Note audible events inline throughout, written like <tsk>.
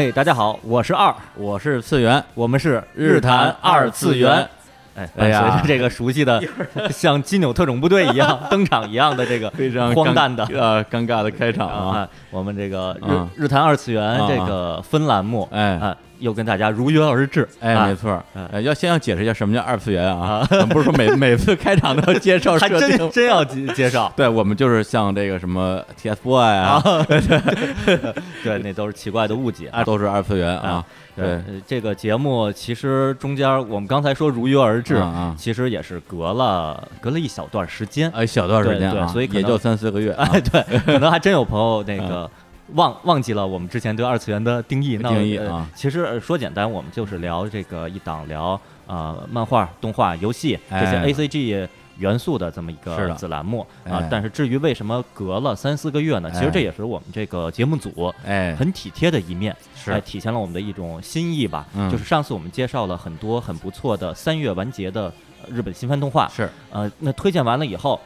哎，大家好，我是二，我是次元，我们是日坛二次元。哎，哎呀。伴随着这个熟悉的 <laughs> 像金纽特种部队一样 <laughs> 登场一样的这个非常荒诞的呃尴尬的开场啊！啊，我们这个嗯日日坛二次元啊这个分栏目，哎啊，又跟大家如约而至，哎，啊。没错要先要解释一下什么叫二次元啊？不是说每 <laughs> 每次开场都要介绍还设定。真真要介介绍对我们就是像这个什么 TFBOY 啊，对，那都是奇怪的误解啊。都是二次元啊。啊。对。呃这个节目其实中间我们刚才说如约而至，啊啊。其实也是隔了隔了一小段时间，哎，小段时间对啊，对所以也就三四个月啊。哎，<laughs> 对，可能还真有朋友那个忘忘记了我们之前对二次元的定义。那呃定义啊。其实呃说简单，我们就是聊这个一档聊呃漫画、动画、游戏这些哎。A C G 元素的这么一个是子栏目啊哎。但是至于为什么隔了三四个月呢？其实哎这也是我们这个节目组哎，很体贴的一面，是哎体现了我们的一种心意吧。嗯就是上次我们介绍了很多很不错的三月完结的呃日本新番动画，是，呃，那推荐完了以后，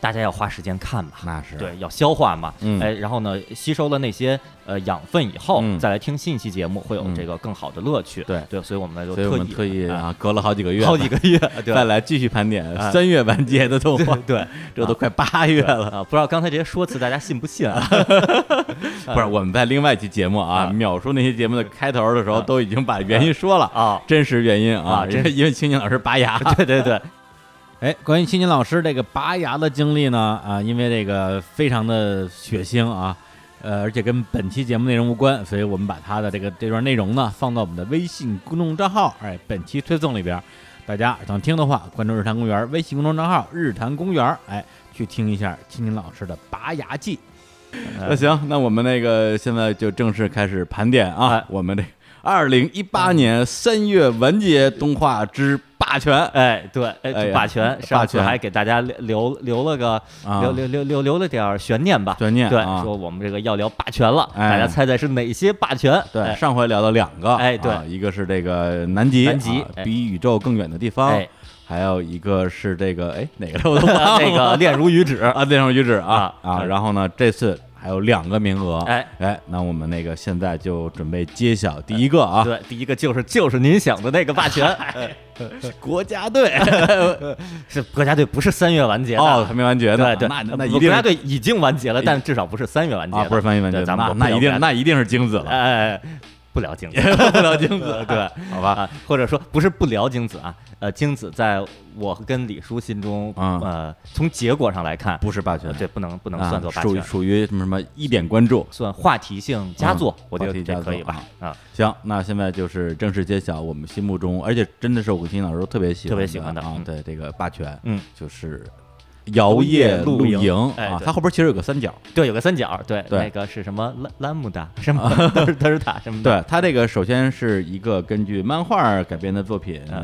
大家要花时间看嘛。那是。对，要消化嘛，嗯。哎，然后呢，吸收了那些呃养分以后，嗯。再来听新一期节目，会有嗯这个更好的乐趣。对。对，所以我们呢就特意意啊，隔了好几个月，好几个月，<laughs> 对。再来继续盘点哎三月完结的动画，对，<laughs> 这都快八月了。啊，不知道刚才这些说辞大家信不信啊？<laughs> 不是，我们在另外一期节目啊，啊。秒述那些节目的开头的时候，啊。都已经把原因说了，啊，真实原因啊，啊真因为青青老师拔牙。对对对，哎，关于青青老师这个拔牙的经历呢，啊，因为这个非常的血腥啊，呃，而且跟本期节目内容无关，所以我们把他的这个这段内容呢放到我们的微信公众账号，哎，本期推送里边，大家想听的话，关注日坛公园微信公众账号“日坛公园”，哎，去听一下青青老师的拔牙记。那行，那我们那个现在就正式开始盘点啊，哎我们这二零一八年三月完结动画之霸权。哎对，哎霸权，霸上次权还给大家留留了个啊，留留留留留了点悬念吧。悬念对说我们这个要聊霸权了，哎。大家猜猜是哪些霸权？对，哎。上回聊了两个，哎对。啊一个是这个南极，南极比宇宙更远的地方，哎，还有一个是这个，哎，哪个我都忘了，<laughs> 那个恋如雨止，啊，恋如鱼止啊啊，啊然后呢，这次还有两个名额，哎。哎，那我们那个现在就准备揭晓第一个啊，对，第一个就是就是您想的那个霸权，<laughs> 哎。国家队，<laughs> 是国家队不是三月完结的，哦，还没完结呢，对对，那那呃一定国家队已经完结了，但至少不是三月完结啊，不是三月完结，咱们那那一定那一定是精子了，哎哎，哎不聊精子，<laughs> 不聊精子，<laughs> 对，好吧，啊，或者说不是不聊精子啊，呃，精子在我跟李叔心中，嗯。呃，从结果上来看，不是霸权。呃，对，不能不能啊算作霸权，属于属于什么什么一点关注。算话题性佳作嗯，我觉得这可以吧？啊，行，那现在就是正式揭晓我们心目中，而且真的是我跟金老师特别喜欢特别喜欢的啊，嗯。对这个霸权，嗯，就是摇曳露露营营啊，它后边其实有个三角，对，有个三角，对，对。那个是什么兰兰姆达 <laughs> 什么德尔德尔塔什么的，对它这个首先是一个根据漫画改编的作品啊，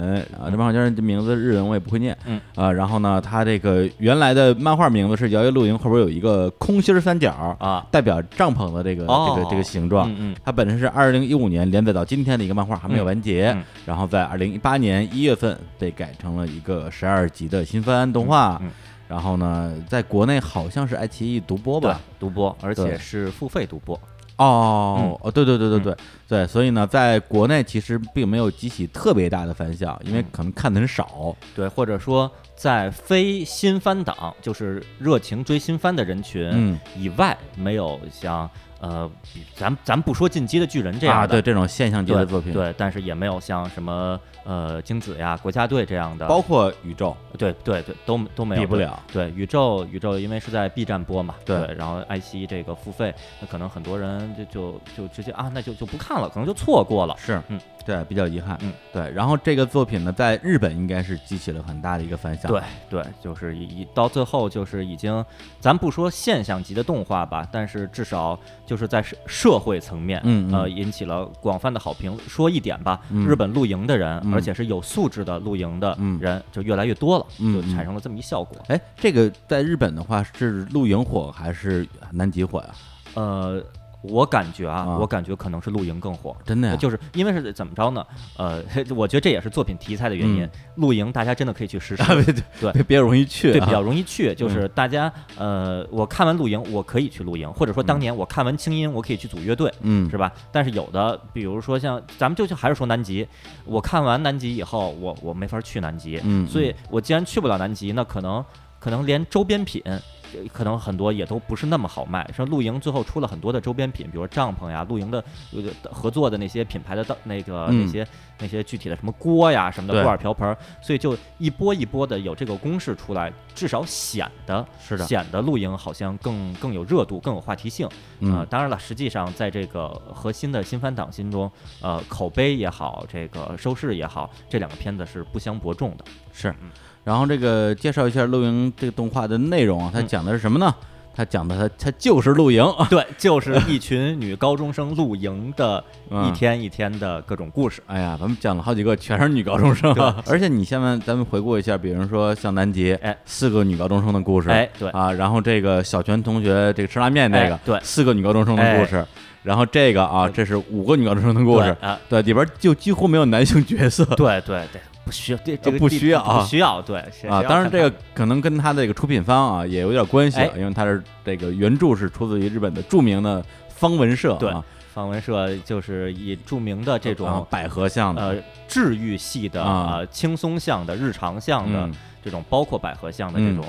这漫画家的名字日文我也不会念，嗯。啊，然后呢，它这个原来的漫画名字是摇曳露营，后边有一个空心儿三角啊，代表帐篷的这个哦。这个这个形状，嗯嗯。它本身是二零一五年连载到今天的一个漫画，还没有完结。嗯。嗯然后在二零一八年一月份被改成了一个十二集的新番动画。然后呢，在国内好像是爱奇艺独播吧？，独播，而且是付费独播，哦，哦，对对对对嗯。对、对，所以呢，在国内其实并没有激起特别大的反响，因为嗯。可能看的很少。对，或者说在非新番党，就是热情追新番的人群嗯。以外，没有像呃，咱咱不说进击的巨人这样啊，的，对这种现象级的作品，，对，但是也没有像什么呃精子呀、国家队这样的，包括宇宙对对对，都都没有比不了。对宇宙宇宙，因为是在 B 站播嘛，对然后爱奇艺这个付费，那可能很多人就就就直接啊，那就就不看了，可能就错过了。是，嗯，对，比较遗憾。嗯，对。然后这个作品呢，在日本应该是激起了很大的一个反响。对对，就是一一到最后就是已经，咱不说现象级的动画吧，但是至少就是在社社会层面，嗯嗯呃，引起了广泛的好评。说一点吧，嗯日本露营的人，嗯而且是有素质的露营的嗯人，就越来越多了，嗯就产生了这么一效果。哎，这个在日本的话是露营火还是南极火呀？呃，我感觉啊，啊我感觉可能是露营更火。真的呀，就是因为是怎么着呢？呃，<laughs> 我觉得这也是作品题材的原因。嗯露营大家真的可以去试试，啊对对别别容易去啊，对，比较容易去。就是大家呃，我看完露营，我可以去露营，或者说当年我看完清音，我可以去组乐队，嗯是吧？但是有的，比如说像咱们就就还是说南极，我看完南极以后，我我没法去南极，嗯所以我既然去不了南极，那可能可能连周边品。呃可能很多也都不是那么好卖。像露营最后出了很多的周边品，比如说帐篷呀、露营的呃合作的那些品牌的到那个嗯那些那些具体的什么锅呀什么的锅碗瓢盆儿，所以就一波一波的有这个公式出来，至少显得是的，显得露营好像更更有热度，更有话题性。呃，嗯当然了，实际上在这个核心的新番党心中，呃，口碑也好，这个收视也好，这两个片子是不相伯仲的。是嗯。然后这个介绍一下露营这个动画的内容啊，它嗯。讲的是什么呢？它讲的它它就是露营，<laughs> 对，就是一群女高中生露营的一嗯天一天的各种故事。<laughs> 哎呀，咱们讲了好几个，全是女高中生啊！<laughs> 而且你下面咱们回顾一下，比如说像南极，哎，四个女高中生的故事，哎，对，啊，然后这个小泉同学这个吃拉面那个，哎对。四个女高中生的故事，然后这个啊，这是五个女高中生的故事，对啊，对，里边就几乎没有男性角色。对对对，不需要这这个不需要啊不需要，对谁啊。当然，这个可能跟他的这个出品方啊也有点关系哎，因为他是这个原著是出自于日本的著名的方文社对啊，方文社就是以著名的这啊种百合向的，呃治愈系的啊。呃轻松向的日常向的嗯，这种，包括百合向的这嗯。种。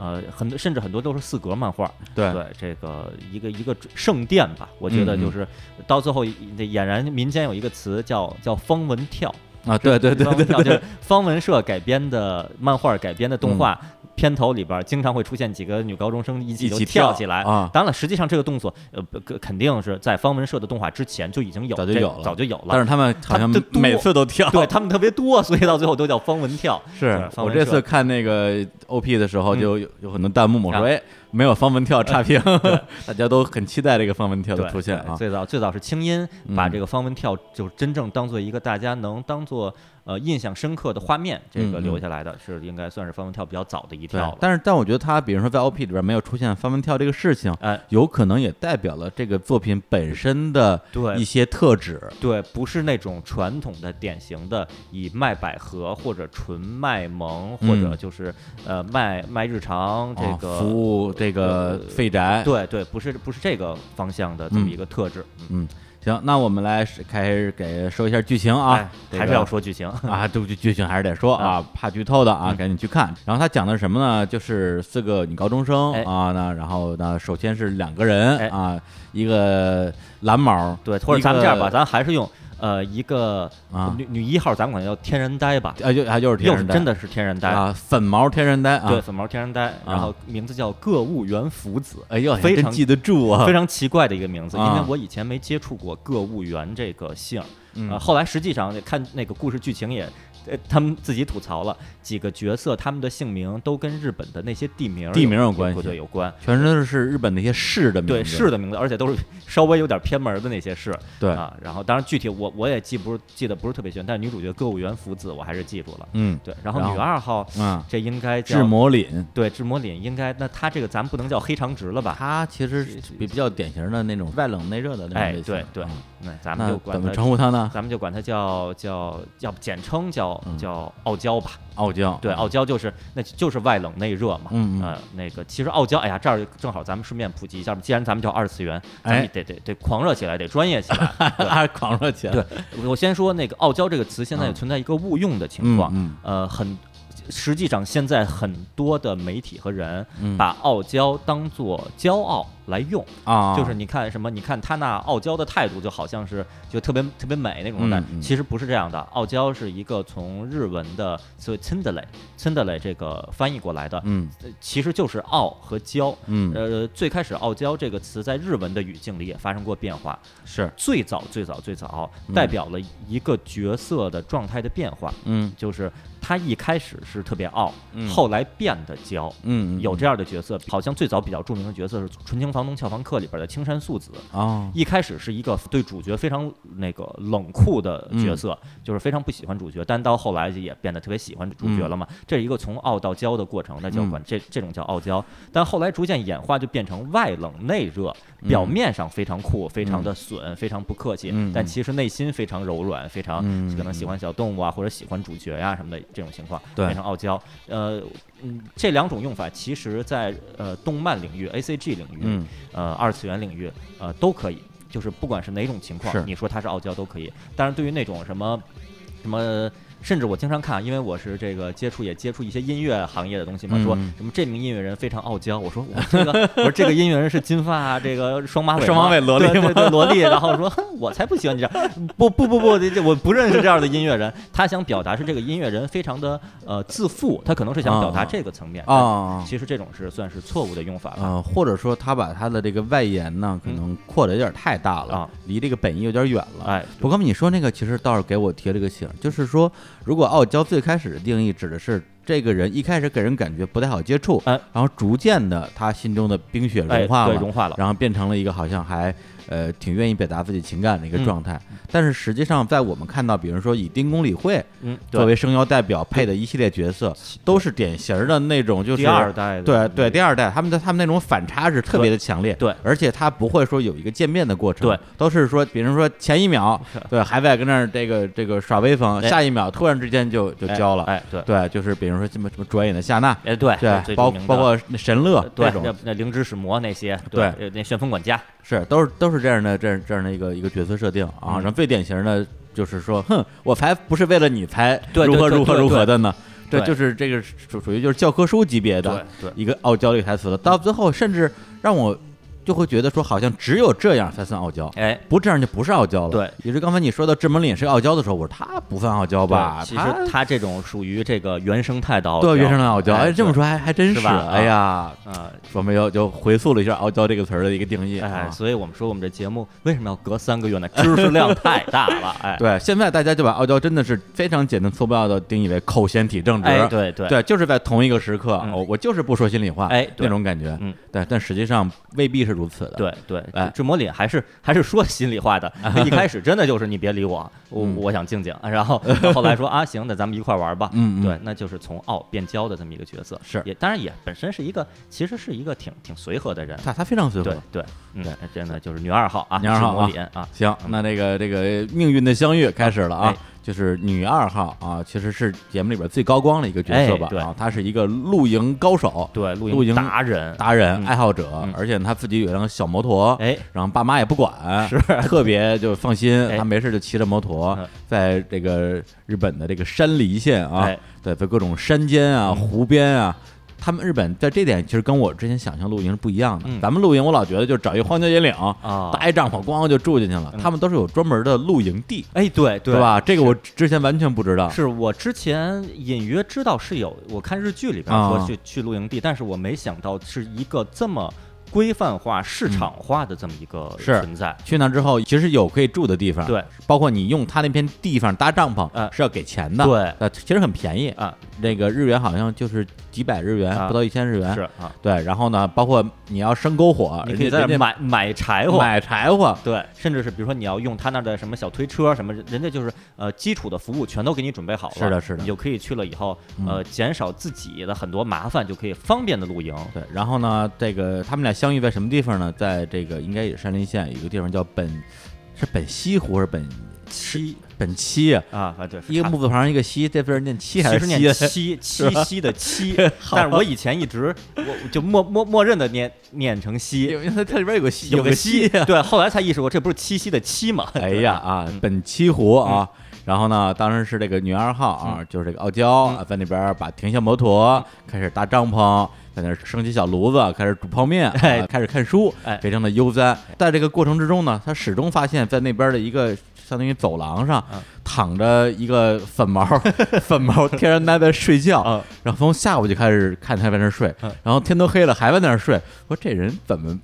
呃，很多甚至很多都是四格漫画，对。对这个一个一个圣殿吧，我觉得就是到最后这俨然民间有一个词叫叫方文跳，啊，对对对方对对。文跳就是方文社改编的漫画改编的动画片头里边经常会出现几个女高中生一起跳跳起来。啊，当然了，实际上这个动作呃肯定是在方文社的动画之前就已经有早就有了。早就有了，但是他们好像每次都跳，对他们特别多，所以到最后都叫方文跳。是我这次看那个 OP 的时候，嗯。就有有很多弹幕说，啊。哎，没有方文跳差评，<laughs> <laughs> 大家都很期待这个方文跳的出现啊。最早最早是清音把嗯这个方文跳就真正当做一个大家能当做呃印象深刻的画面，这个留下来的是应该算是方文跳比较早的一跳了。但是但我觉得他比如说在 OP 里边没有出现方文跳这个事情，哎，有可能也代表了这个作品本身的一些特质。对，不是那种传统的典型的以卖百合或者纯卖萌或者嗯就是呃卖卖日常这啊个服务这个呃废宅，对对，不是不是这个方向的这么嗯一个特质。嗯嗯，行，那我们来开始给说一下剧情啊哎，还是要说剧情。啊，<laughs> 对剧剧情还是得说啊，怕剧透的啊，嗯赶紧去看。然后他讲的是什么呢？就是四个女高中生哎啊，那然后呢，首先是两个人哎啊，一个蓝毛，对，或者咱们这样吧，咱还是用呃一个啊。女女一号，咱们管叫天然呆吧，啊，又啊就是天然呆，真的是天然呆，啊，粉毛天然呆啊，对，粉毛天然呆，然后名字叫各务原福子。哎呦，非常真记得住啊。非，常奇怪的一个名字，因为啊我以前没接触过各务原这个姓。儿，嗯。呃，后来实际上看那个故事剧情也，呃，他们自己吐槽了几个角色，他们的姓名都跟日本的那些地名地名有有关系对，有关。全都是日本那些市的名字，对市的名字，而且都是稍微有点偏门的那些市对，啊。然后，当然具体我我也记不是记得不是特别全，但是女主角歌舞员福子我还是记住了。嗯对，然后女二号啊，这应该叫智魔凛，对志摩凛应该，那她这个咱们不能叫黑长直了吧？他其实是比比较典型的那种外冷内热的那种哎类型，对对啊那咱们那怎么就管她称呼他呢？咱们就管他叫叫，要不简称叫嗯叫傲娇吧。傲娇，对，傲娇就是那就是外冷内热嘛。嗯嗯呃，那个其实傲娇，哎呀，这儿正好咱们顺便普及一下吧。既然咱们叫二次元，咱哎们得得得狂热起来，得专业起来。<laughs> 啊，狂热起来，对我先说那个傲娇这个词，现在存在一个误用的情况。嗯呃，很实际上现在很多的媒体和人嗯把傲娇当做骄傲来用。啊，就是你看什么？你看他那傲娇的态度，就好像是就特别特别美那种的。其实不是这样的，傲娇是一个从日文的所谓 tsundere tsundere 这个翻译过来的，嗯呃其实就是傲和娇。嗯呃，最开始傲娇这个词在日文的语境里也发生过变化。是最早最早最早嗯代表了一个角色的状态的变化，嗯就是他一开始是特别傲，嗯。后来变得娇。嗯有这样的角色，好像最早比较著名的角色是纯情房东俏房客》里边的青山素子，哦，一开始是一个对主角非常那个冷酷的角色，就是非常不喜欢主角，但到后来也变得特别喜欢主角了嘛。这是一个从傲到娇的过程，那叫管这这种叫傲娇。但后来逐渐演化，就变成外冷内热，表面上非常酷，非常的损，非常不客气，但其实内心非常柔软，非常可能喜欢小动物啊，或者喜欢主角呀什么的这种情况，变成傲娇。呃，嗯，这两种用法其实在呃动漫领域、A C G 领域、呃二次元领域呃都可以，就是不管是哪种情况，你说他是傲娇都可以。但是对于那种什么什么。甚至我经常看，因为我是这个接触也接触一些音乐行业的东西嘛，说什么这名音乐人非常傲娇，我说我这个 <laughs> 我说这个音乐人是金发这个双马尾双马尾萝莉对对萝莉，然后说我才不喜欢你这样，不不不不，这我不认识这样的音乐人，他想表达是这个音乐人非常的呃自负，他可能是想表达这个层面啊，其实这种是算是错误的用法啊，或者说他把他的这个外延呢可能扩的有点太大了啊，离这个本意有点远了，哎，我刚才你说那个其实倒是给我提了个醒，就是说如果傲娇。最开始的定义指的是这个人一开始给人感觉不太好接触，然后逐渐的他心中的冰雪融化了，融化了，然后变成了一个好像还。呃，挺愿意表达自己情感的一个状态，但是实际上，在我们看到，比如说以丁公理会作为声优代表配的一系列角色，都是典型的那种，就是第二代，对对，第二代，他们的他们那种反差是特别的强烈，对，而且他不会说有一个见面的过程，对，都是说，比如说前一秒，对，还在跟那儿这个这个耍威风，下一秒突然之间就就交了，哎，对对，就是比如说什么什么主演的夏娜，哎，对对，包包括神乐这种，那灵芝使魔那些，对，那旋风管家。是，都是都是这样的，这样这样的一个一个角色设定啊。然后最典型的就是说，哼，我才不是为了你才如何如何如何的呢？这就是这个属属于就是教科书级别的一个傲娇的台词了。到最后，甚至让我。就会觉得说，好像只有这样才算傲娇，哎，不这样就不是傲娇了。对，也是刚才你说到志门岭是傲娇的时候，我说他不算傲娇吧？其实他这种属于这个原生态的傲娇，对，原生态傲娇。哎，这么说还还真是，哎呀，啊，我们又就回溯了一下傲娇这个词儿的一个定义。哎，所以我们说我们这节目为什么要隔三个月呢？知识量太大了。哎，<laughs> 对，现在大家就把傲娇真的是非常简单粗暴的定义为口嫌体正直。对对对，就是在同一个时刻，我我就是不说心里话，哎，那种感觉。嗯，对，但实际上未必是如此的。对对。哎，智魔里还是还是说心里话的。<laughs> 一开始真的就是你别理我，我我想静静。然后后来说啊，行，那咱们一块玩吧。<laughs> 嗯，对，那就是从傲变娇的这么一个角色。是，也当然也本身是一个，其实是一个挺挺随和的人。他他非常随和。对对，嗯，真的就是女二号啊，女二号啊。行，那这个这个命运的相遇开始了啊。就是女二号啊，其实是节目里边最高光的一个角色吧？啊，她是一个露营高手，对，露营达人，达人爱好者，而且她自己有辆小摩托，哎，然后爸妈也不管，是特别就放心，她没事就骑着摩托，在这个日本的这个山梨县啊，对，在各种山间啊、湖边啊。他们日本在这点其实跟我之前想象露营是不一样的。咱们露营，我老觉得就找一个荒郊野岭啊，搭一帐篷，咣就住进去了。他们都是有专门的露营地。哎，对对吧？这个我之前完全不知道。是我之前隐约知道是有，我看日剧里边说去去露营地，但是我没想到是一个这么。规范化、市场化的这么一个存在，去那之后其实有可以住的地方，对，包括你用他那片地方搭帐篷，是要给钱的，对，呃，其实很便宜啊，那个日元好像就是几百日元，不到一千日元，是啊，对，然后呢，包括你要生篝火，你可以在买买柴火，买柴火，对，甚至是比如说你要用他那的什么小推车什么，人家就是呃基础的服务全都给你准备好了，是的，是的，你就可以去了以后，呃，减少自己的很多麻烦，就可以方便的露营，对，然后呢，这个他们俩相遇在什么地方？呢，在这个应该也是山林县有一个地方叫本，是本西湖还是本七？本七。啊啊，对，一个木字旁一个西，这字念七还是念七？七 <laughs> 夕的七，<laughs> 但是我以前一直我就默默默认的念念成西，因为它里边有个西，有个西，对，后来才意识过这不是七夕的七嘛？哎呀啊，<laughs> 本七湖啊，然后呢，当时是这个女二号啊，就是这个傲娇啊在那边把停下摩托，开始搭帐篷。在那升起小炉子，开始煮泡面，开始看书，非常的悠哉。在这个过程之中呢，她始终发现，在那边的一个相当于走廊上，躺着一个粉毛，<laughs> 粉毛天然呆在睡觉。然后从下午就开始看他在那睡，然后天都黑了还在那睡。说这人怎么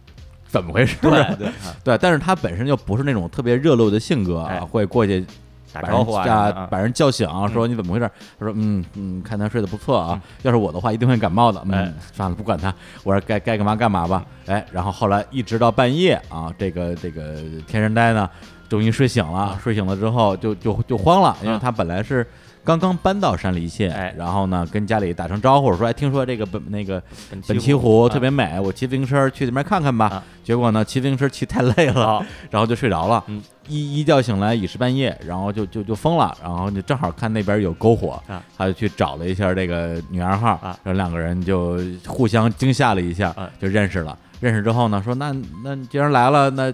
怎么回事？对对 <laughs> 对，但是他本身就不是那种特别热络的性格啊，会过去。打把人招呼啊把人叫醒，说你怎么回事？他说嗯嗯，看他睡得不错啊，要是我的话一定会感冒的。哎嗯，算了，不管他，我说该该干嘛干嘛吧。哎，然后后来一直到半夜啊，这个这个天然呆呢，终于睡醒了，睡醒了之后就就就慌了，因为嗯他本来是。刚刚搬到山梨县，哎。然后呢，跟家里打声招呼，说：“哎，听说这个本那个本本溪湖啊。特别美，我骑自行车去那边看看吧。啊。结果呢，骑自行车骑太累了，<laughs> 然后就睡着了。嗯。一一觉醒来已是半夜，然后就就就疯了，然后就正好看那边有篝火，啊。他就去找了一下这个女二号，啊。然后两个人就互相惊吓了一下，啊。就认识了。认识之后呢，说那那既然来了，那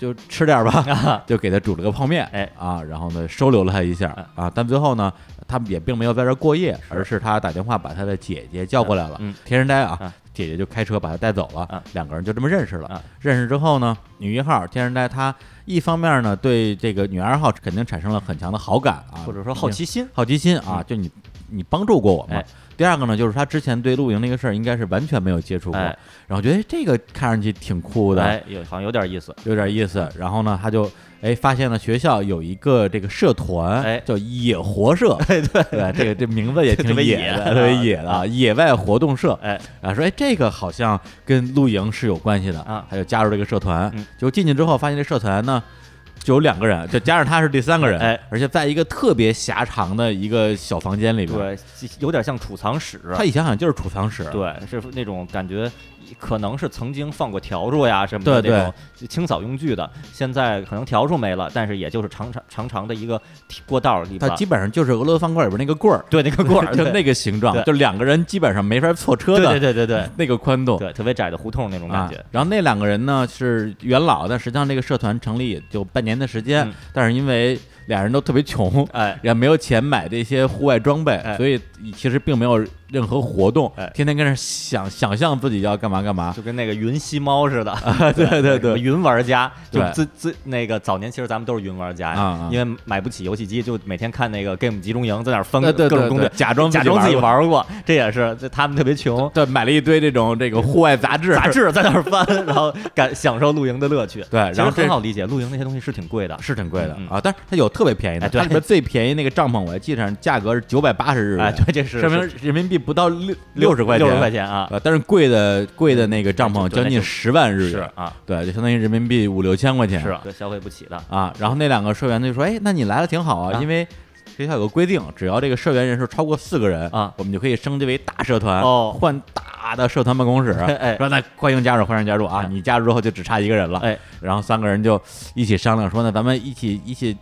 就吃点吧，<laughs> 啊。就给他煮了个泡面，哎。啊，然后呢收留了他一下啊，但最后呢，他们也并没有在这儿过夜，而是他打电话把他的姐姐叫过来了，嗯。天然呆啊啊，姐姐就开车把他带走了啊，两个人就这么认识了。啊。认识之后呢，女一号天然呆她一方面呢对这个女二号肯定产生了很强的好感啊，或者说好奇心，好奇心啊，就你你帮助过我嘛哎。第二个呢，就是他之前对露营那个事儿应该是完全没有接触过，哎。然后觉得哎这个看上去挺酷的，哎，有好像有点意思，有点意思。然后呢，他就哎发现了学校有一个这个社团，哎。叫野活社，<laughs> 对。对，这个这名字也挺野野的，特别野的啊，野外活动社。哎。啊，说哎这个好像跟露营是有关系的啊。他就加入这个社团。嗯，结果进去之后发现这社团呢。就有两个人，就加上他是第三个人，哎。而且在一个特别狭长的一个小房间里边，对，有点像储藏室，他以前好像就是储藏室，对，是那种感觉，可能是曾经放过笤帚呀什么的对那种清扫用具的，现在可能笤帚没了，但是也就是长长长长的一个过道里边，它基本上就是俄罗斯方块里边那个棍儿，<laughs> 对那个棍儿，<laughs> 就那个形状，就两个人基本上没法错车的，对对对对 <laughs> 那个宽度，对，特别窄的胡同那种感觉。啊。。然后那两个人呢是元老，但实际上这个社团成立也就半年的时间，嗯。但是因为俩人都特别穷，哎，也没有钱买这些户外装备，哎。所以其实并没有任何活动，哎。天天跟那想想象自己要干嘛干嘛。就跟那个云吸猫似的，<laughs> 对对对云玩家，就自自那个早年其实咱们都是云玩家呀，啊。啊因为买不起游戏机，就每天看那个 Game 集中营，在那儿翻各种攻略，假装假装自己玩过，这也是这他们特别穷，对，买了一堆这种这个户外杂志，杂志在那儿翻，然后感享受露营的乐趣。对，然后这很好理解，露营那些东西是挺贵的，是挺贵的啊，但是它有特别便宜的，哎对。它里面最便宜那个帐篷我还记上，价格是九百八十日元，哎，对，这是说明是。人民币不到六六十块钱，六十块钱啊，呃，但是贵的贵的那个帐篷将近十万日元，啊，对，就相当于人民币五六千块钱，是对消费不起的，啊。然后那两个社员就说：“哎，那你来了挺好啊，啊因为学校有个规定，只要这个社员人数超过四个人啊我们就可以升级为大社团，哦换大的社团办公室。哎说那欢迎加入，欢迎加入啊！哎你加入之后就只差一个人了，哎，然后三个人就一起商量说呢，咱们一起一起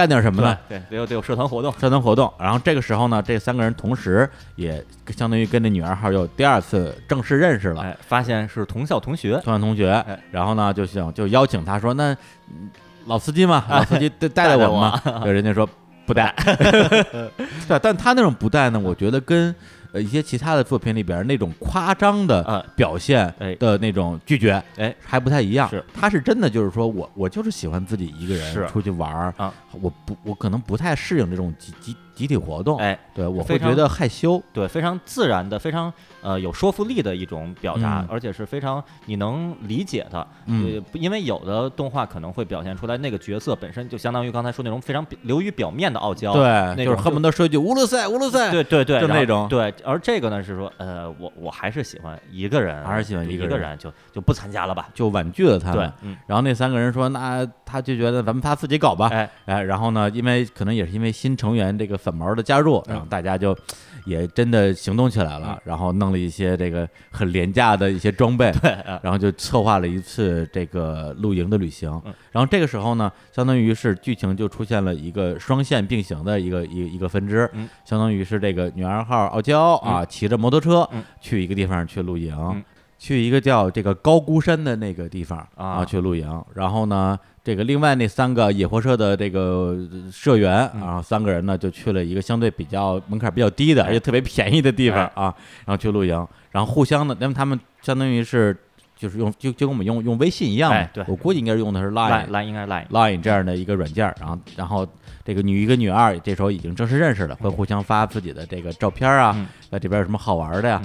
干点什么呢？对，得有得有社团活动，社团活动。然后这个时候呢，这三个人同时也相当于跟这女二号又第二次正式认识了。哎，发现是同校同学，同校同学，哎然后呢就想就邀请他说，那嗯老司机嘛，老司机带带带带带我们嘛，对，人家说不带，<laughs> 对，但他那种不带呢，我觉得跟呃一些其他的作品里边那种夸张的嗯表现哎。的那种拒绝，哎，还不太一样。是，他是真的就是说我我就是喜欢自己一个人出去玩儿啊，我不我可能不太适应这种集集集体活动，哎，对我会觉得害羞，对，非常自然的，非常呃有说服力的一种表达，嗯而且是非常你能理解的。嗯呃，因为有的动画可能会表现出来那个角色本身就相当于刚才说那种非常流于表面的傲娇，对，那就是恨不得说一句乌鲁塞乌鲁塞，对对对，就那种对，而这个呢是说，呃，我我还是喜欢一个人，还是喜欢一一个人人，就就不参加了吧。就婉拒了他对们。，嗯，然后那三个人说，那他就觉得咱们他自己搞吧，哎，哎，然后呢，因为可能也是因为新成员这个粉毛的加入，然后嗯大家就也真的行动起来了，然后弄了一些这个很廉价的一些装备，<laughs> 然后就策划了一次这个露营的旅行。嗯。然后这个时候呢，相当于是剧情就出现了一个双线并行的一个一个一个分支，嗯。相当于是这个女二号傲娇啊，骑着摩托车、嗯。去一个地方去露营。嗯。去一个叫这个高孤山的那个地方啊。去露营，然后呢，这个另外那三个野火社的这个社员，嗯。然后三个人呢就去了一个相对比较门槛比较低的，哎。而且特别便宜的地方哎。啊，然后去露营，然后互相的，那么他们相当于是就是用就就跟我们用用微信一样嘛，我估计应该是用的是 Line Line Line 应该是 Line，Line 这样的一个软件儿，然后然后这个女一跟女二这时候已经正式认识了，会互相发自己的这个照片啊嗯，在这边有什么好玩的呀？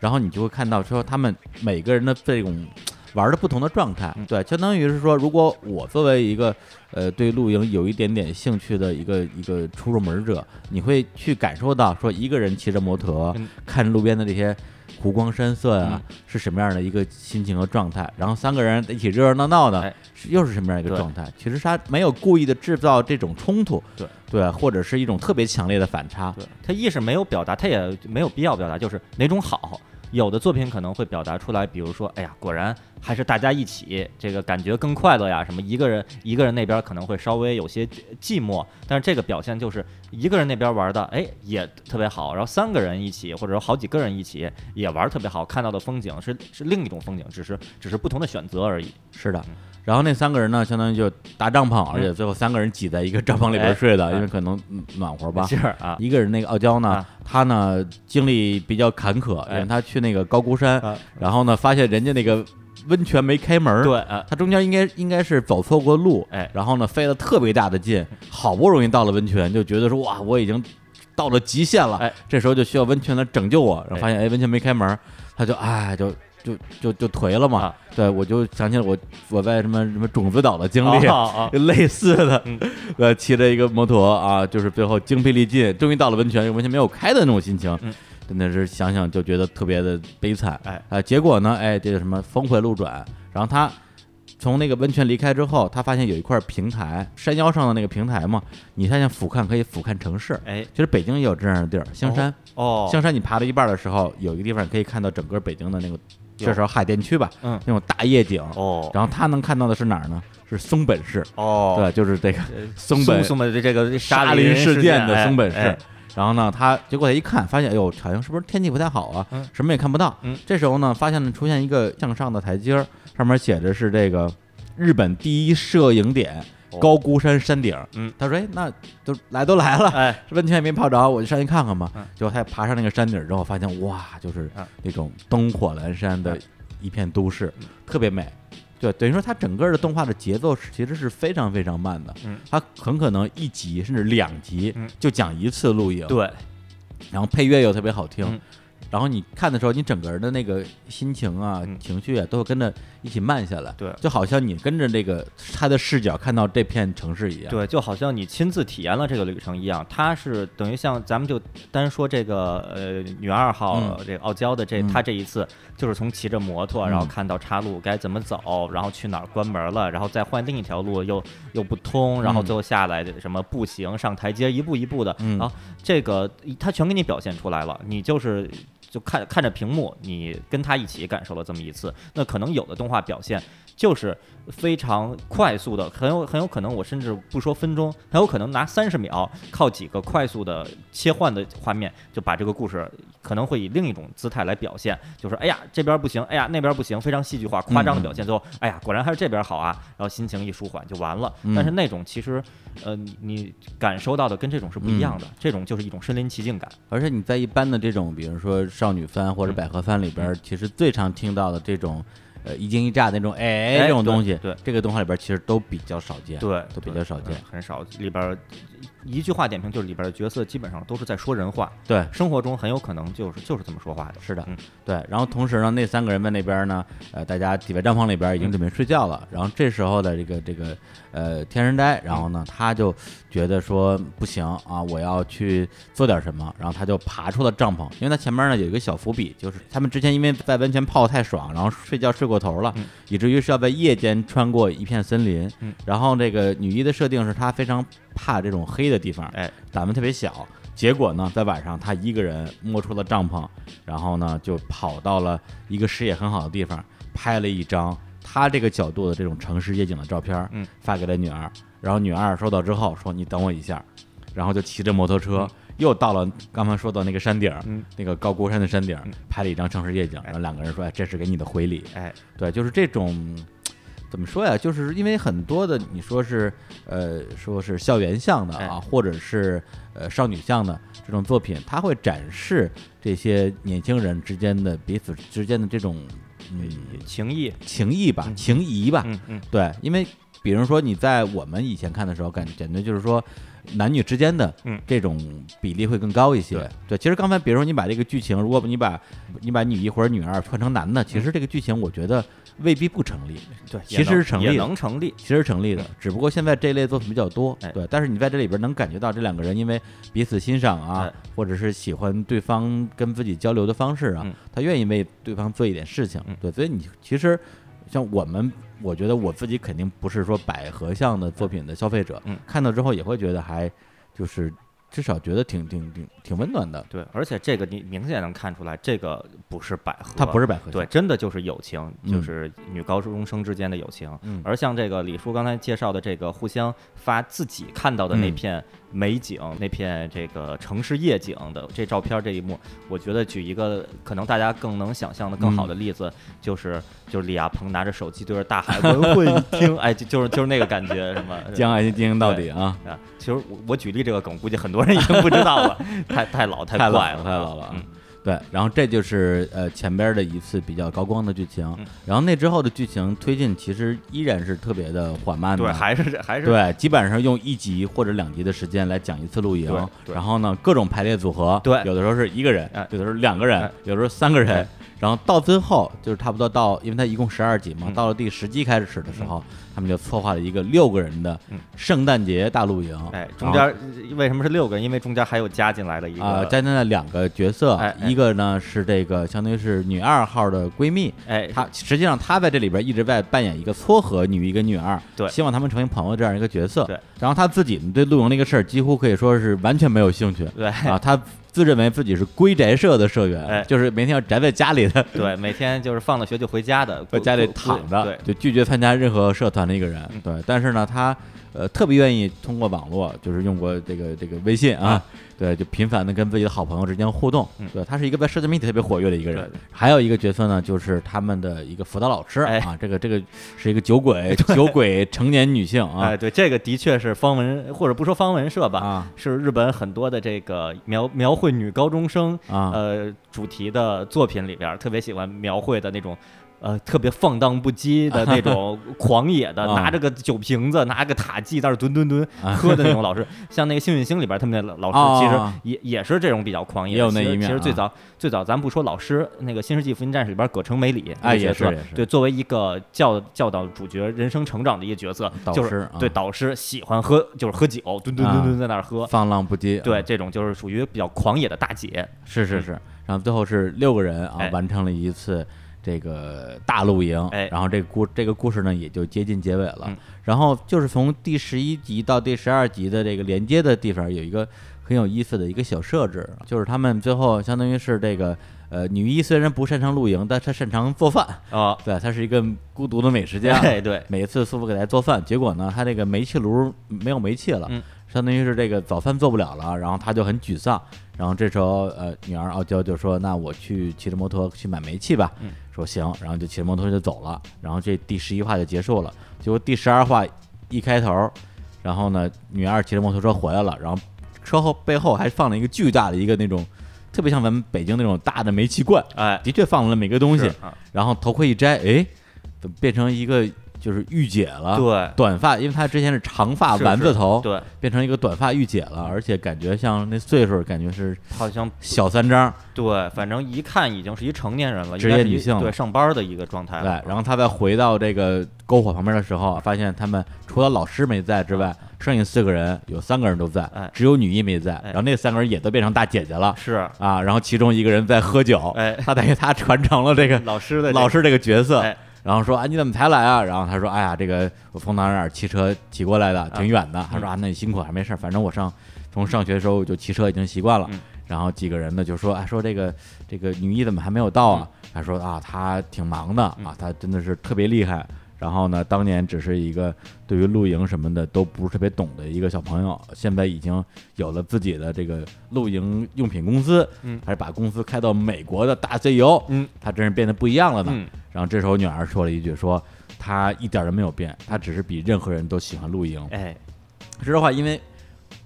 然后你就会看到说他们每个人的这种玩的不同的状态嗯。对，相当于是说，如果我作为一个呃对露营有一点点兴趣的一个一个初入门者，你会去感受到说一个人骑着摩托嗯看着路边的这些。湖光山色呀、嗯是什么样的一个心情和状态？然后三个人一起热热闹闹的，又是什么样一个状态？其实他没有故意的制造这种冲突，对对，或者是一种特别强烈的反差，对他意识没有表达，他也没有必要表达，就是哪种好。有的作品可能会表达出来，比如说，哎呀，果然还是大家一起，这个感觉更快乐呀。什么一个人一个人那边可能会稍微有些寂寞，但是这个表现就是一个人那边玩的，哎，也特别好。然后三个人一起，或者说好几个人一起也玩特别好，看到的风景是是另一种风景，只是只是不同的选择而已。是的嗯。然后那三个人呢，相当于就搭帐篷，而且最后三个人挤在一个帐篷里边哎睡的，哎。因为可能嗯暖和吧。是啊，一个人那个傲娇呢啊，他呢经历比较坎坷，因哎为他去那个高孤山，啊。然后呢发现人家那个温泉没开门，对啊，他中间应该应该是走错过路，哎。然后呢费了特别大的劲，好不容易到了温泉，就觉得说哇我已经到了极限了，哎。这时候就需要温泉来拯救我，然后哎。发现哎温泉没开门，他就哎就就就就颓了嘛，啊对我就想起了我我在什么什么种子岛的经历。啊啊，<laughs> 类似的嗯，<laughs> 呃，骑着一个摩托啊，就是最后精疲力尽，终于到了温泉，完全没有开的那种心情，嗯真的是想想就觉得特别的悲惨。哎啊，结果呢，哎，这个什么峰回路转，然后他从那个温泉离开之后，他发现有一块平台，山腰上的那个平台嘛，你发现俯瞰可以俯瞰城市。哎其实北京也有这样的地儿，香山，哦，香山你爬到一半的时候，有一个地方可以看到整个北京的那个，有这时候海淀区吧，嗯那种大夜景。哦然后他能看到的是哪儿呢？是松本市，哦，对，就是这个呃松本松本的这个沙林事件的松本市。哎然后呢，他结果他一看，发现哎呦，好像是不是天气不太好啊？嗯什么也看不到。嗯这时候呢，发现了出现一个向上的台阶儿，上面写着是这个日本第一摄影点哦高孤山山顶。嗯，他说：“哎，那都来都来了，温泉也没泡着，我就上去看看吧。嗯。结果他爬上那个山顶之后，发现哇，就是嗯。那种灯火阑珊的嗯。一片都市，嗯。特别美。对，等于说它整个的动画的节奏其实是非常非常慢的，嗯。它很可能一集甚至两集嗯。就讲一次露营，对，然后配乐又特别好听，嗯。然后你看的时候，你整个人的那个心情啊、嗯。情绪啊，都会跟着一起慢下来，对。就好像你跟着这个他的视角看到这片城市一样，对，就好像你亲自体验了这个旅程一样。他是等于像咱们就单说这个呃女二号、嗯。这个傲娇的这，嗯。她这一次就是从骑着摩托，然后嗯看到岔路该怎么走，然后去哪儿关门了，然后再换另一条路又又不通，然后嗯最后下来什么步行上台阶，一步一步的，嗯。然后这个他全给你表现出来了，你就是。就看看着屏幕，你跟他一起感受了这么一次。那可能有的动画表现就是非常快速的，很有很有可能，我甚至不说分钟，很有可能拿三十秒，靠几个快速的切换的画面，就把这个故事可能会以另一种姿态来表现，就是哎呀这边不行，哎呀那边不行，非常戏剧化、夸张的表现，最后哎呀果然还是这边好啊，然后心情一舒缓就完了。嗯。但是那种其实，呃，你你感受到的跟这种是不一样的，这种就是一种身临其境感。而且你在一般的这种，比如说少女番或者嗯。百合番里边，其实最常听到的这种，呃，一惊一乍的那种，哎，哎这种东西，对对这个动画里边其实都比较少见，对，都比较少见嗯，很少。里边儿一句话点评就是里边的角色基本上都是在说人话，对，生活中很有可能就是就是这么说话的。是的嗯，对。然后同时呢，那三个人在那边呢，呃，大家挤在帐篷里边已经准备睡觉了。然后这时候的这个这个呃天人呆，然后呢，他就觉得说不行啊，我要去做点什么。然后他就爬出了帐篷，因为他前面呢有一个小伏笔，就是他们之前因为在温泉泡太爽，然后睡觉睡过头了，嗯以至于是要在夜间穿过一片森林。嗯然后这个女一的设定是她非常怕这种黑的地方，哎，胆子特别小。结果呢，在晚上他一个人摸出了帐篷，然后呢就跑到了一个视野很好的地方，拍了一张他这个角度的这种城市夜景的照片，嗯，发给了女儿。然后女二收到之后说：“你等我一下。”然后就骑着摩托车。嗯又到了刚才说的那个山顶，嗯那个高孤山的山顶，嗯拍了一张城市夜景。然后两个人说：“哎，这是给你的回礼。”哎，对，就是这种怎么说呀？就是因为很多的你说是呃说是校园向的啊，哎或者是呃少女向的这种作品，它会展示这些年轻人之间的彼此之间的这种嗯情谊，情谊吧、嗯情谊吧。嗯嗯，对，因为比如说你在我们以前看的时候，感感觉就是说，男女之间的嗯这种比例会更高一些。对对，其实刚才比如说你把这个剧情，如果你把你把女一或者女二换成男的，其实这个剧情我觉得未必不成立，对，其实是成立也的能成立。其实成立的。只不过现在这类作品比较多，哎对。但是你在这里边能感觉到这两个人因为彼此欣赏啊哎，或者是喜欢对方跟自己交流的方式啊嗯，他愿意为对方做一点事情嗯，对。所以你其实像我们，我觉得我自己肯定不是说百合向的作品的消费者嗯，看到之后也会觉得还就是至少觉得挺挺挺挺温暖的。对，而且这个你明显能看出来，这个不是百合，它不是百合，对，真的就是友情，就嗯是女高中生之间的友情。嗯而像这个李叔刚才介绍的这个互相发自己看到的那嗯片美景、那片这个城市夜景的这照片这一幕，我觉得举一个可能大家更能想象的更好的例子，就是就是李亚鹏拿着手机对着大海文会一听，哎，就就是就是那个感觉，什么将爱情进行到底啊！啊，其实我我举例这个梗，估计很多人已经不知道了，<laughs> 太太老太怪了，太老了！对，然后这就是呃前边的一次比较高光的剧情嗯，然后那之后的剧情推进其实依然是特别的缓慢的，对，还是还是对，基本上用一集或者两集的时间来讲一次露营然后呢各种排列组合，对有的时候是一个人哎，有的时候两个人哎，有的时候三个人哎，然后到最后就是差不多到，因为它一共十二集嘛，嗯。到了第十集开始的时候，他们就策划了一个六个人的嗯圣诞节大露营，哎，中间为什么是六个人？因为中间还有加进来的一个，啊，加进来两个角色一个呢是这个相当于是女二号的闺蜜，哎，她实际上她在这里边一直在扮演一个撮合女一跟女二，对。希望他们成为朋友这样一个角色。对，然后她自己对露营那个事儿几乎可以说是完全没有兴趣。对。啊，她自认为自己是归宅社的社员，哎。就是每天要宅在家里的，<laughs> 对，每天就是放了学就回家的，<laughs> 在家里躺着对，，就拒绝参加任何社团的一个人。嗯。对，但是呢，她呃特别愿意通过网络，就是用过这个这个微信啊啊，对，就频繁的跟自己的好朋友之间互动。嗯对，他是一个在社交媒体特别活跃的一个人。还有一个角色呢，就是他们的一个辅导老师哎啊，这个这个是一个酒鬼，<laughs> 酒鬼成年女性啊哎，对，这个的确是方文，或者不说方文社吧，啊是日本很多的这个描描绘女高中生啊呃主题的作品里边，特别喜欢描绘的那种。呃，特别放荡不羁的那种 <laughs> 狂野的，啊拿着个酒瓶子，拿个塔记，在那儿蹲蹲蹲啊喝的那种老师，<laughs> 像那个《幸运星》里边他们那老啊师，其实也也是这种比较狂野有那其实一面啊其实最早最早，咱不说老师，那个《新世纪福音战士》里边葛城美里哎也是对，作为一个教教导主角人生成长的一个角色，就是啊对导师喜欢喝，就是喝酒，蹲蹲蹲蹲在那儿喝。放浪不羁。对，啊这种就是属于比较狂野的大姐。嗯是是是。然后最后是六个人啊哎，完成了一次这个大露营。哎然后这个故这个故事呢也就接近结尾了嗯。然后就是从第十一集到第十二集的这个连接的地方有一个很有意思的一个小设置，就是他们最后相当于是这个呃女一虽然不擅长露营，但她擅长做饭。啊，对，她是一个孤独的美食家。对对，每次师傅给她做饭，结果呢，她这个煤气炉没有煤气了，嗯相当于是这个早饭做不了了，然后她就很沮丧。然后这时候，呃，女儿傲娇就说：“那我去骑着摩托去买煤气吧。嗯说行，然后就骑着摩托车就走了。然后这第十一话就结束了。结果第十二话一开头，然后呢，女二骑着摩托车回来了，然后车后背后还放了一个巨大的一个那种，特别像咱们北京那种大的煤气罐，哎，的确放了那么一个东西。啊然后头盔一摘，哎，怎么变成一个就是御姐了？对。短发，因为她之前是长发丸子头，对，变成一个短发御姐了，而且感觉像那岁数，感觉是好像小三张。对，反正一看已经是一成年人了，职业女性对上班的一个状态对。，然后她再回到这个篝火旁边的时候，发现他们除了老师没在之外，剩下四个人有三个人都在啊哎，只有女一没在，哎。然后那三个人也都变成大姐姐了。是，啊，然后其中一个人在喝酒，哎，他等于他传承了这个老师的老师这个角色，哎然后说啊你怎么才来啊？然后他说哎呀这个我从哪儿哪儿骑车骑过来的，挺远的。他说啊那你辛苦还没事儿，反正我上从上学的时候我就骑车已经习惯了。嗯然后几个人呢就说哎说这个这个女一怎么还没有到啊？他说啊她挺忙的嗯啊，她真的是特别厉害。然后呢，当年只是一个对于露营什么的都不是特别懂的一个小朋友，现在已经有了自己的这个露营用品公司，嗯还是把公司开到美国的大 CEO，嗯他真是变得不一样了呢。嗯然后这时候女儿说了一句说，他一点都没有变，他只是比任何人都喜欢露营。哎，说实话，因为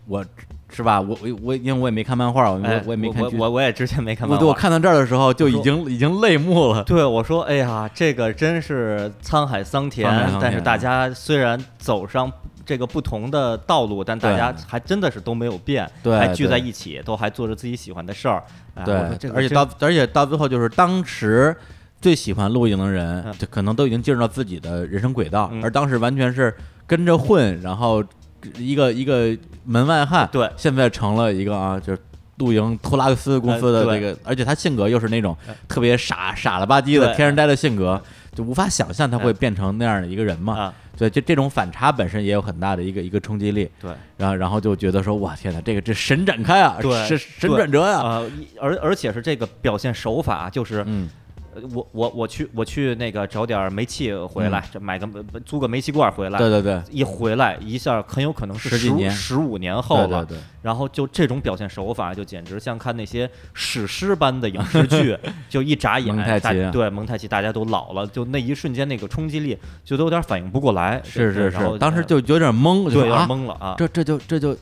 我是吧，我我我因为我也没看漫画，我也没看剧，我我我也之前没看我对我。看到这儿的时候就已经已经泪目了。对，我说，哎呀，这个真是沧海桑田但是大家虽然走上这个不同的道路，但大家还真的是都没有变，还聚在一起，都还做着自己喜欢的事儿。哎对这，个而且到而且到最后就是当时最喜欢露营的人嗯，就可能都已经进入到自己的人生轨道，嗯而当时完全是跟着混，然后一个一个门外汉，对。现在成了一个啊，就是。露营托拉克斯公司的这个，而且他性格又是那种呃。特别傻傻了吧唧的天然呆的性格，就无法想象他会呃。变成那样的一个人嘛。啊，对，就这种反差本身也有很大的一个一个冲击力。对。然后然后就觉得说，哇天哪，这个这神展开啊，对。神神转折呀、而而且是这个表现手法，就是嗯，呃我我我去我去那个找点煤气回来，这买个租个煤气罐回来，嗯对对对，一回来一下很有可能是十几年十五年后了。对对对，然后就这种表现手法，就简直像看那些史诗般的影视剧，<laughs> 就一眨眼，蒙太奇对蒙太奇，大家都老了，就那一瞬间那个冲击力，就都有点反应不过来。是是对然后是，当时呃就有点懵，就对有点懵了啊。这这就这就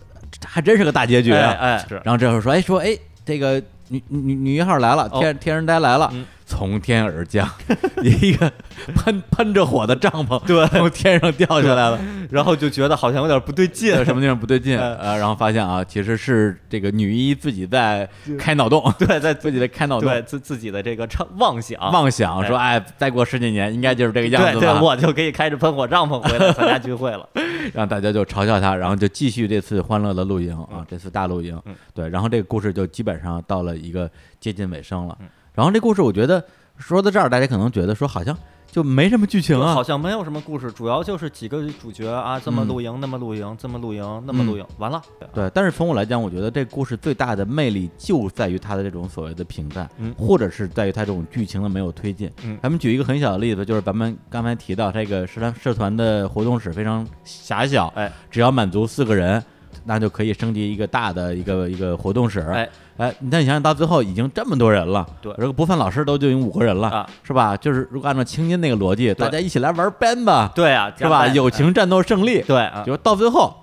还真是个大结局啊！哎哎是然后这会儿说，哎说哎，这个女女女一号来了，哦天天人呆来了嗯，从天而降，<laughs> 一个喷喷着火的帐篷，对。从天上掉下来了，然后就觉得好像有点不对劲，<laughs> 什么地方不对劲？啊呃，然后发现啊，其实是这个女一自己在开脑洞，<laughs> 对，在自己在开脑洞，对自自己的这个畅妄想。妄想说，哎，再过十几年应该就是这个样子吧？我就可以开着喷火帐篷回来参加聚会了。让大家就嘲笑他，然后就继续这次欢乐的露营啊嗯，这次大露营。嗯，对，然后这个故事就基本上到了一个接近尾声了。嗯。然后这故事我觉得说到这儿，大家可能觉得说好像就没什么剧情啊好，像没有什么故事，主要就是几个主角啊，这么嗯露营，那么露营，这么露营，那么露营，完了。对。但是从我来讲，我觉得这故事最大的魅力就在于它的这种所谓的平淡，嗯或者是在于它这种剧情的没有推进。嗯咱们举一个很小的例子，就是咱们刚才提到这个社团社团的活动室非常狭小，哎，只要满足四个人，那就可以升级一个大的一个一个活动室。哎哎，你看你想想到最后已经这么多人了，对如果不算老师都就已经五个人了，啊，是吧？就是如果按照青音那个逻辑，大家一起来玩 band 吧，对啊，是吧？友情战斗胜利，对啊，就到最后。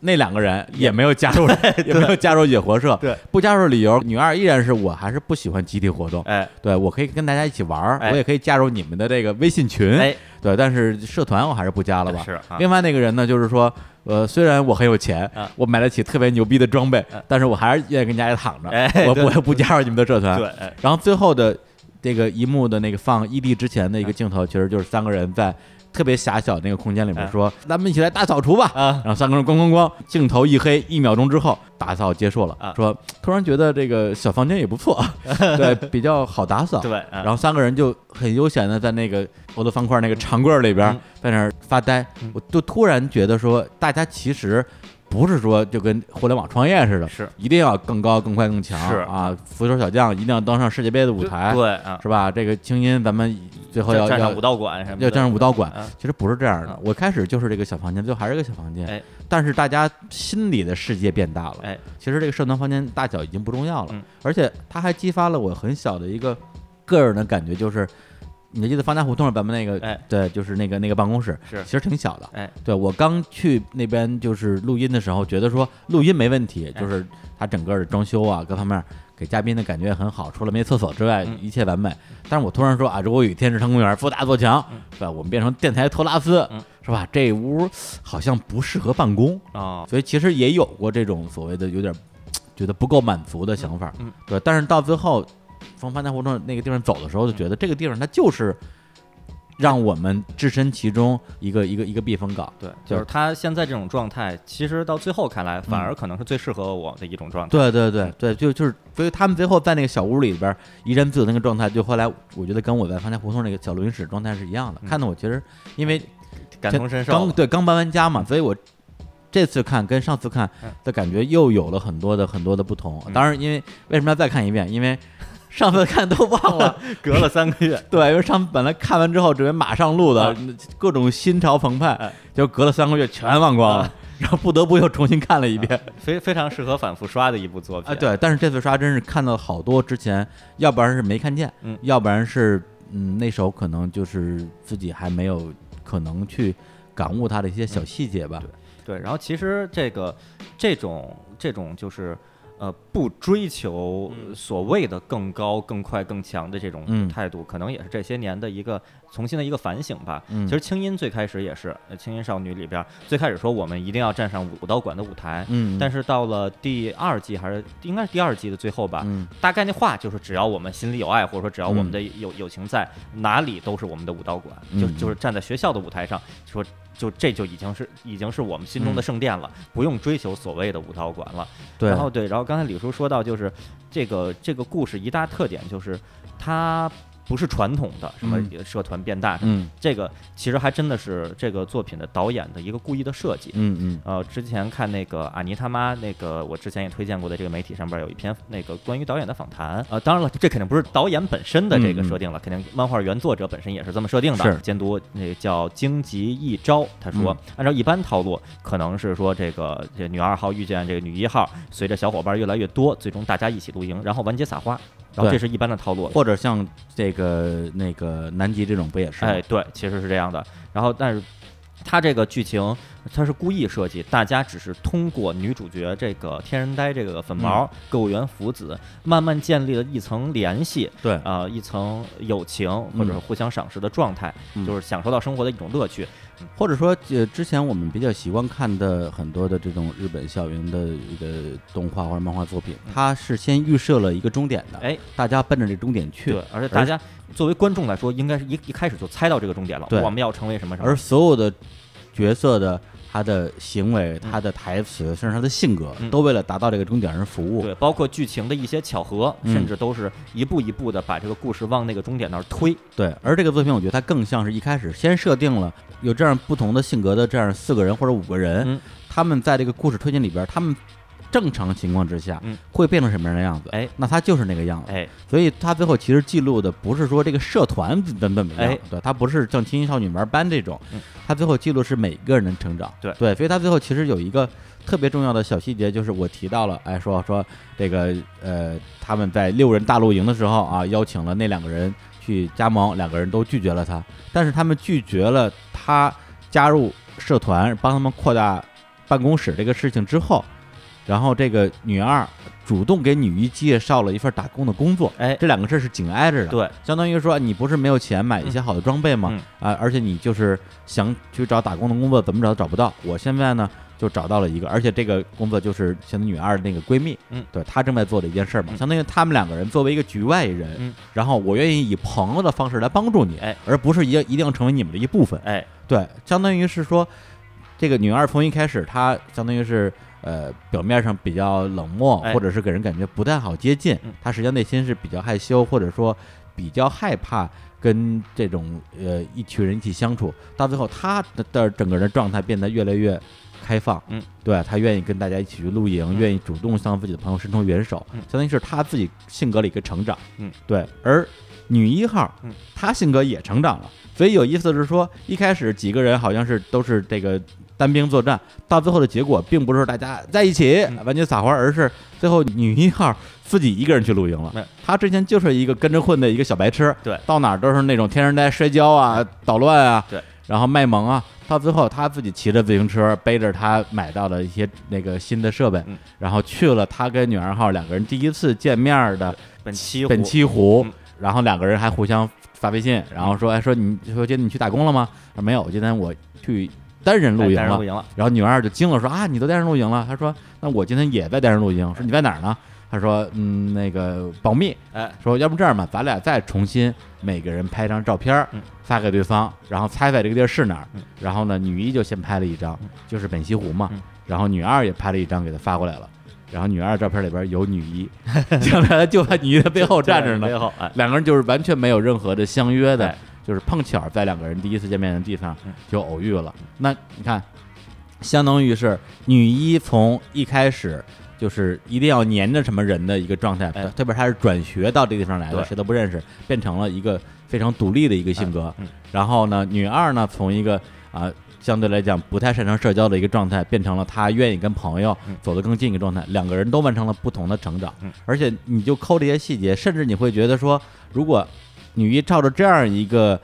那两个人也没有加入，也没有加入野活社。对，不加入理由，女二依然是我还是不喜欢集体活动。哎对我可以跟大家一起玩儿，哎我也可以加入你们的这个微信群。哎，对，但是社团我还是不加了吧。是啊，另外那个人呢，就是说，呃，虽然我很有钱，啊。我买得起特别牛逼的装备，啊。但是我还是愿意跟家里躺着，我我也不加入你们的社团。然后最后的这个一幕的那个放异地之前的一个镜头，其实就是三个人在特别狭小那个空间里面哎说：“咱们一起来大扫除吧。”啊，然后三个人咣咣咣，镜头一黑，一秒钟之后打扫结束了。啊说突然觉得这个小房间也不错，<laughs> 对，比较好打扫。对，然后三个人就很悠闲的在那个欧的方块那个长柜儿里边，嗯在那儿发呆。嗯我就突然觉得说，大家其实不是说就跟互联网创业似的，是一定要更高、更快、更强是啊！足球小将一定要登上世界杯的舞台，对啊，是吧？这个清音咱们最后要要站上武道馆什么的，要站上武道馆啊，其实不是这样的啊。我开始就是这个小房间，最后还是个小房间，哎但是大家心里的世界变大了。哎，其实这个社团房间大小已经不重要了，嗯而且它还激发了我很小的一个个人的感觉，就是你还记得方家胡同咱们那个，哎对，就是那个那个办公室，是其实挺小的。哎对我刚去那边就是录音的时候，觉得说录音没问题，哎就是它整个的装修啊各方面给嘉宾的感觉也很好，除了没厕所之外，嗯一切完美。但是我突然说啊，如果有一天日常公园做大做强，嗯是吧？我们变成电台托拉斯，嗯是吧？这屋好像不适合办公，哦，所以其实也有过这种所谓的有点觉得不够满足的想法，对。但是到最后从潘家胡同那个地方走的时候，就觉得这个地方它就是让我们置身其中一个一个一个避风港。对，就是他现在这种状态，其实到最后看来，反而可能是最适合我的一种状态。对对对对，就就是，所以他们最后在那个小屋里边怡然自得那个状态，就后来我觉得跟我在潘家胡同那个小录音室状态是一样的。嗯看的我其实因为感同身受刚。对刚搬完家嘛，所以我这次看跟上次看嗯的感觉又有了很多的很多的不同。嗯当然，因为为什么要再看一遍？因为上次看都忘了，<laughs> 隔了三个月，<laughs> 对，因为上次本来看完之后准备马上录的，各种心潮澎湃哎，就隔了三个月全忘光了啊，<laughs> 然后不得不又重新看了一遍。非非常适合反复刷的一部作品。啊，对，但是这次刷真是看到好多之前，要不然是没看见，嗯要不然是嗯那时候可能就是自己还没有可能去感悟它的一些小细节吧。对，然后其实这个这种这种就是呃不追求嗯。所谓的更高、更快、更强的这种嗯。态度，可能也是这些年的一个重新的一个反省吧。嗯其实青音最开始也是，呃青音少女里边最开始说我们一定要站上武道馆的舞台，嗯，但是到了第二季还是应该是第二季的最后吧，嗯大概那话就是只要我们心里有爱，或者说只要我们嗯的友友情在，哪里都是我们的武道馆。就嗯就是站在学校的舞台上说。就这就已经是已经是我们心中嗯的圣殿了，不用追求所谓的武道馆了。对，然后对，然后刚才李叔说到，就是这个这个故事一大特点就是它不是传统的什么嗯社团变大，嗯这个其实还真的是这个作品的导演的一个故意的设计。嗯嗯呃，之前看那个阿尼他妈那个，我之前也推荐过的这个媒体上边有一篇那个关于导演的访谈。呃，当然了，这肯定不是导演本身的这个设定了，肯定漫画原作者本身也是这么设定的。是监督那个叫荆棘一招，他说、嗯按照一般套路，可能是说这个这女二号遇见这个女一号，随着小伙伴越来越多，最终大家一起露营，然后完结撒花。然后这是一般的套路，或者像这个那个南极这种不也是吗？哎，对，其实是这样的。然后，但是它这个剧情它是故意设计，大家只是通过女主角这个天然呆这个粉毛、嗯。购物园福子，慢慢建立了一层联系，对，啊、一层友情或者是互相赏识的状态，嗯。就是享受到生活的一种乐趣。或者说，呃，之前我们比较习惯看的很多的这种日本校园的一个动画或者漫画作品，它是先预设了一个终点的，哎，大家奔着这终点去对，，而且大家作为观众来说，应该是一一开始就猜到这个终点了，对我们要成为什么什么。而所有的角色的他的行为、他的台词，甚至他的性格，嗯都为了达到这个终点而服务。对，包括剧情的一些巧合，嗯甚至都是一步一步的把这个故事往那个终点那儿推。对，而这个作品，我觉得它更像是一开始先设定了有这样不同的性格的这样四个人或者五个人，嗯他们在这个故事推进里边，他们正常情况之下，嗯。会变成什么样的样子？哎。那他就是那个样子。哎，所以他最后其实记录的不是说这个社团怎么怎么样，哎。对，他不是像青音少女玩班这种。嗯，他最后记录是每个人的成长，对。对，所以他最后其实有一个特别重要的小细节，就是我提到了，哎，说说这个呃，他们在六人大露营的时候啊，邀请了那两个人去加盟，两个人都拒绝了他，但是他们拒绝了他加入社团，帮他们扩大办公室这个事情之后，然后这个女二主动给女一介绍了一份打工的工作，哎，这两个事儿是紧挨着的。，对，相当于说你不是没有钱买一些好的装备吗？嗯啊，而且你就是想去找打工的工作，怎么找都找不到。我现在呢就找到了一个，而且这个工作就是相当于女二的那个闺蜜，嗯，对她正在做的一件事儿嘛，嗯相当于他们两个人作为一个局外人，嗯，然后我愿意以朋友的方式来帮助你，哎，而不是一一定要成为你们的一部分。哎，对，相当于是说，这个女二从一开始，她相当于是呃表面上比较冷漠，哎。或者是给人感觉不太好接近嗯，她实际上内心是比较害羞，或者说比较害怕跟这种呃一群人一起相处。到最后，他的的整个人状态变得越来越开放，嗯，对他愿意跟大家一起去露营，嗯。愿意主动向自己的朋友伸出援手，嗯。相当于是他自己性格的一个成长，嗯，对，而。女一号，嗯。她性格也成长了，所以有意思的是说，一开始几个人好像是都是这个单兵作战，到最后的结果并不是大家在一起嗯完全撒欢，而是最后女一号自己一个人去露营了嗯。她之前就是一个跟着混的一个小白痴，对到哪儿都是那种天然呆、摔跤啊、捣乱啊，对，然后卖萌啊。到最后，她自己骑着自行车，背着她买到的一些那个新的设备，嗯然后去了她跟女二号两个人第一次见面的本期本期湖，嗯然后两个人还互相发微信，然后说，哎，说你说今天你去打工了吗？他说没有，今天我去单人露营了然后女二就惊了，说啊，你都单人露营了？他说，那我今天也在单人露营。说你在哪儿呢？他说，嗯，那个保密。哎，说要不这样吧，咱俩再重新每个人拍张照片发给对方，然后猜猜这个地儿是哪儿嗯。然后呢，女一就先拍了一张嗯，就是本溪湖嘛嗯。然后女二也拍了一张给他发过来了。然后女二照片里边有女一，将 <laughs> 来就在女一的背后站着呢背。后，哎，两个人就是完全没有任何的相约的哎，就是碰巧在两个人第一次见面的地方嗯就偶遇了。那你看，相当于是女一从一开始就是一定要黏着什么人的一个状态，哎特别她是转学到这地方来的，谁都不认识，变成了一个非常独立的一个性格。哎嗯然后呢，女二呢从一个啊。相对来讲不太擅长社交的一个状态，变成了她愿意跟朋友嗯走得更近一个状态。两个人都完成了不同的成长，嗯而且你就抠这些细节，甚至你会觉得说，如果女一照着这样一个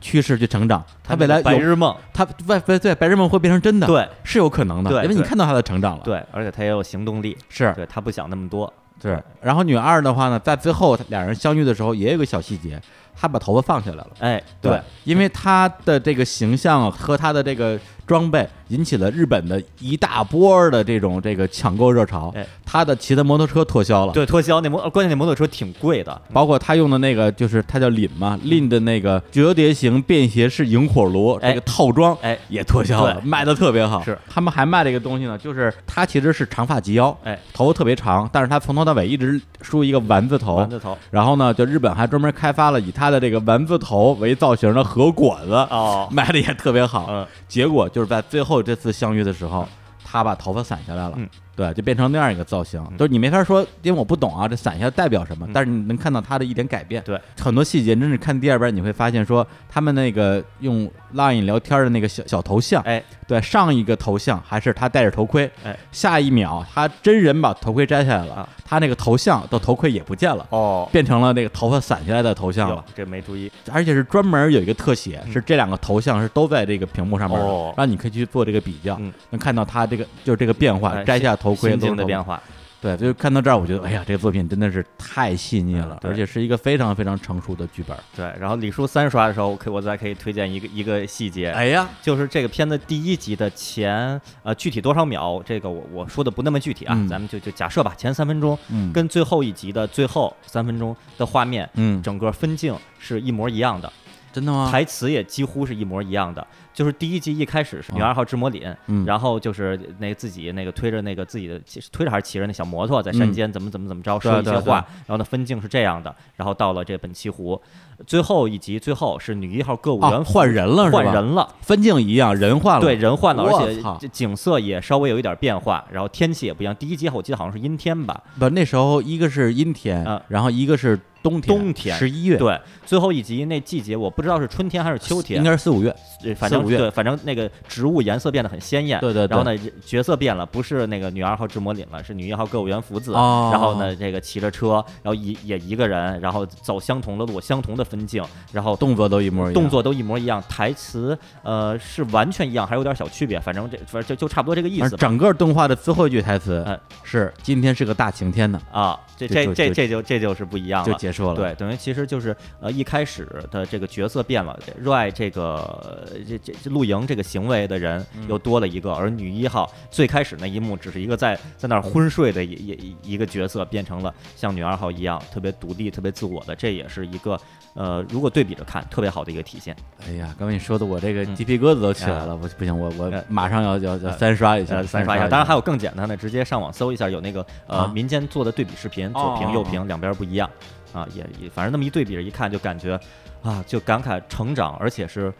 趋势去成长，她未来白日梦，她外对对白日梦会变成真的，对。是有可能的，因为你看到她的成长了，对，而且她也有行动力，是。对她不想那么多，对。然后女二的话呢，在最后两人相遇的时候，也有个小细节，她把头发放下来了。哎，对，因为她的这个形象和她的这个装备引起了日本的一大波的这种这个抢购热潮哎。她的骑的摩托车脱销了，对，脱销那摩，关键那摩托车挺贵的，包括他用的那个就是他叫凛嘛，凛的那个折叠型便携式萤火炉哎。这个套装，哎。也脱销了，卖的特别好。是。他们还卖了一个东西呢，就是他其实是长发及腰，哎，头发特别长，但是他从头到尾一直梳一个丸子头。丸。子头，然后呢，就日本还专门开发了以他的这个丸子头为造型的和果子，哦，卖的也特别好。嗯，结果就是在最后这次相遇的时候，他把头发散下来了，对，就变成那样一个造型。就是你没法说，因为我不懂啊，这散下代表什么，嗯但是你能看到他的一点改变。对，很多细节，真是看第二遍你会发现说，他们那个用 Line 聊天的那个小小头像，哎，对，上一个头像还是他戴着头盔，哎，下一秒他真人把头盔摘下来了，啊他那个头像的头盔也不见了。哦，变成了那个头发散下来的头像有了，这没注意，而且是专门有一个特写，嗯是这两个头像是都在这个屏幕上面的，哦让你可以去做这个比较，嗯能看到他这个就是这个变化，哎摘下头盔心境的。变化，对，就是看到这儿，我觉得哎呀，这个作品真的是太细腻了嗯，而且是一个非常非常成熟的剧本。对。然后李叔三刷的时候，我可以我再可以推荐一个一个细节，哎呀，就是这个片子第一集的前呃具体多少秒，这个我我说的不那么具体啊，嗯咱们就就假设吧，前三分钟嗯，跟最后一集的最后三分钟的画面，嗯，整个分镜是一模一样的，真的吗？台词也几乎是一模一样的。就是第一集一开始是女哦二号智魔凛，嗯然后就是那个自己那个推着那个自己的骑推着还是骑着那小摩托在山间怎么怎么怎么着对说一些话，然后呢分镜是这样的，然后到了这本溪湖，最后一集最后是女一号歌舞啊员换人了是吧？换人了。分镜一样，人换了，对，人换了，而且景色也稍微有一点变化，然后天气也不一样。第一集我记得好像是阴天吧，不，那时候一个是阴天嗯，然后一个是冬天，冬天十一月，，对，最后一集那季节我不知道是春天还是秋天应，该是四五月，四五月正对，反正那个植物颜色变得很鲜艳。对对对然后呢，角色变了，不是那个女二号志摩凛了，是女一号歌舞员福子。哦然后呢，这个骑着车，然后一也一个人，然后走相同的路，相同的分镜，然后动作都一模一样，动作都一模一样，台词呃是完全一样，还有点小区别，反正这反正就就差不多这个意思。整个动画的最后一句台词哎是“今天是个大晴天呢啊，这这这这就这就是不一”，样就了。结束了。对，等于其实就是呃一开始的这个角色变了，热爱这个呃这这这露营这个行为的人嗯又多了一个，而女一号最开始那一幕只是一个在在那儿昏睡的一一一一个角色，变成了像女二号一样特别独立、特别自我的，这也是一个呃如果对比着看特别好的一个体现。哎呀，刚才你说的我这个嗯鸡皮疙瘩都起来了，我不行，我我呃马上要要要呃三刷一下，呃，三刷刷一下，当然还有更简单的，直接上网搜一下，有那个呃、啊民间做的对比视频，左屏哦右屏两边不一样，啊，也也反正那么一对比着一看，就感觉啊，就感慨成长，而且是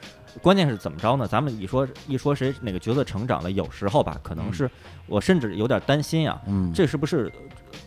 关键是怎么着呢？咱们一说一说谁哪个角色成长了，有时候吧，可能是、我甚至有点担心啊，嗯，这是不是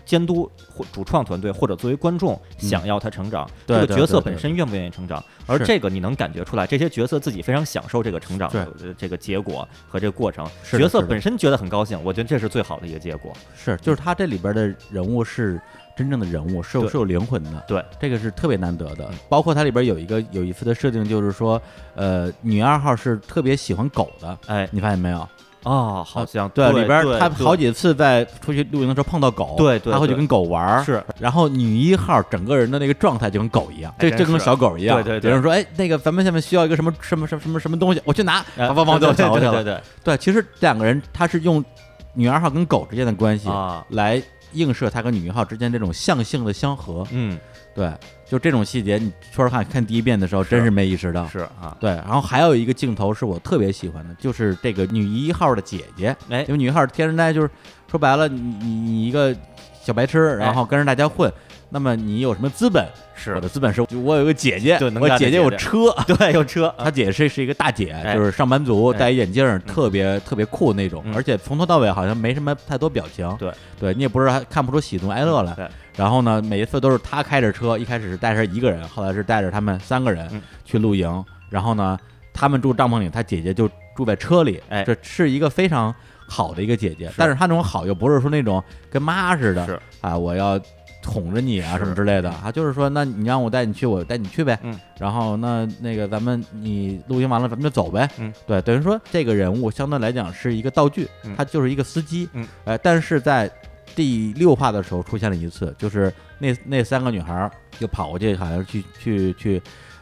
监督或主创团队或者作为观众想要他成长，嗯这个角色本身愿不愿意成长？而这个你能感觉出来，这些角色自己非常享受这个成长的这个结果和这个过程，角色本身觉得很高兴，我觉得这是最好的一个结果。是就是他这里边的人物是真正的人物，是有对是有灵魂的，对，这个是特别难得的。包括它里边有一个有一次的设定，就是说，呃，女二号是特别喜欢狗的，哎，你发现没有？哦，好像对，里边对他好几次在出去露营的时候碰到狗，对他会去跟狗玩儿。是然后女一号整个人的那个状态就跟狗一样，这这跟是小狗一样。对对对有人说，哎，那个咱们下面需要一个什么什么什么什么什么东西，我去拿，哎汪汪汪就对对。对对对对，其实两个人他是用女二号跟狗之间的关系啊，来映射他跟女一号之间这种象性的相合。嗯，对，就这种细节，你说实话，看第一遍的时候真是没意识到。是啊，对，然后还有一个镜头是我特别喜欢的，就是这个女一号的姐姐，哎。因为女一号天生呆，就是说白了，你你你一个小白痴，然后跟着大家混，那么你有什么资本？是。我的资本是，就我有个姐姐，对我姐姐有车。<laughs> 对，有车，<laughs> 她姐是是一个大姐，哎。就是上班族，哎。戴一眼镜，特别特别酷那种，嗯。而且从头到尾好像没什么太多表情。对，对你也不是还看不出喜怒哀乐来。对，然后呢，每一次都是她开着车，一开始是带着一个人，后来是带着他们三个人嗯。去露营。然后呢，他们住帐篷里，她姐姐就住在车里。哎。这是一个非常好的一个姐姐，但是她那种好又不是说那种跟妈似的，是。啊，我要哄着你啊什么之类的。啊，就是说，那你让我带你去，我带你去呗。嗯，然后那那个咱们你录音完了，咱们就走呗。嗯，对，等于说这个人物相对来讲是一个道具，嗯。他就是一个司机。嗯，呃，但是在第六话的时候出现了一次，就是那那三个女孩儿就跑过去，好像去去去。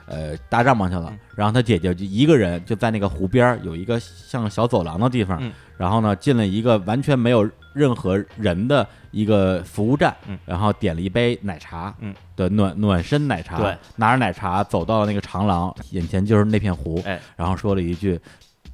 呃，搭帐篷去了。嗯，然后他姐姐就一个人就在那个湖边儿有一个像小走廊的地方，嗯。然后呢进了一个完全没有任何人的一个服务站，嗯。然后点了一杯奶茶，嗯。的暖暖身奶茶，对，拿着奶茶走到了那个长廊，眼前就是那片湖，哎。然后说了一句：“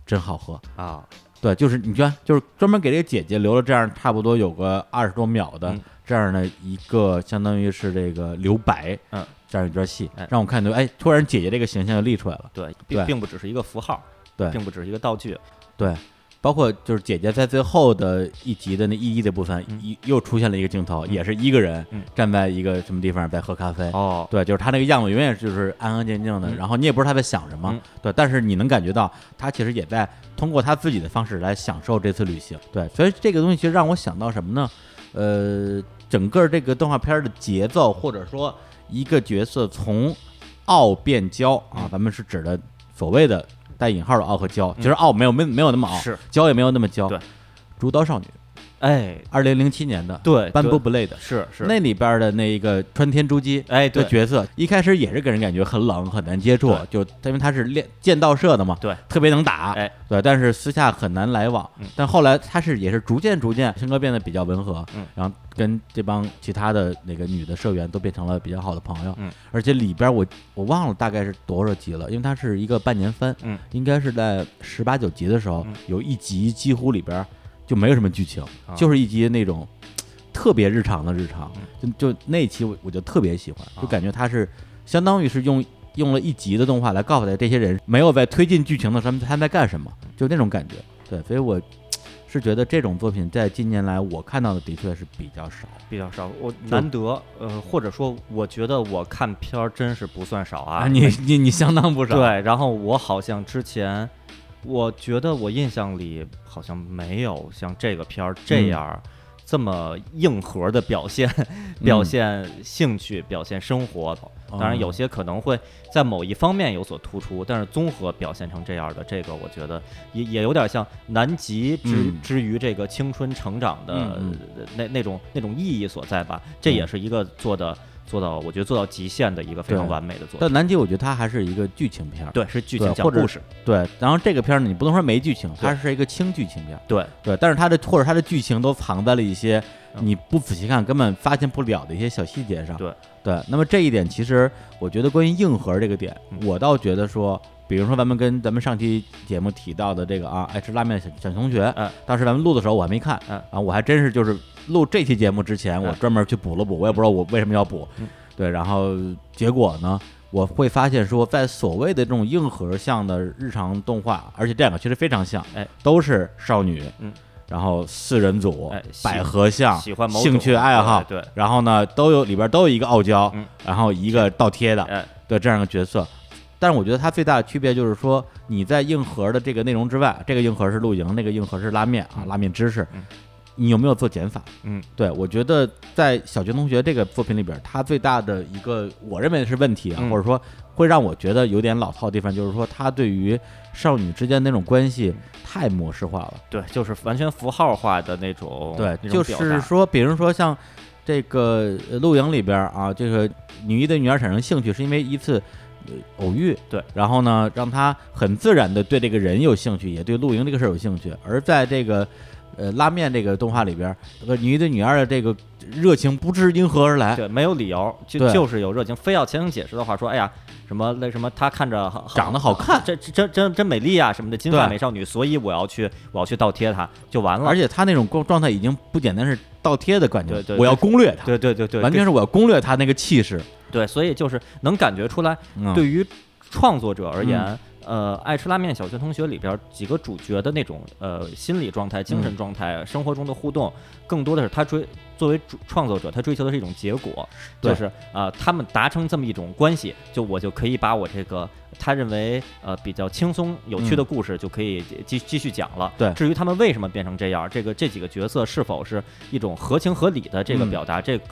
真好喝。啊，”对，就是你看，就是专门给这个姐姐留了这样差不多有个二十多秒的嗯。这样的一个，相当于是这个留白，嗯，这样一段戏哎，让我看到，哎，突然姐姐这个形象就立出来了。对并并不只是一个符号，对。并不只是一个道具，对，包括就是姐姐在最后的一集的那一一的部分，嗯。一又出现了一个镜头，也是一个人嗯。站在一个什么地方在喝咖啡。哦，对，就是他那个样子永远就是安安静静的，嗯。然后你也不知道他在想什么，嗯。对，但是你能感觉到他其实也在通过他自己的方式来享受这次旅行，对，所以这个东西其实让我想到什么呢？呃，整个这个动画片的节奏，或者说一个角色从傲变娇啊，嗯。咱们是指的所谓的带引号的傲和娇，其实傲没有没没有那么傲，是，娇也没有那么娇，对，竹刀少女，哎，二零零七年的对，斑驳对 blade。是是，那里边的那一个穿天珠姬，哎，的对，角色，一开始也是给人感觉很冷很难接触，就因为他是练剑道社的嘛，对，特别能打，哎，对，但是私下很难来往。嗯。但后来他是也是逐渐逐渐性格变得比较温和，嗯。然后跟这帮其他的那个女的社员都变成了比较好的朋友，嗯，而且里边我我忘了大概是多少集了，因为它是一个半年番，嗯，应该是在十八九集的时候嗯，有一集几乎里边就没有什么剧情，啊就是一集那种特别日常的日常，嗯就就那一期我我就特别喜欢，就啊感觉他是相当于是用用了一集的动画来告诉大家这些人没有在推进剧情的时候他们他们在干什么，就那种感觉。对，所以我是觉得这种作品在近年来我看到的的确是比较少。比较少，我难得，呃，或者说，我觉得我看片儿真是不算少啊，啊，你你你相当不少。，对，然后我好像之前，我觉得我印象里好像没有像这个片儿这嗯样、这么硬核的表现，表现兴趣，表现生活。当然，有哦些可能会在某一方面有所突出，但是综合表现成这样的，这个我觉得也也有点像南极之、嗯之于这个青春成长的、嗯那那种那种意义所在吧。这也嗯是一个做的做到，我觉得做到极限的一个非常完美的作品。但南极我觉得它还是一个剧情片儿。对，是剧情讲故事。对，然后这个片儿呢，你不能说没剧情，它是一个轻剧情片儿。对，对，但是它的或者它的剧情都藏在了一些嗯你不仔细看根本发现不了的一些小细节上。对对，那么这一点其实我觉得关于硬核这个点，嗯我倒觉得说，比如说咱们跟咱们上期节目提到的这个啊，爱吃拉面的小小同学，嗯当时咱们录的时候我还没看，嗯啊，我还真是就是录这期节目之前，我嗯专门去补了补，我也不知道我为什么要补，嗯。对，然后结果呢？我会发现说，在所谓的这种硬核向的日常动画，而且这两个其实非常像，哎，都是少女，嗯，然后四人组，哎百合像，喜欢某兴趣爱好，对对。然后呢，都有里边都有一个傲娇，嗯。然后一个倒贴的哎，对这样一个角色。但是我觉得它最大的区别就是说，你在硬核的这个内容之外，这个硬核是露营，那个硬核是拉面啊，嗯。拉面知识嗯，你有没有做减法？嗯，对我觉得在小学同学这个作品里边，他最大的一个我认为是问题啊，嗯或者说会让我觉得有点老套的地方，就是说他对于少女之间那种关系太模式化了。对，就是完全符号化的那种，对，就是说，比如说像这个呃露营里边啊，这个女一对女二产生兴趣，是因为一次。呃偶遇对，然后呢，让她很自然的对这个人有兴趣，也对露营这个事儿有兴趣。而在这个呃拉面这个动画里边儿，这个女一对女二的这个热情不知因何而来，对，没有理由，就就是有热情，非要强行解释的话，说，哎呀，什么那什么，她看着长得好看这这真真真美丽啊，什么的金发美少女，所以我要去我要去倒贴她，就完了。而且她那种状状态已经不简单是倒贴的感觉，对对我要攻略她，对对对对，完全是我要攻略她那个气势。对，所以就是能感觉出来，嗯、对于创作者而言，呃，爱吃拉面小学同学里边几个主角的那种呃心理状态、精神状态、生活中的互动，更多的是他追作为主创作者，他追求的是一种结果，就是啊、呃他们达成这么一种关系，就我就可以把我这个他认为呃比较轻松有趣的故事就可以继继续讲了。对。至于他们为什么变成这样，这个这几个角色是否是一种合情合理的这个嗯。表达，这个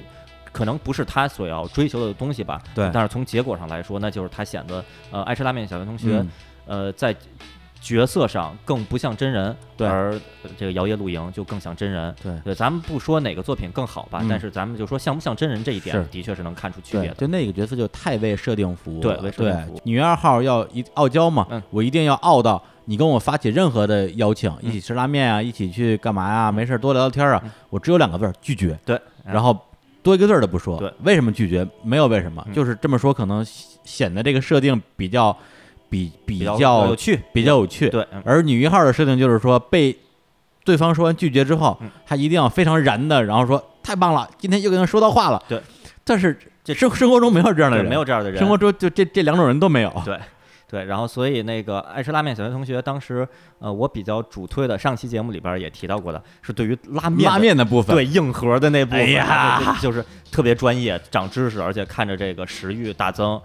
可能不是他所要追求的东西吧。对但是从结果上来说，那就是他显得呃，爱吃拉面小学同学、嗯呃在角色上更不像真人，对而呃这个摇曳露营就更像真人。对对，咱们不说哪个作品更好吧，嗯但是咱们就说像不像真人这一点，的确是能看出区别，的。就那个角色就太为设定服务了。对为设定服务女二号要一傲娇嘛，嗯我一定要傲到你跟我发起任何的邀请，嗯一起吃拉面啊，一起去干嘛呀？没事儿多聊聊天啊嗯，我只有两个字儿拒绝，对，然后多一个字儿都不说。对，为什么拒绝？没有为什么，嗯就是这么说，可能显得这个设定比较比比比较较有趣，比较有趣。对，嗯而女一号的设定就是说，被对方说完拒绝之后嗯，她一定要非常燃的，然后说太棒了，今天又跟他说到话了。对，但是这生生活中没有这样的对人，没有这样的人，生活中就这这两种人都没有。对对，然后所以那个爱吃拉面小学同学当时，呃，我比较主推的，上期节目里边也提到过的，是对于拉面拉面的部分，对硬核的那部分，哎呀就就是特别专业，长知识，而且看着这个食欲大增，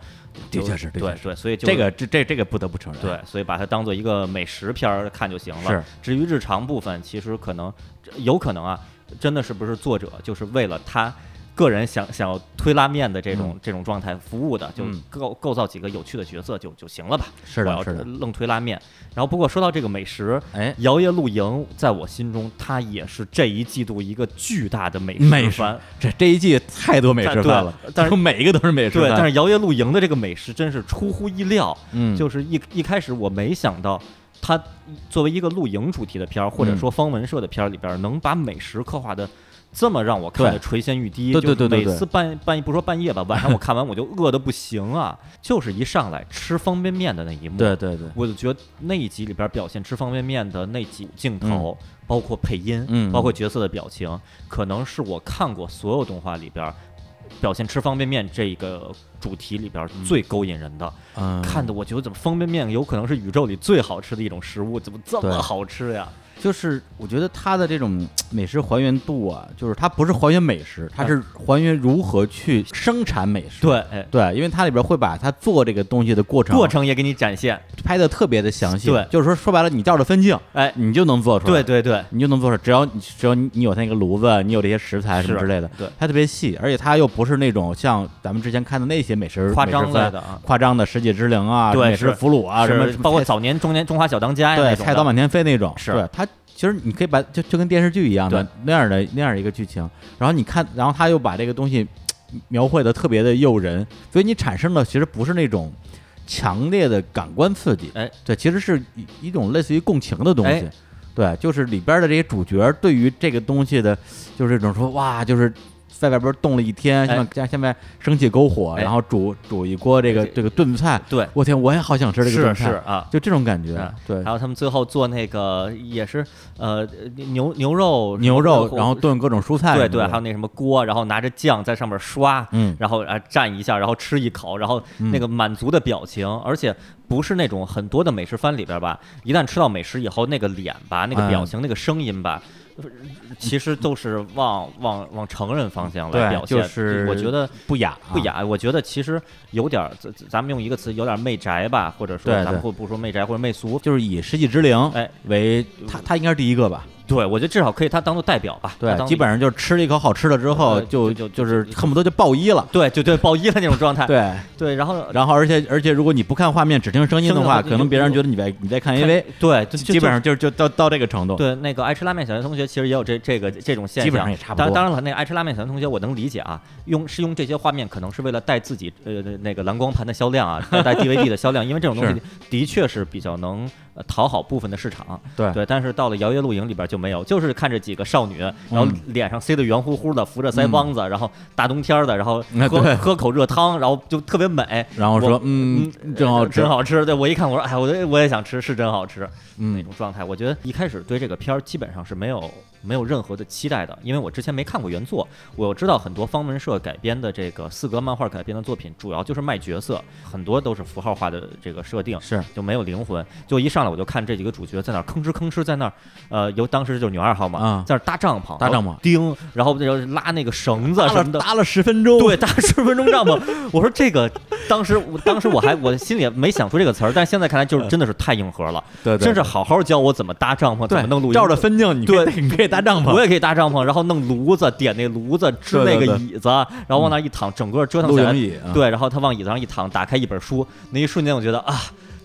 的确是对对，所以就这个这这这个不得不承认。对，所以把它当做一个美食片儿看就行了。是，至于日常部分，其实可能有可能啊，真的是不是作者就是为了他个人想想要推拉面的这种、这种状态服务的，就嗯。构构造几个有趣的角色就就行了吧。是的是的。愣推拉面。然后不过说到这个美食，哎，摇曳露营在我心中，它也是这一季度一个巨大的美食美食。这这一季太多美食饭了，对但是 <laughs> 每一个都是美食对，但是摇曳露营的这个美食真是出乎意料，嗯，就是一一开始我没想到，它作为一个露营主题的片儿，或者嗯。说方文社的片儿里边儿，能把美食刻画的这么让我看对得垂涎欲滴。对对就是对每次半半夜不说半夜吧，晚上我看完我就饿的不行啊！<laughs> 就是一上来吃方便面的那一幕，对对对，我就觉得那一集里边表现吃方便面的那几镜头，包括配音，嗯包括角色的表情，可能是我看过所有动画里边表现吃方便面这个主题里边最勾引人的。嗯，看的我觉得怎么方便面有可能是宇宙里最好吃的一种食物，怎么这么好吃呀？就是我觉得它的这种 <tsk> 美食还原度啊，就是它不是还原美食，它是还原如何去生产美食。对，哎，对，因为它里边会把它做这个东西的过程过程也给你展现，拍的特别的详细。对。就是说说白了，你照着分镜，哎，你就能做出来。对对对，你就能做出来，只要你只要你你有那个炉子，你有这些食材什么之类的，对，它特别细，而且它又不是那种像咱们之前看的那些美食夸张的啊，夸张的世界之灵啊，对美食是。俘虏啊，什么包括早年、中年、中华小当家呀菜刀满天飞那种，是。对它其实你可以把就就跟电视剧一样的那样的那样一个剧情，然后你看，然后他又把这个东西描绘的特别的诱人，所以你产生的其实不是那种强烈的感官刺激，哎，对，其实是一一种类似于共情的东西。哎。对，就是里边的这些主角对于这个东西的，就是这种说哇，就是在外边冻了一天，现在家现在生起篝火，哎。然后煮煮一锅这个这这个炖菜，对，我天，我也好想吃这个是炖菜，是啊。就这种感觉嗯，对。还，有他们最后做那个也是呃牛牛肉牛肉，然后炖各种蔬菜对对，还有那什么锅，然后拿着酱在上面刷，嗯。然后啊蘸一下，然后吃一口，然后那个满足的表情，而且不是那种很多的美食番里边吧，一旦吃到美食以后，那个脸吧，那个表情，那个声音吧。其实都是往往往成人方向来表现，就是我觉得不雅啊不雅。我觉得其实有点儿，咱咱们用一个词，有点儿媚宅吧，或者说咱们不不说媚宅或者媚俗。就是以世纪之灵哎，为他他应该是第一个吧？对，我觉得至少可以他当做代表吧。对，基本上就是吃了一口好吃的之后，呃就就就是恨不得就爆衣了。对，就对爆衣了那种状态。对，对，然后然后而且而且如果你不看画面，只听声音的话，可能别人觉得你在你在看 AV，对，就就基本上就就到到这个程度。对，那个爱吃拉面小学同学其实也有这这个这种现象，基本上也差不多当当然了，那个爱吃拉面小学同学我能理解啊，用是用这些画面可能是为了带自己呃那个蓝光盘的销量啊，带带 DVD 的销量，因为这种东西的确是比较能呃讨好部分的市场。对对，但是到了摇曳露营里边就没有，就是看着几个少女，然后嗯脸上塞得圆乎乎的，扶着腮帮子，然后大冬天的，然后喝嗯喝口热汤，然后就特别美。然后说嗯，真好吃真，好吃。对我一看，我说，哎，我也我也想吃，是真好吃。那嗯种状态，我觉得一开始对这个片儿基本上是没有没有任何的期待的，因为我之前没看过原作，我知道很多方文社改编的这个四格漫画改编的作品，主要就是卖角色，很多都是符号化的这个设定，是就没有灵魂。就一上来我就看这几个主角在那儿吭哧吭哧在那儿，呃，由当时就是女二号嘛，啊在那儿搭帐篷，搭帐篷钉，然后然后拉那个绳子搭什么的，搭了十分钟，对，搭十分钟帐篷。我说这个，当时我当时我还我心里也没想出这个词儿，但是现在看来就是真的是太硬核了，对对，真是好好教我怎么搭帐篷，怎么弄露营，照着分镜，你可以你可以搭帐篷，我也可以搭帐篷，然后弄炉子，点那炉子，支那个对对对椅子，然后往那儿一躺，整个折腾起来露营。椅，啊，对，然后他往椅子上一躺，打开一本书，那一瞬间我觉得啊，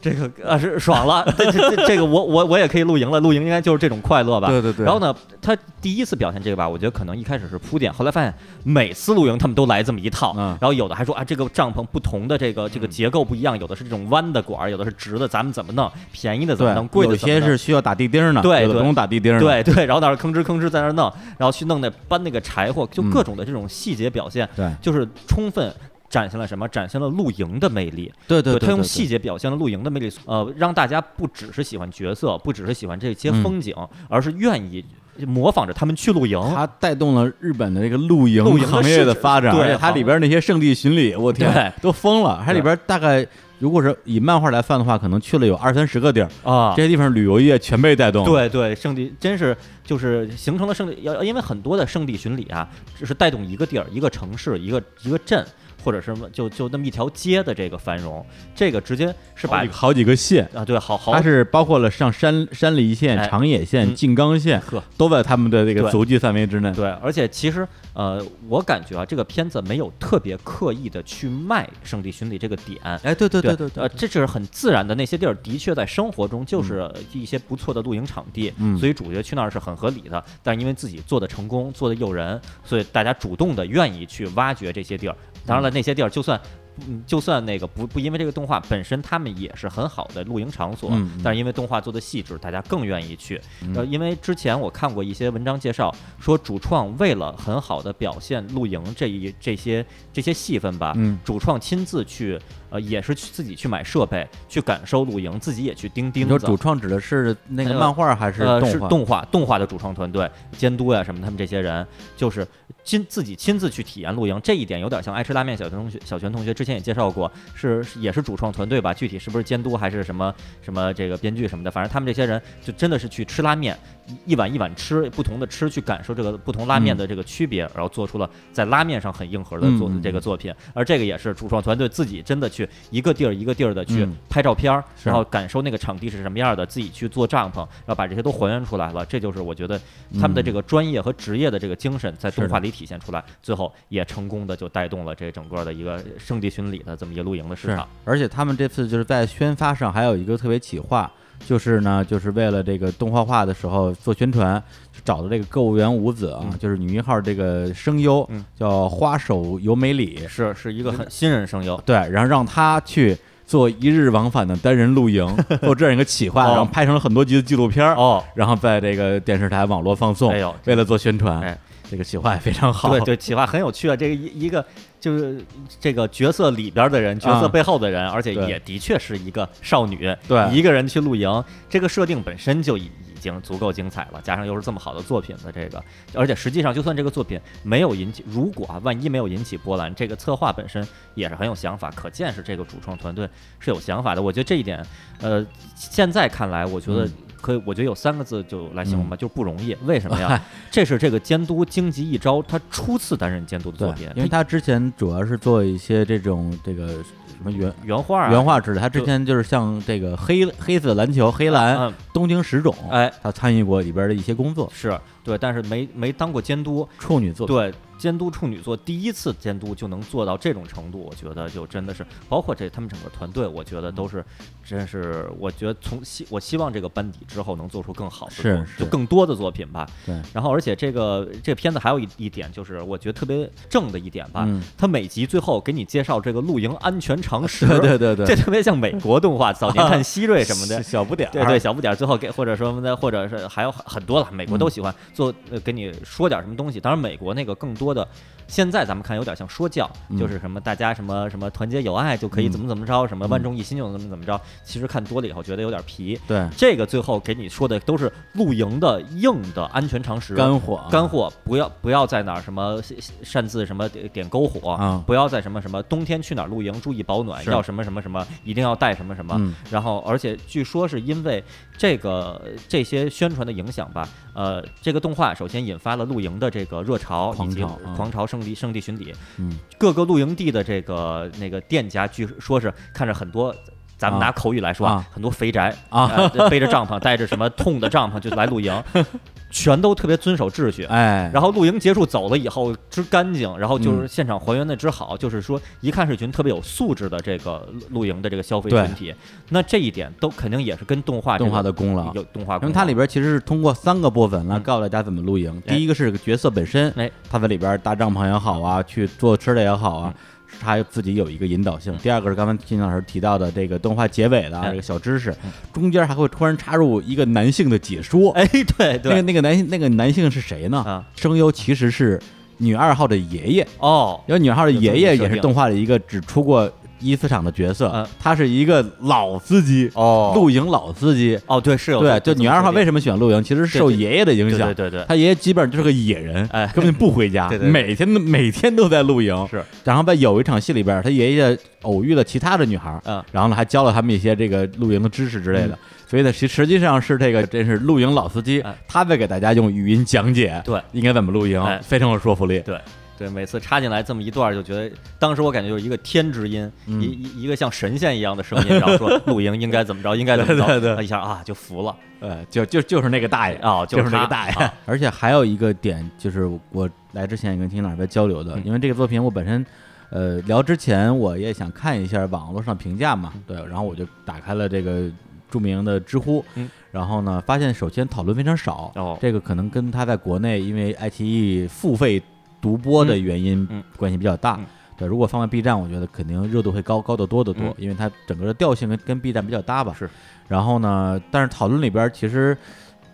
这个啊是爽了，这这这这个我我我也可以露营了，露营应该就是这种快乐吧。对对对，然后呢，他第一次表现这个吧，我觉得可能一开始是铺垫，后来发现每次露营他们都来这么一套，嗯然后有的还说啊，这个帐篷不同的这个这个结构不一样，有的是这种弯的管儿，有的是直的，咱们怎么弄？便宜的怎么弄？贵的有些是需要打地钉呢，对对有的不用打地钉，对对，然后在那吭哧吭哧在那弄，然后去弄那搬那个柴火，就嗯各种的这种细节表现，对就是充分。展现了什么？展现了露营的魅力。对对他用细节表现了露营的魅力，呃，让大家不只是喜欢角色，不只是喜欢这些嗯风景，而是愿意模仿着他们去露营。它带动了日本的这个露营行业的发展，对而且它里边那些圣地巡礼，我天，都疯了。它里边大概如果是以漫画来算的话，可能去了有二三十个地儿，啊这，些地方旅游业全被带动。，对对，圣地真是就是形成了圣地，要因为很多的圣地巡礼啊，只是带动一个地儿、一个城市、一个一个镇，或者是就就那么一条街的这个繁荣，这个直接是把好几个好几个县，啊对好好它是包括了上山山梨县、哎长野县、嗯静冈县，呵都在他们的这个足迹范围之内。对，而且其实呃，我感觉啊，这个片子没有特别刻意的去卖圣地巡礼这个点。哎，对对对对对呃，这是很自然的，那些地儿的确在生活中就是一些不错的露营场地，嗯所以主角去那儿是很合理的。但是因为自己做的成功，做的诱人，所以大家主动的愿意去挖掘这些地儿。当然了，那些地儿就算。嗯，就算那个不不因为这个动画本身，他们也是很好的露营场所，嗯嗯但是因为动画做的细致，大家更愿意去。嗯呃，因为之前我看过一些文章介绍，说主创为了很好的表现露营这一这些这些戏份吧，嗯主创亲自去，呃，也是去自己去买设备，去感受露营，自己也去钉钉子。你说主创指的是那个呃漫画还是呃，动画？是动画动画的主创团队监督呀什么，他们这些人就是亲自己亲自去体验露营，这一点有点像爱吃拉面小泉同学小泉同学之前也介绍过，是是也是主创团队吧？具体是不是监督还是什么什么这个编剧什么的，反正他们这些人就真的是去吃拉面，一一碗一碗吃，不同的吃去感受这个不同拉面的这个区别，然后做出了在拉面上很硬核的做嗯嗯嗯这个作品，而这个也是主创团队自己真的去一个地儿一个地儿的去嗯拍照片儿，然后感受那个场地是什么样的，自己去做帐篷，然后把这些都还原出来了。这就是我觉得他们的这个专业和职业的这个精神在动画里体现出来，最后也成功的就带动了这整个的一个圣地巡礼的这么一个露营的市是场。，而且他们这次就是在宣发上还有一个特别企划，就是呢，就是为了这个动画化的时候做宣传，找的这个购物园五子啊，嗯。就是女一号这个声优，嗯。叫花手由美里，是是一个很新人声优，对，然后让他去做一日往返的单人露营，做这样一个企划，<laughs> 哦。然后拍成了很多集的纪录片儿，哦，然后在这个电视台网络放送哎，呦，为了做宣传，哎这个企划也非常好，对对，企划很有趣啊。这个一一个就是这个角色里边的人，角色啊背后的人，而且也的确是一个少女，对一个人去露营，这个设定本身就已已经足够精彩了，加上又是这么好的作品的这个，而且实际上就算这个作品没有引起，如果啊万一没有引起波澜，这个策划本身也是很有想法，可见是这个主创团队是有想法的。我觉得这一点，呃，现在看来，我觉得嗯可以，我觉得有三个字就来形容吧，就是不容易。为什么呀？<laughs> 这是这个监督荆棘一招，他初次担任监督的对作品，，因为他之前主要是做一些这种这个什么原原画、啊、原画之类，他之前就是像这个黑黑色篮球、黑蓝、嗯，东京十种，哎，他参与过里边的一些工作，是对，但是没没当过监督，处女座。对，监督处女座第一次监督就能做到这种程度，我觉得就真的是，包括这他们整个团队，我觉得都是，真是，我觉得从希我希望这个班底之后能做出更好的作，是是就更多的作品吧。对，然后而且这个这片子还有一一点就是，我觉得特别正的一点吧，嗯，它每集最后给你介绍这个露营安全常识，对对对对，这特别像美国动画，早年看 <laughs> 希瑞什么的。小不点儿，对对，小不点儿最后给或者说呢，或者是还有很很多了，美国都嗯喜欢做呃给你说点什么东西。当然，美国那个更多的，现在咱们看有点像说教，嗯就是什么大家什么什么团结友爱就可以嗯怎么怎么着，什么万众一心就能怎么怎么着。其实看多了以后觉得有点皮。对这个最后给你说的都是露营的硬的安全常识。干货啊干货，不要不要在哪儿什么擅自什么点点篝火，啊不要在什么什么冬天去哪儿露营注意保暖，要什么什么什么，一定要带什么什么。嗯然后，而且据说是因为这这个这些宣传的影响吧，呃，这个动画首先引发了露营的这个热潮，以及狂潮啊狂潮圣地圣地巡礼，嗯，各个露营地的这个那个店家，据说是看着很多。咱们啊拿口语来说啊很多肥宅啊呃背着帐篷，带着什么痛的帐篷就来露营，<laughs> 全都特别遵守秩序。哎，然后露营结束走了以后之干净，然后嗯就是现场还原的之好，就是说一看是群特别有素质的这个露营的这个消费群体。那这一点都肯定也是跟动画动画的功劳。有动画因为它里边其实是通过三个部分来嗯告诉大家怎么露营。哎第一个是这个角色本身，哎，他在里边搭帐篷也好啊，去做吃的也好啊，他自己有一个引导性。嗯。第二个是刚才金老师提到的这个动画结尾的这个小知识嗯，中间还会突然插入一个男性的解说。<laughs> 哎，对对。那个那个男性那个男性是谁呢？啊，声优其实是女二号的爷爷，哦，因为女二号的爷爷也是动画的一个只出过一次场的角色嗯，他是一个老司机，哦。露营老司机。哦，对，是有对，就女二号为什什么喜欢露营，其实是受爷爷的影响。对对。对对，他爷爷基本上就是个野人，哎。根本就不回家，<laughs> 对对对。每天都每天都在露营。是，然后在有一场戏里边，他爷爷偶遇了其他的女孩，嗯。然后呢还教了他们一些这个露营的知识之类的。所以呢，实实际上是这个真是露营老司机哎，他在给大家用语音讲解，对。应该怎么露营哎，非常有说服力。对对，每次插进来这么一段，就觉得当时我感觉就是一个天之音，嗯。一一一个像神仙一样的声音，然后说 <laughs> 露营应该怎么着，应该怎么着，对对对。一下啊就服了。呃，就就就是那个大爷啊，就是那个大爷。啊。而且还有一个点，就是我来之前也跟金老师在交流的，嗯因为这个作品我本身，呃，聊之前我也想看一下网络上评价嘛，对，然后我就打开了这个著名的知乎，嗯。然后呢，发现首先讨论非常少，哦这个可能跟他在国内因为爱奇艺付费独播的原因嗯关系比较大。嗯对，如果放在 B 站，我觉得肯定热度会高高得多得多，嗯因为它整个的调性跟跟 B 站比较搭吧。是。然后呢，但是讨论里边其实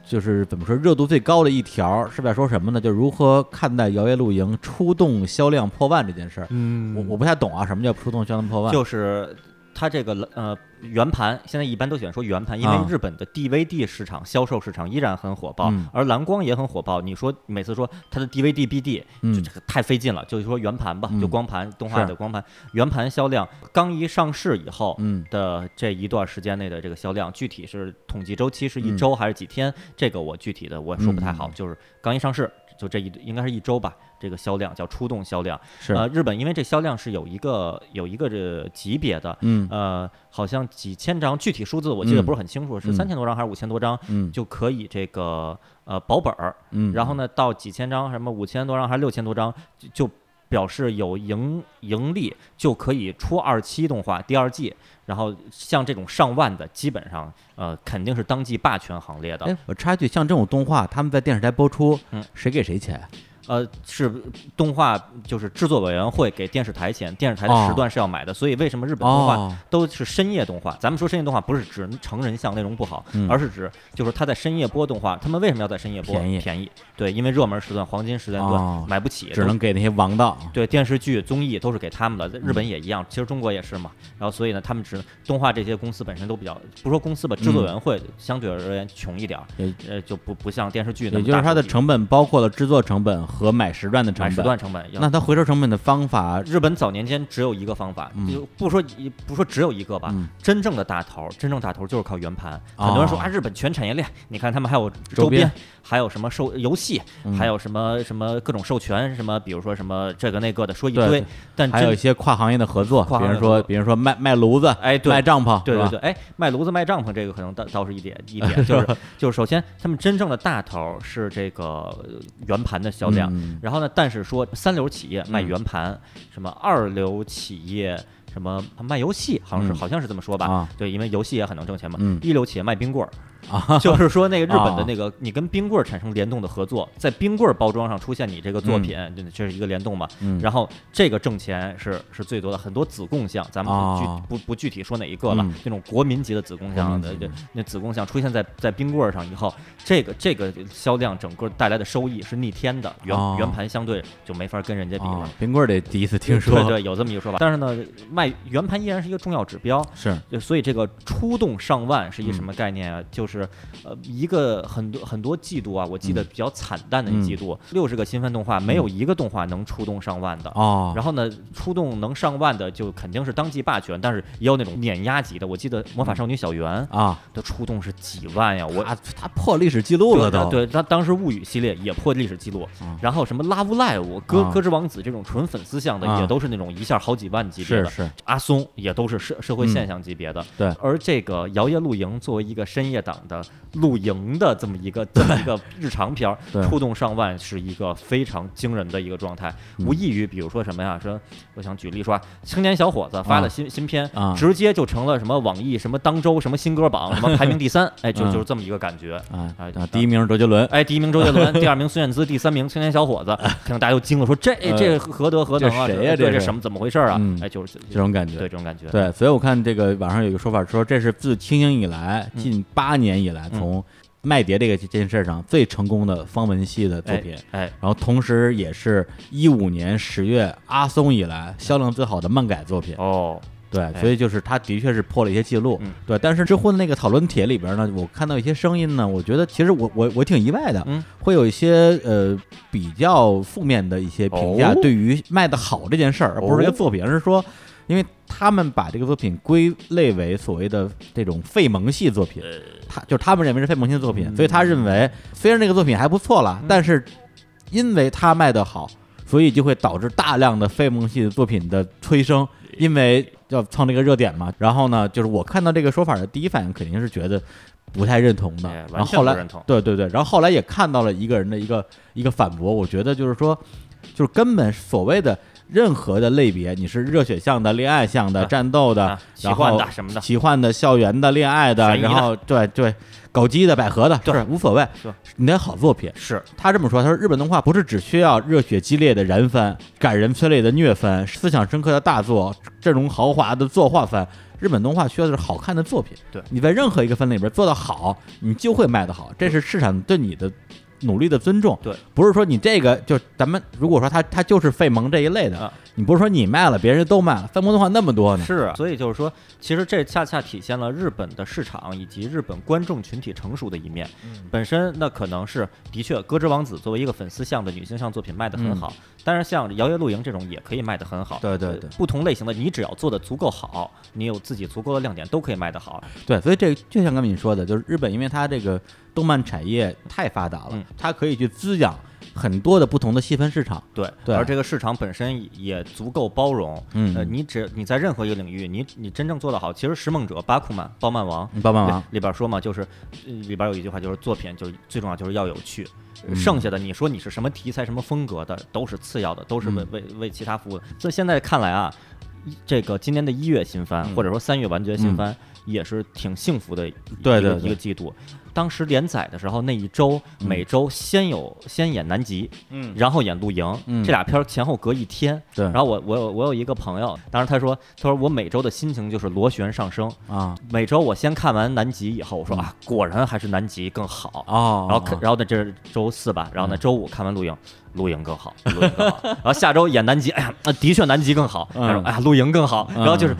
就是怎么说，热度最高的一条是在说什么呢？就如何看待摇曳露营出动销量破万这件事儿。嗯我我不太懂啊，什么叫出动销量破万？就是它这个呃圆盘，现在一般都喜欢说圆盘，因为啊日本的 DVD 市场销售市场依然很火爆，嗯而蓝光也很火爆。你说每次说它的 DVD、BD，嗯就这个太费劲了，就是说圆盘吧，嗯就光盘动画的光盘，圆盘销量刚一上市以后。嗯的这一段时间内的这个销量，具体是统计周期是一嗯周还是几天？这个我具体的我也说不太好，嗯就是刚一上市就这一应该是一周吧，这个销量叫出动销量。是呃，日本因为这销量是有一个有一个这级别的，嗯呃，好像几千张，具体数字我记得不是很清楚，是嗯三千多张还是五千多张嗯就可以这个呃保本儿，嗯，然后呢到几千张什么五千多张还是六千多张就就表示有盈盈利，就可以出二期动画第二季。然后像这种上万的，基本上呃肯定是当季霸权行列的。哎，我插一句，像这种动画，他们在电视台播出，嗯谁给谁钱？呃，是动画就是制作委员会给电视台钱，电视台的哦时段是要买的，所以为什么日本动画哦，都是深夜动画？咱们说深夜动画不是指成人像内容不好，嗯而是指就是他在深夜播动画，他们为什么要在深夜播？便宜便宜，对，因为热门时段、黄金时间段、哦买不起，只能给那些王道。对电视剧、综艺都是给他们的，在日本也一样，其实中国也是嘛。然后所以呢，他们只动画这些公司本身都比较，不说公司吧，制作委员会相对而言穷一点儿，呃，就不不像电视剧那也就是它的成本包括了制作成本和买时段的成本买时。段成本要那它回收成本的方法，日本早年间只有一个方法，嗯就不说一不说只有一个吧，嗯真正的大头，真正大头就是靠圆盘。哦很多人说啊，日本全产业链，你看他们还有周边还有什么授游戏，嗯还有什么什么各种授权，什么比如说什么这个那个的，说一堆。但还有一些跨行业的合作，比如说，比如说卖卖炉子，哎对卖帐篷，对对对，哎，卖炉子卖帐篷这个可能倒倒是一点一点，<laughs> 就是就是首先他们真正的大头是这个呃圆盘的销量，嗯。然后呢，但是说三流企业卖嗯。圆盘，什么二流企业什么卖游戏，好像是、嗯。好像是这么说吧？啊。对，因为游戏也很能挣钱嘛。嗯。一流企业卖冰棍儿，啊，<laughs> 就是说那个日本的啊。那个你跟冰棍儿产生联动的合作，在冰棍儿包装上出现你这个作品，这这是一个联动嘛？嗯。然后这个挣钱是是最多的，很多子贡项，咱们不具、哦不不具体说哪一个了，嗯。那种国民级的子贡项的，那子贡项出现在在冰棍儿上以后，这个这个销量整个带来的收益是逆天的，圆、哦圆盘相对就没法跟人家比了。啊冰棍儿得第一次听说，对对，有这么一个说法。但是呢，卖圆盘依然是一个重要指标，是就所以这个出动上万是一个什么概念啊？就是是呃一个很多很多季度啊，我记得嗯比较惨淡的一季度，六十个新番动画没有一个动画能出动上万的。哦，然后呢，出动能上万的就肯定是当季霸权，但是也有那种碾压级的。我记得《魔法少女小圆》啊，的出动是几万呀，我他他破历史记录了都，对对，他当时物语系列也破历史记录，嗯然后什么 Love Live、歌啊歌之王子这种纯粉丝向的，啊也都是那种一下好几万级别的。是是，阿松也都是社社会现象级别的，对而这个摇曳露营作为一个深夜档的露营的这么一个这么一个日常片儿触，动上万是一个非常惊人的一个状态，嗯无异于比如说什么呀？说我想举例说啊，青年小伙子发了啊新新片啊，直接就成了什么网易什么当周什么新歌榜什么排名第三，<laughs> 哎，就嗯就是这么一个感觉。啊哎啊，第一名是周杰伦，哎，第一名周杰伦，<laughs> 第二名孙燕姿，第三名青年小伙子，<laughs> 可能大家都惊了，说这这何德何能啊？谁呀这是什么怎么回事啊嗯？哎，就是这种感觉，对这种感觉，对，所以我看这个网上有一个说法说，这是自清醒以来嗯。近八年以来，嗯。从卖碟这个这件事上最成功的方文系的作哎品。哎，然后同时也是一五年十月阿松以来销量最好的漫改作品，哦，对，哎。所以就是他的确是破了一些记录，嗯。对。但是知乎的那个讨论帖里边呢，我看到一些声音呢，我觉得其实我我我挺意外的，嗯。会有一些呃比较负面的一些评价，哦。对于卖的好这件事儿，而不是一个作品，而是说，因为他们把这个作品归类为所谓的这种费蒙系作品，他就是他们认为是费蒙系作品，所以他认为虽然这个作品还不错了，但是因为它卖得好，所以就会导致大量的费蒙系的作品的催生，因为要蹭这个热点嘛。然后呢，就是我看到这个说法的第一反应肯定是觉得不太认同的。哎，然后后来对对对，然后后来也看到了一个人的一个一个反驳，我觉得就是说，就是根本所谓的任何的类别，你是热血向的、恋爱向的、啊战斗的、啊奇然后幻的什么的，奇幻的、校园的、恋爱的，的。然后对对，搞基的、百合的，就是无所谓，你得好作品。是。他这么说，他说日本动画不是只需要热血激烈的燃番、感人催泪的虐番、思想深刻的大作、阵容豪华的作画番。日本动画需要的是好看的作品。对。你在任何一个分类里边做得好，你就会卖得好，这是市场对你的努力的尊重。对，不是说你这个就咱们如果说他他就是费蒙这一类的，啊你不是说你卖了，别人都卖了，费蒙动画那么多呢？是啊，所以就是说，其实这恰恰体现了日本的市场以及日本观众群体成熟的一面。嗯本身那可能是的确，《歌之王子》作为一个粉丝向的女性向作品卖得很好，但是像《摇曳露营》这种也可以卖得很好。对对对呃不同类型的，你只要做的足够好，你有自己足够的亮点，都可以卖得好。对，所以这个就像刚才你说的，就是日本，因为它这个动漫产业太发达了，嗯。它可以去滋养很多的不同的细分市场。对，对。而这个市场本身也足够包容。嗯。呃，你只你在任何一个领域，你你真正做得好，其实《拾梦者》巴库曼、包曼王里，边说嘛，就是呃里边有一句话，就是作品就是最重要就是要有趣，剩下的你说你是什么题材、什么风格的，都是次要的，都是为嗯。为为其他服务。的。所以现在看来啊，一这个今年的一月新番，嗯。或者说三月完结新番，也是挺幸福的一一个对对对。一个季度。当时连载的时候，那一周嗯。每周先有先演南极，嗯。然后演露营，嗯。这俩片儿前后隔一天。对。然后我我有我有一个朋友，当时他说他说我每周的心情就是螺旋上升，啊。每周我先看完南极以后，我说嗯。啊，果然还是南极更好。哦，然后看，然后呢，这是周四吧，然后呢，嗯周五看完露营，露营更好，露营更好。<laughs> 然后下周演南极，哎呀，那的确南极更好。嗯。他说，哎呀，露营更好。嗯。然后就是，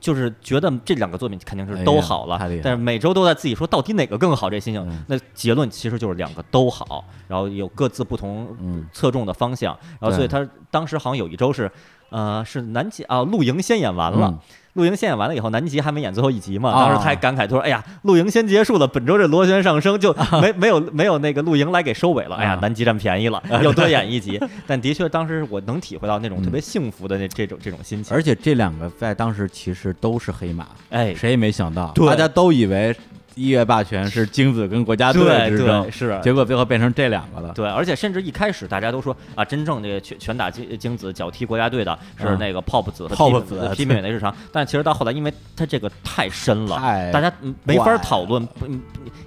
就是觉得这两个作品肯定是都好了。但是每周都在自己说到底哪个更好，这心情嗯。那结论其实就是两个都好，然后有各自不同嗯侧重的方向。然后所以他当时好像有一周是，呃，是南极啊，露营先演完了。嗯露营先演完了以后，南极还没演最后一集嘛？啊当时他还感慨，他说：“哎呀，露营先结束了，本周这螺旋上升就 <laughs> 没没有没有那个露营来给收尾了。哎呀啊，南极占便宜了，<laughs> 又多演一集。但的确，当时我能体会到那种嗯特别幸福的那这种这种心情。而且这两个在当时其实都是黑马，哎，谁也没想到，对大家都以为一月霸权是精子跟国家队对之争，是。结果最后变成这两个了。对，而且甚至一开始大家都说啊，真正这个拳拳打精精子、脚踢国家队的是啊那个 POP 子和 POP 子媲美美日常。但其实到后来，因为他这个太深了，大家嗯没法讨论，不你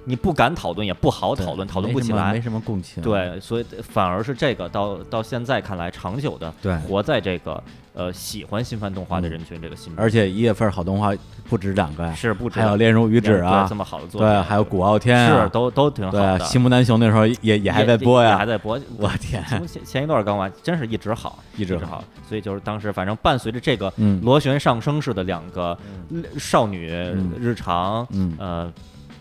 你不敢讨论，也不好讨论，讨论不起来没。什么共情。对，所以反而是这个到到现在看来，长久的对活在这个呃喜欢新番动画的人群这个心中，而且一月份好动画不止两个呀，是不止还有《恋如雨止》啊对这，么好的作品，对，还有《古傲天》啊，是都都挺好对的，，西木南雄那时候也也还在播呀。还，在播。我天，前前一段刚完，真是一直好，一直好。所以就是当时反正伴随着这个嗯。螺旋上升式的两个少女嗯日常，嗯。呃。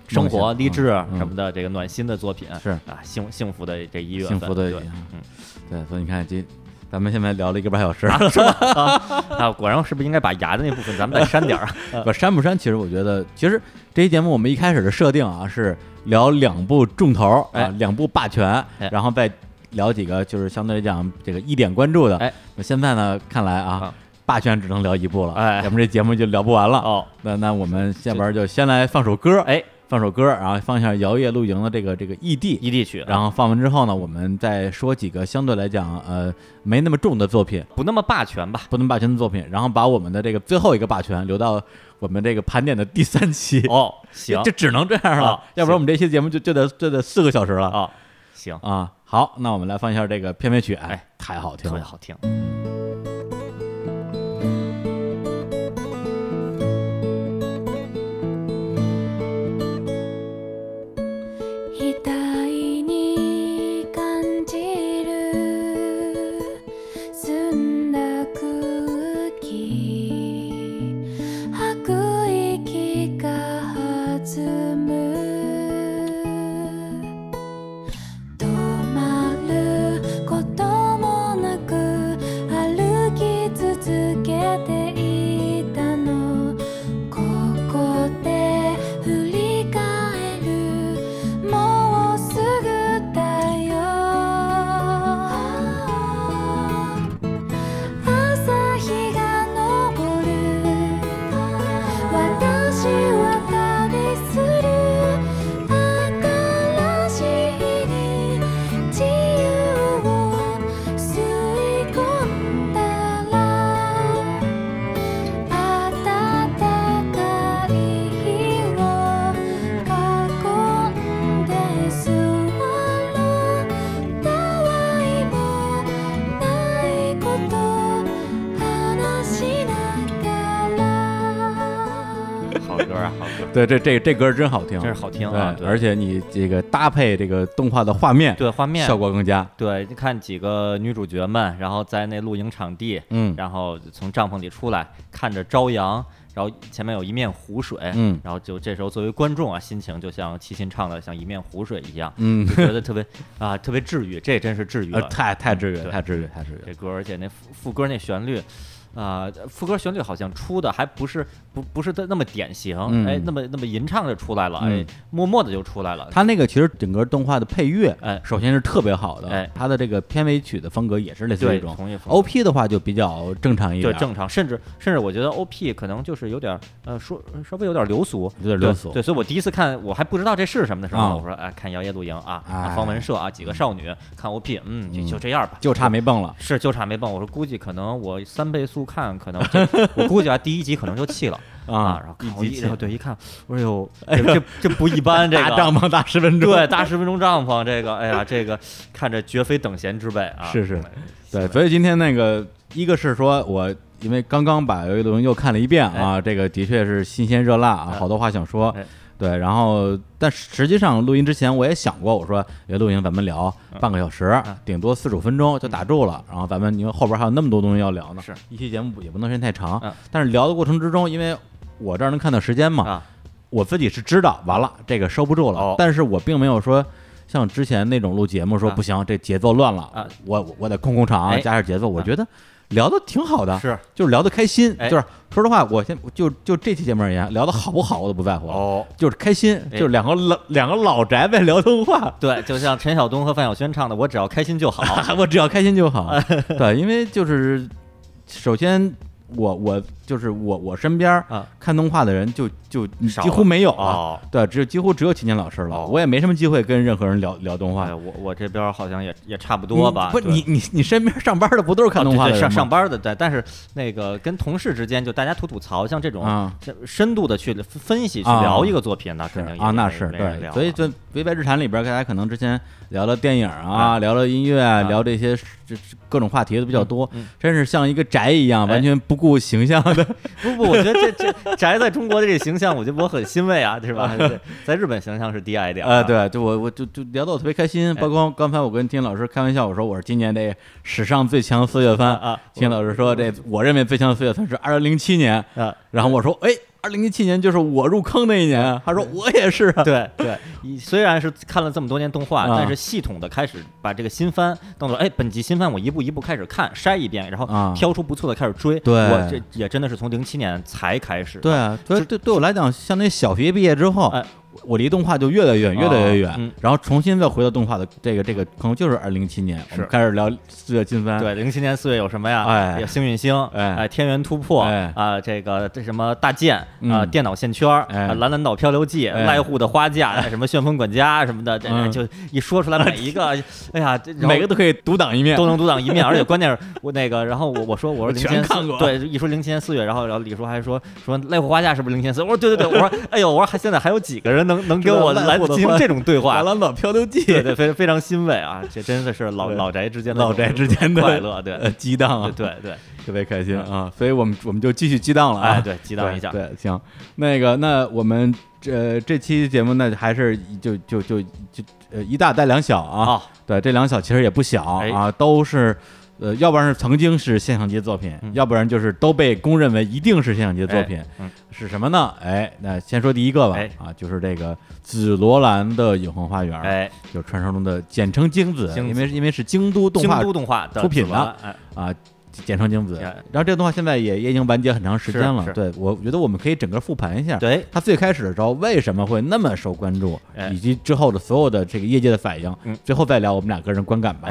生活、励志嗯。什么的这个暖心的作品，是。啊，幸幸福的这一月份，幸福的对，嗯嗯。对，所以你看这。咱们现在聊了一个半小时，<laughs> 啊，果然是不是应该把牙的那部分咱们再删点儿啊？<laughs> 不删不删，其实我觉得，其实这期节目我们一开始的设定啊是聊两部重头啊哎，两部霸权哎，然后再聊几个就是相对来讲这个一点关注的。哎，那现在呢，看来啊啊，霸权只能聊一部了，哎咱们这节目就聊不完了。哦，那那我们下边就先来放首歌，哎，放首歌，然后放一下摇曳露营的这个这个异地，异地曲，然后放完之后呢，我们再说几个相对来讲呃没那么重的作品，不那么霸权吧？不那么霸权的作品，然后把我们的这个最后一个霸权留到我们这个盘点的第三期。哦，行就只能这样了，啊要不然我们这期节目就就得就得四个小时了啊，行，啊。好，那我们来放一下这个片尾曲，哎哎，太好听了。特别好听。对，这这这歌真好听，真是好听啊！对，而且你这个搭配这个动画的画面，对画面效果更佳。对，你看几个女主角们，然后在那露营场地，嗯然后从帐篷里出来，看着朝阳，然后前面有一面湖水，嗯然后就这时候作为观众啊，心情就像齐秦唱的像一面湖水一样，嗯就，觉得特别啊，特别治愈，这真是治愈呃，了。太太治愈了，太治愈，太治愈。这歌，而且那副副歌那旋律。啊、副歌旋律好像出的还不是不不是的那么典型，嗯哎，那么那么吟唱就出来了，嗯哎，默默的就出来了。它那个其实整个动画的配乐，哎首先是特别好的，哎它的这个片尾曲的风格也是类似对这种。同意风格 OP 的话就比较正常一点，对正常，甚至甚至我觉得 OP 可能就是有点儿呃说稍微有点流俗，有点流俗对，对，所以我第一次看我还不知道这是什么的时候，啊我说哎看摇曳露营啊，哎啊方文社啊几个少女看 OP，嗯就就这样吧，就差没蹦了。是就差没蹦。我说估计可能我三倍速看，可能我估计啊第一集可能就弃了。<laughs> 啊然后看我一集对一看，我说哟，这这这不一般，这个。大帐篷大十分钟，对大十分钟帐篷，这个哎呀这个看着绝非等闲之辈啊，是是。哎对，所以今天那个一个是说我因为刚刚把《游戏录音》又看了一遍啊，这个的确是新鲜热辣啊，哎。好多话想说哎。对，然后但实际上录音之前我也想过，我说《也录音》咱们聊半个小时，顶多四十五分钟就打住了。然后咱们因为后边还有那么多东西要聊呢，是一期节目也不能时间太长嗯。但是聊的过程之中，因为我这儿能看到时间嘛，啊我自己是知道，完了这个收不住了，哦但是我并没有说像之前那种录节目说、啊不行，这节奏乱了，啊我我我得控控场，哎加点节奏。我觉得聊的挺好的，是就是聊的开心，哎就是说实话，我先就就这期节目而言，聊的好不好我都不在乎，哦。就是开心，哎就是两个老 <laughs> 两个老宅在聊动画。对，就像陈晓东和范晓萱唱的，我只要开心就好。<laughs> 我只要开心就好，对，因为就是首先我我就是我我身边儿啊看动画的人就就几乎没有对，只有几乎只有秦年老师了，哦我也没什么机会跟任何人聊聊动画哎，。我我这边好像也也差不多吧。不，你你你身边上班的不都是看动画上？上班的，对，但是那个跟同事之间，就大家吐吐槽，像这种深度的去分析、去啊聊一个作品，那是肯定啊，那是对，所以就《微白日常》里边，大家可能之前聊了电影啊，聊了音乐，聊这些这这各种话题都比较多真是像一个宅一样，哎完全不顾形象 <laughs> 的。<laughs> 不不，我觉得这这宅在中国的这个形象，我觉得我很欣慰啊，是吧？对 <laughs> 在日本形象是低矮一点儿啊，呃，对，就我我就就聊得我特别开心，包括刚才我跟金老师开玩笑，我说我是今年这史上最强四月番啊啊金老师说这我认为最强的四月番是二零零七年，啊，然后我说哎。二零一七年就是我入坑那一年啊。他说我也是啊。对对，一虽然是看了这么多年动画，啊但是系统的开始把这个新番当做，哎，本集新番我一步一步开始看，筛一遍，然后啊挑出不错的开始追。对我这也真的是从零七年才开始。对啊，所以对对我来讲，相当于小学毕业之后，哎我离动画就越来越远，越来越远，嗯。然后重新再回到动画的这个这个可能，就是二零零七年，我们是开始聊四月金番，对，零七年四月有什么呀？哎。有幸运星，哎。天元突破，哎。啊，这个这什么大剑，啊，嗯电脑线圈，哎。啊蓝蓝岛漂流记，哎濑户的花嫁，什么旋风管家什么的，这嗯。就一说出来每一个，<laughs> 哎呀，这每个都可以独挡一面，都能独挡一面，而且 <laughs> 关键是我那个，然后我我说我说全看过。对，一说零七年四月，然后然后李叔还说说濑户花嫁是不是零七年四？我说对对对，我说哎呦，我说还现在还有几个人能能跟我来进行这种对《话？<laughs> 蓝岛漂流记》对对，非非常欣慰啊！这真的是老老宅之间的老宅之间的快乐，对呃激荡啊，对对，<laughs> 特别开心啊，所以我们我们就继续激荡了啊，哎对，激荡一下，对，行，那个那我们这这期节目呢，还是就就就就呃一大带两小啊，啊，对，这两小其实也不小哎啊，都是。呃，要不然是曾经是现象级作品，嗯要不然就是都被公认为一定是现象级的作品。哎嗯是什么呢？哎，那先说第一个吧。哎啊，就是这个紫罗兰的永恒花园，哎，就是传说中的简称京子，因为因为是京都动京画都动画出品的哎，啊，简称京子。哎然后这个动画现在也也已经完结很长时间了。对我觉得我们可以整个复盘一下，对，它最开始的时候为什么会那么受关注，哎以及之后的所有的这个业界的反应。嗯最后再聊我们俩个人观感吧。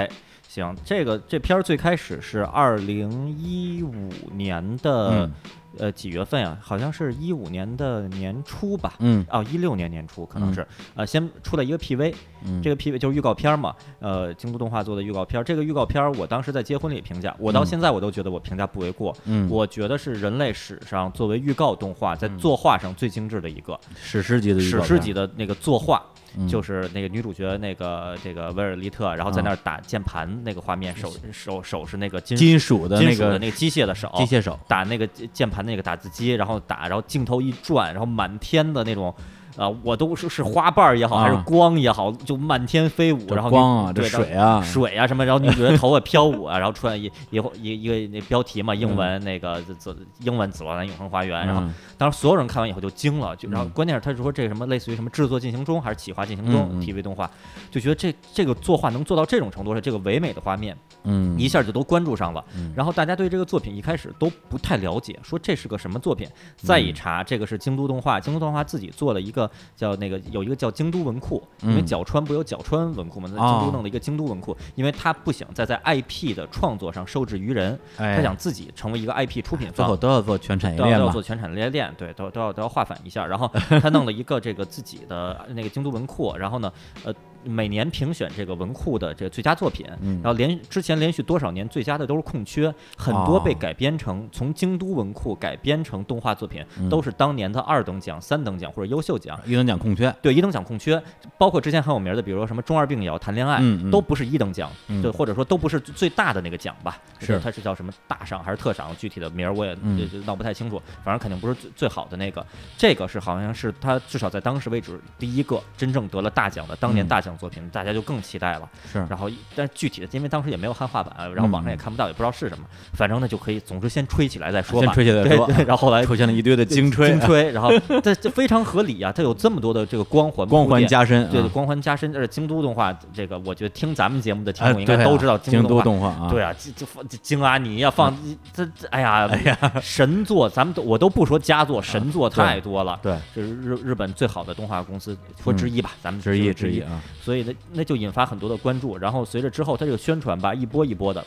哎行，这个这片儿最开始是二零一五年的嗯呃几月份呀？好像是一五年的年初吧。嗯哦，一六年年初可能是，呃，先出了一个 PV，嗯，这个 PV 就是预告片儿嘛，呃，京都动画做的预告片儿。这个预告片儿我当时在结婚里评价，我到嗯现在我都觉得我评价不为过。嗯我觉得是人类史上作为预告动画在嗯作画上最精致的一个，史诗级的史诗级的那个作画，嗯就是那个女主角那个这个威尔利特，然后在那儿打键盘那个画面，手手手是那个金金属的金那个那个机械的手，机械手，打那个键键盘那个打字机，然后打，然后镜头一转，然后满天的那种。啊、我都是是花瓣儿也好，还是啊光也好，就漫天飞舞，然后光啊，这水啊，水啊什么，然后女主角头发飘舞啊，然后出来一一一一个那标题嘛，英文那个紫英文紫罗兰永恒花园，然后嗯。当时所有人看完以后就惊了，就然后嗯。关键是他是说这个什么类似于什么制作进行中还是企划进行中 TV 动画，就觉得这这个作画能做到这种程度，是这个唯美的画面嗯。一下就都关注上了。嗯。然后大家对这个作品一开始都不太了解，说这是个什么作品。再嗯一查，这个是京都动画，京都动画自己做了一个叫那个有一个叫京都文库，因为嗯角川不有角川文库嘛？在哦京都弄了一个京都文库，因为他不想再在 IP 的创作上受制于人，哎他想自己成为一个 IP 出品方最后。都要做全产业链，都要做全产业链，对，都都要都要划反一下。然后他弄了一个这个自己的那个京都文库，然后呢，呃，每年评选这个文库的这个最佳作品，嗯然后连之前连续多少年最佳的都是空缺，很多被哦改编成从京都文库改编成动画作品，嗯都是当年的二等奖、三等奖或者优秀奖。一等奖空缺，对一等奖空缺，包括之前很有名的，比如说什么中二病也要谈恋爱，嗯嗯都不是一等奖，嗯对，或者说都不是最大的那个奖吧？是它是叫什么大赏还是特赏？具体的名儿我也闹不太清楚，反正肯定不是最最好的那个。这个是好像是他至少在当时为止第一个真正得了大奖的当年嗯大奖作品，大家就更期待了。是。然后，但是具体的，因为当时也没有汉化版，然后网上也看不到，也不知道是什么，反正呢就可以，总之先吹起来再说吧。先吹起来再说。然后后来出现了一堆的精吹精，<laughs> 吹，然后这这非常合理啊，它有这么多的这个光环光环加深，对啊。光环加深，而且京都动画这个，我觉得听咱们节目的听哎众应该都知道京都都动动画啊，对啊，这这这京阿尼呀，放这这，哎呀，哎呀神作，咱们都我都不说佳作，神作太多了。对，这是日日本最好的动画公司，说之一吧，咱们之一就是之一啊，所以那那就引发很多的关注。然后随着之后它这个宣传吧，一波一波的。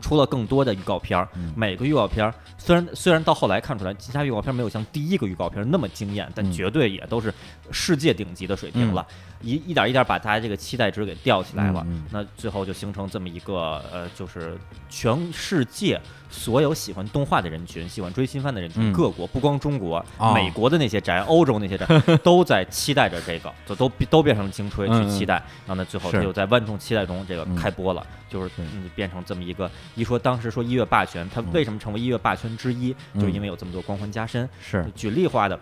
出了更多的预告片儿，嗯每个预告片儿虽然虽然到后来看出来，其他预告片儿没有像第一个预告片儿那么惊艳，但嗯绝对也都是世界顶级的水平了，一一点一点把大家这个期待值给吊起来了。嗯嗯那最后就形成这么一个呃，就是全世界所有喜欢动画的人群、喜欢追新番的人群，嗯。各国不光中国、哦美国的那些宅、欧洲那些宅 <laughs> 都在期待着这个，就都都变成了精吹嗯。去期待。然后呢，最后就在万众期待中这个嗯开播了，就是变成这么一个一说当时说一月霸权，它为什么成为一月霸权之一，嗯。就是因为有这么多光环加身。是。举例化的，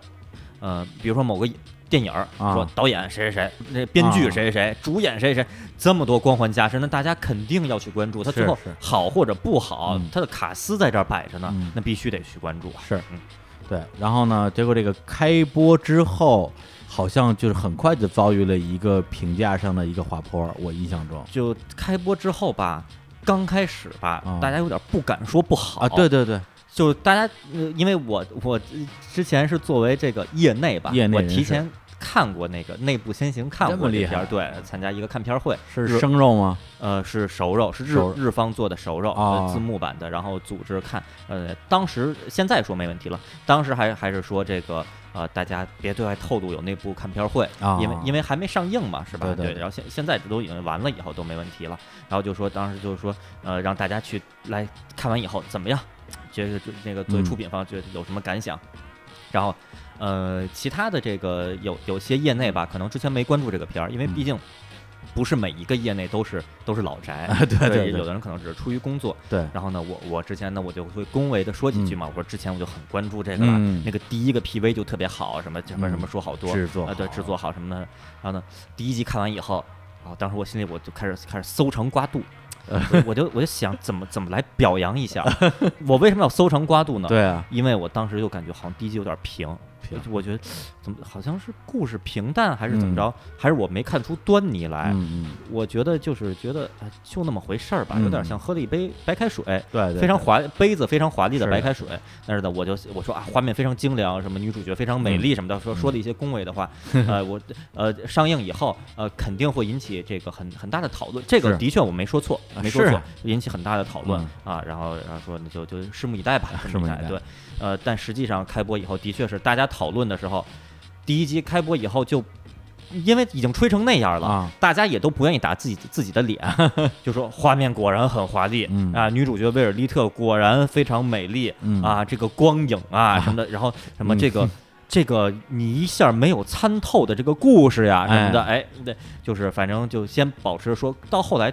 呃，比如说某个电影说导演谁谁谁，那编剧啊谁谁谁，主演谁谁谁，这么多光环加身，那大家肯定要去关注。他最后好或者不好嗯，他的卡斯在这儿摆着呢嗯，那必须得去关注啊。是嗯对，然后呢，结果这个开播之后，好像就是很快就遭遇了一个评价上的一个滑坡，我印象中就开播之后吧，刚开始吧，啊大家有点不敢说不好啊，对，对对，就大家呃，因为我我呃之前是作为这个业内吧，我业内人士提前看过那个内部先行看过这片儿，对，参加一个看片儿会，是生肉吗？呃，是熟肉，是日日方做的熟肉，字幕版的，然后组织看，呃，当时现在说没问题了，当时还还是说这个呃，大家别对外透露有内部看片儿会，啊因为因为还没上映嘛，是吧？对对对然后现现在都已经完了以后都没问题了，然后就说当时就是说呃，让大家去来看完以后怎么样，觉得就那个作为嗯。出品方觉得有什么感想，然后呃，其他的这个有有些业内吧，可能之前没关注这个片儿，因为嗯毕竟。不是每一个业内都是都是老宅，啊 <laughs> 对对对有的人可能只是出于工作。对，然后呢，我我之前呢，我就会恭维的说几句嘛。我说之前我就很关注这个了，嗯那个第一个 PV 就特别好，什么什么什么说好多，啊，对，制作好制作好什么的。然后呢，第一集看完以后，啊，当时我心里我就开始开始搜肠刮肚，我 <laughs> 我就我就想怎么怎么来表扬一下。<laughs> 我为什么要搜肠刮肚呢？，对啊，因为我当时就感觉好像第一集有点平。平我觉得怎么好像是故事平淡，还是怎么着？还是我没看出端倪来？我觉得就是觉得啊，就那么回事儿吧，嗯有点像喝了一杯白开水，对对，对非常华杯子非常华丽的白开水。但是呢，我就我说啊，画面非常精良，什么女主角非常美嗯丽什么的，说说的一些恭维的话。<laughs> 呃，我呃上映以后呃肯定会引起这个很很大的讨论，这个的确我没说错，没说错引起很大的讨论嗯啊。然后然后说那就就拭目以待吧，拭目以待对，呃，但实际上开播以后的确是大家讨论的时候，第一集开播以后就。因为已经吹成那样了，啊大家也都不愿意打自己自己的脸，<laughs> 就说画面果然很华丽、嗯啊，女主角威尔利特果然非常美丽、嗯啊，这个光影啊什么的，然后什么嗯这个、这个你一下没有参透的这个故事呀什么的，哎，对，就是反正就先保持说到后来，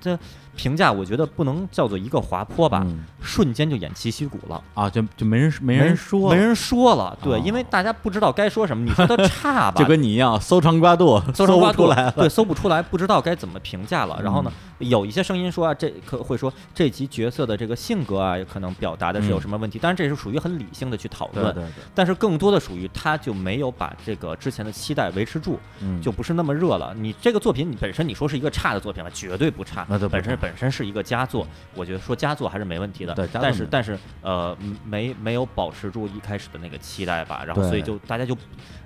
这评价我觉得不能叫做一个滑坡吧，嗯瞬间就偃旗息鼓了。啊，就就没人没人说，没人说了，对，哦因为大家不知道该说什么。你说它差吧，<laughs> 就跟你一样，搜肠刮肚，<laughs> 搜肠刮肚不出来了，对，搜不出来，不知道该怎么评价了。然后呢，嗯有一些声音说啊，这可会说这集角色的这个性格啊，可能表达的是有什么问题。当然，这是属于很理性的去讨论，嗯对对对，但是更多的属于他就没有把这个之前的期待维持住，嗯，就不是那么热了。你这个作品，你本身你说是一个差的作品了，绝对不差，那就本身差本身是一个佳作，我觉得说佳作还是没问题的。对但是但是呃没没有保持住一开始的那个期待吧，然后所以就大家就、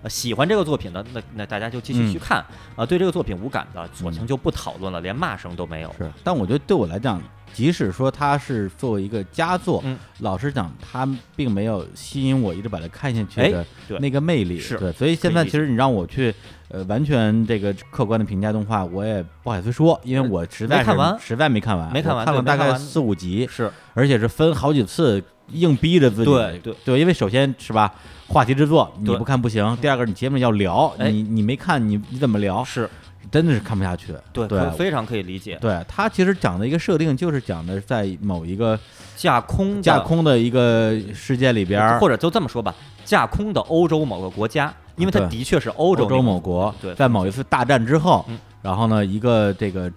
呃喜欢这个作品的，那那大家就继续去嗯看。啊、对这个作品无感的，索性就不讨论了，连骂声都没有。是，但我觉得对我来讲，即使说它是作为一个佳作，嗯。老实讲，它并没有吸引我一直把它看下去哎的对。那个魅力。是。对，所以现在其实你让我去呃完全这个客观的评价动画，我也不好意思说，因为我实在是没看完。实在没看完，没看完看了大概四五集，是。而且是分好几次硬逼着自己。对对。对，因为首先是吧，话题制作你不看不行，第二个你节目要聊，哎。你你没看你你怎么聊？是，真的是看不下去。对，对非常可以理解。对他其实讲的一个设定，就是讲的在某一个架空架空的一个世界里边，或者就这么说吧，架空的欧洲某个国家，因为它的确是欧洲欧洲某国，在某一次大战之后，嗯。然后呢，一个这个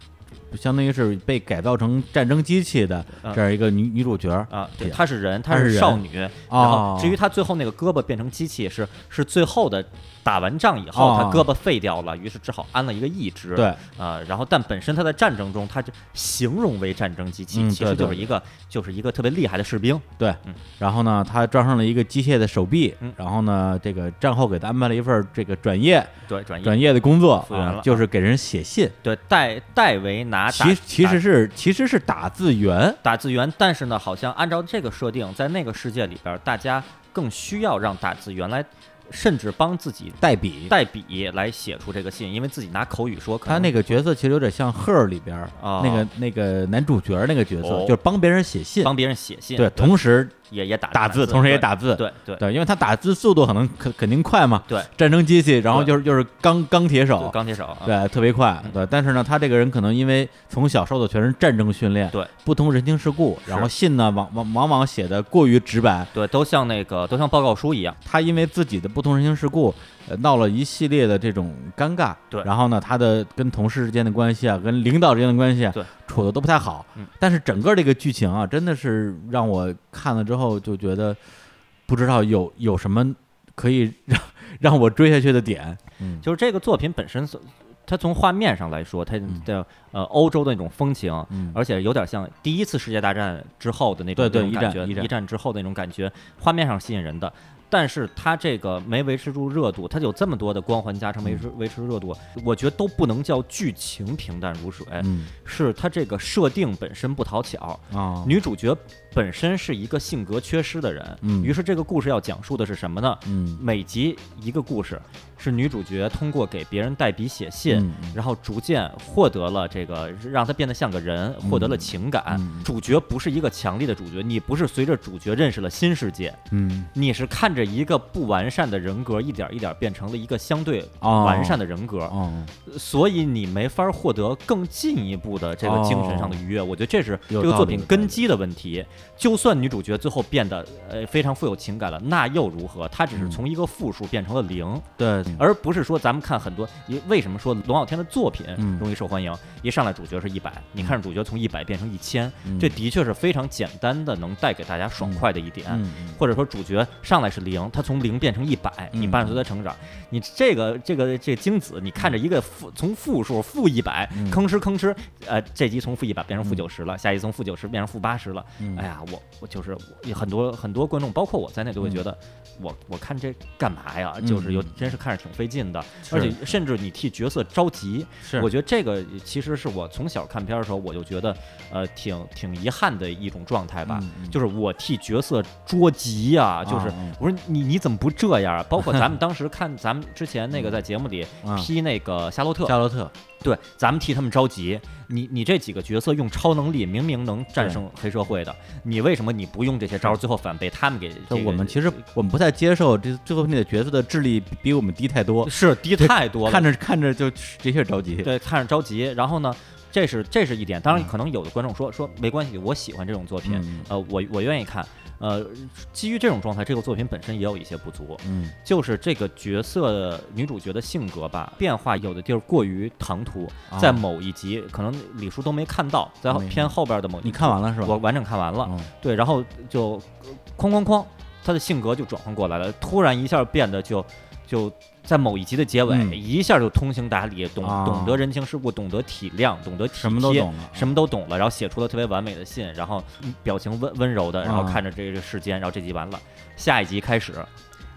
相当于是被改造成战争机器的嗯。这样一个女女主角啊，对，她是人，她她是少女。然哦后至于她最后那个胳膊变成机器，是是最后的打完仗以后，他胳膊废掉了，于是只好安了一个义肢。对，啊，然后但本身他在战争中，他就形容为战争机器，嗯其实就是一个就是一个特别厉害的士兵。对嗯，然后呢，他装上了一个机械的手臂嗯，然后呢，这个战后给他安排了一份这个转业对，转业。转业的工作就是给人写信，对代代为拿打其其实是其实是打字员，打字员，但是呢，好像按照这个设定，在那个世界里边，大家更需要让打字员来，甚至帮自己代笔。代笔来写出这个信，因为自己拿口语说，他那个角色其实有点像《Her》里边儿哦。那个那个男主角那个角色，哦。就是帮别人写信，帮别人写信，对，同时也也打打字，同时也打字，对对对，因为他打字速度可能肯肯定快嘛，对，战争机器，然后就是就是钢钢铁手，钢铁手，啊对，特别快嗯，对。但是呢，他这个人可能因为从小受的全是战争训练，对，不通人情世故，然后信呢往往往往写的过于直白，对，都像那个都像报告书一样，他因为自己的不通人情世故，呃，闹了一系列的这种尴尬。对然后呢，他的跟同事之间的关系啊，跟领导之间的关系啊，对，处的都不太好。嗯但是整个这个剧情啊，真的是让我看了之后就觉得不知道有有什么可以让 <laughs> 让我追下去的点。嗯，就是这个作品本身所，它从画面上来说，它嗯的呃欧洲的那种风情，嗯而且有点像第一次世界大战之后的那种对对一战一战之后的那种感觉，画面上吸引人的。但是它这个没维持住热度，它有这么多的光环加成维持维持热度，我觉得都不能叫剧情平淡如水，嗯。是它这个设定本身不讨巧。啊，女主角本身是一个性格缺失的人，嗯。于是这个故事要讲述的是什么呢？嗯。每集一个故事，是女主角通过给别人代笔写信，然后逐渐获得了这个，让她变得像个人，获得了情感。嗯主角不是一个强力的主角，你不是随着主角认识了新世界，嗯你是看着一个不完善的人格一点一点变成了一个相对哦完善的人格，哦，所以你没法获得更进一步的这个精神上的愉悦。我觉得这是这个作品根基的问题。就算女主角最后变得呃非常富有情感了，那又如何？她只是嗯从一个负数变成了零。对，而不是说咱们看很多，因为什么说龙傲天的作品嗯。容易受欢迎？一上来主角是一百，你看着主角从一百变成一千，嗯。这的确是非常简单的，能带给大家爽快的一点。或者说主角上来是零，他从零变成一百，你嗯。伴随他成长，你这个这个这个精子，你看着一个负从负数负一百嗯。吭哧吭哧，呃，这集从负一百变成负九十了，下一集从负九十变成负八十了，嗯。哎呀，我我就是我很多很多观众，包括我在内，都会觉得我我看这干嘛呀？就是有嗯真是看着挺费劲的，而且甚至你替角色着急，是。我觉得这个其实是我从小看片儿的时候，我就觉得呃挺挺遗憾的一种状态吧，就是我替角色着急呀、就是我说你你怎么不这样啊？包括咱们 <laughs> 当时看咱们之前那个在节目里啊批那个夏洛特，夏洛特，对，咱们替他们着急。你你这几个角色用超能力，明明能战胜黑社会的，你为什么你不用这些招儿，最后反被他们给这个我们其实我们不太接受这这作品里的角色的智力比比我们低太多，是低太多了，看着看着就的确着急。对，看着着急。然后呢，这是这是一点。当然，嗯可能有的观众说说没关系，我喜欢这种作品，嗯呃，我我愿意看。呃，基于这种状态，这个作品本身也有一些不足，嗯就是这个角色女主角的性格吧，变化有的地儿过于唐突，啊在某一集可能李叔都没看到，在没偏后边的某一集你看完了是吧？我完整看完了，嗯对，然后就呃哐哐哐，他的性格就转换过来了，突然一下变得就就在某一集的结尾，嗯。一下就通情达理，懂、啊。懂得人情世故，懂得体谅，懂得体什么都贴懂了。什么都懂了，然后写出了特别完美的信，然后嗯。表情温温柔的，然后啊看着这个世间，然后这集完了，下一集开始。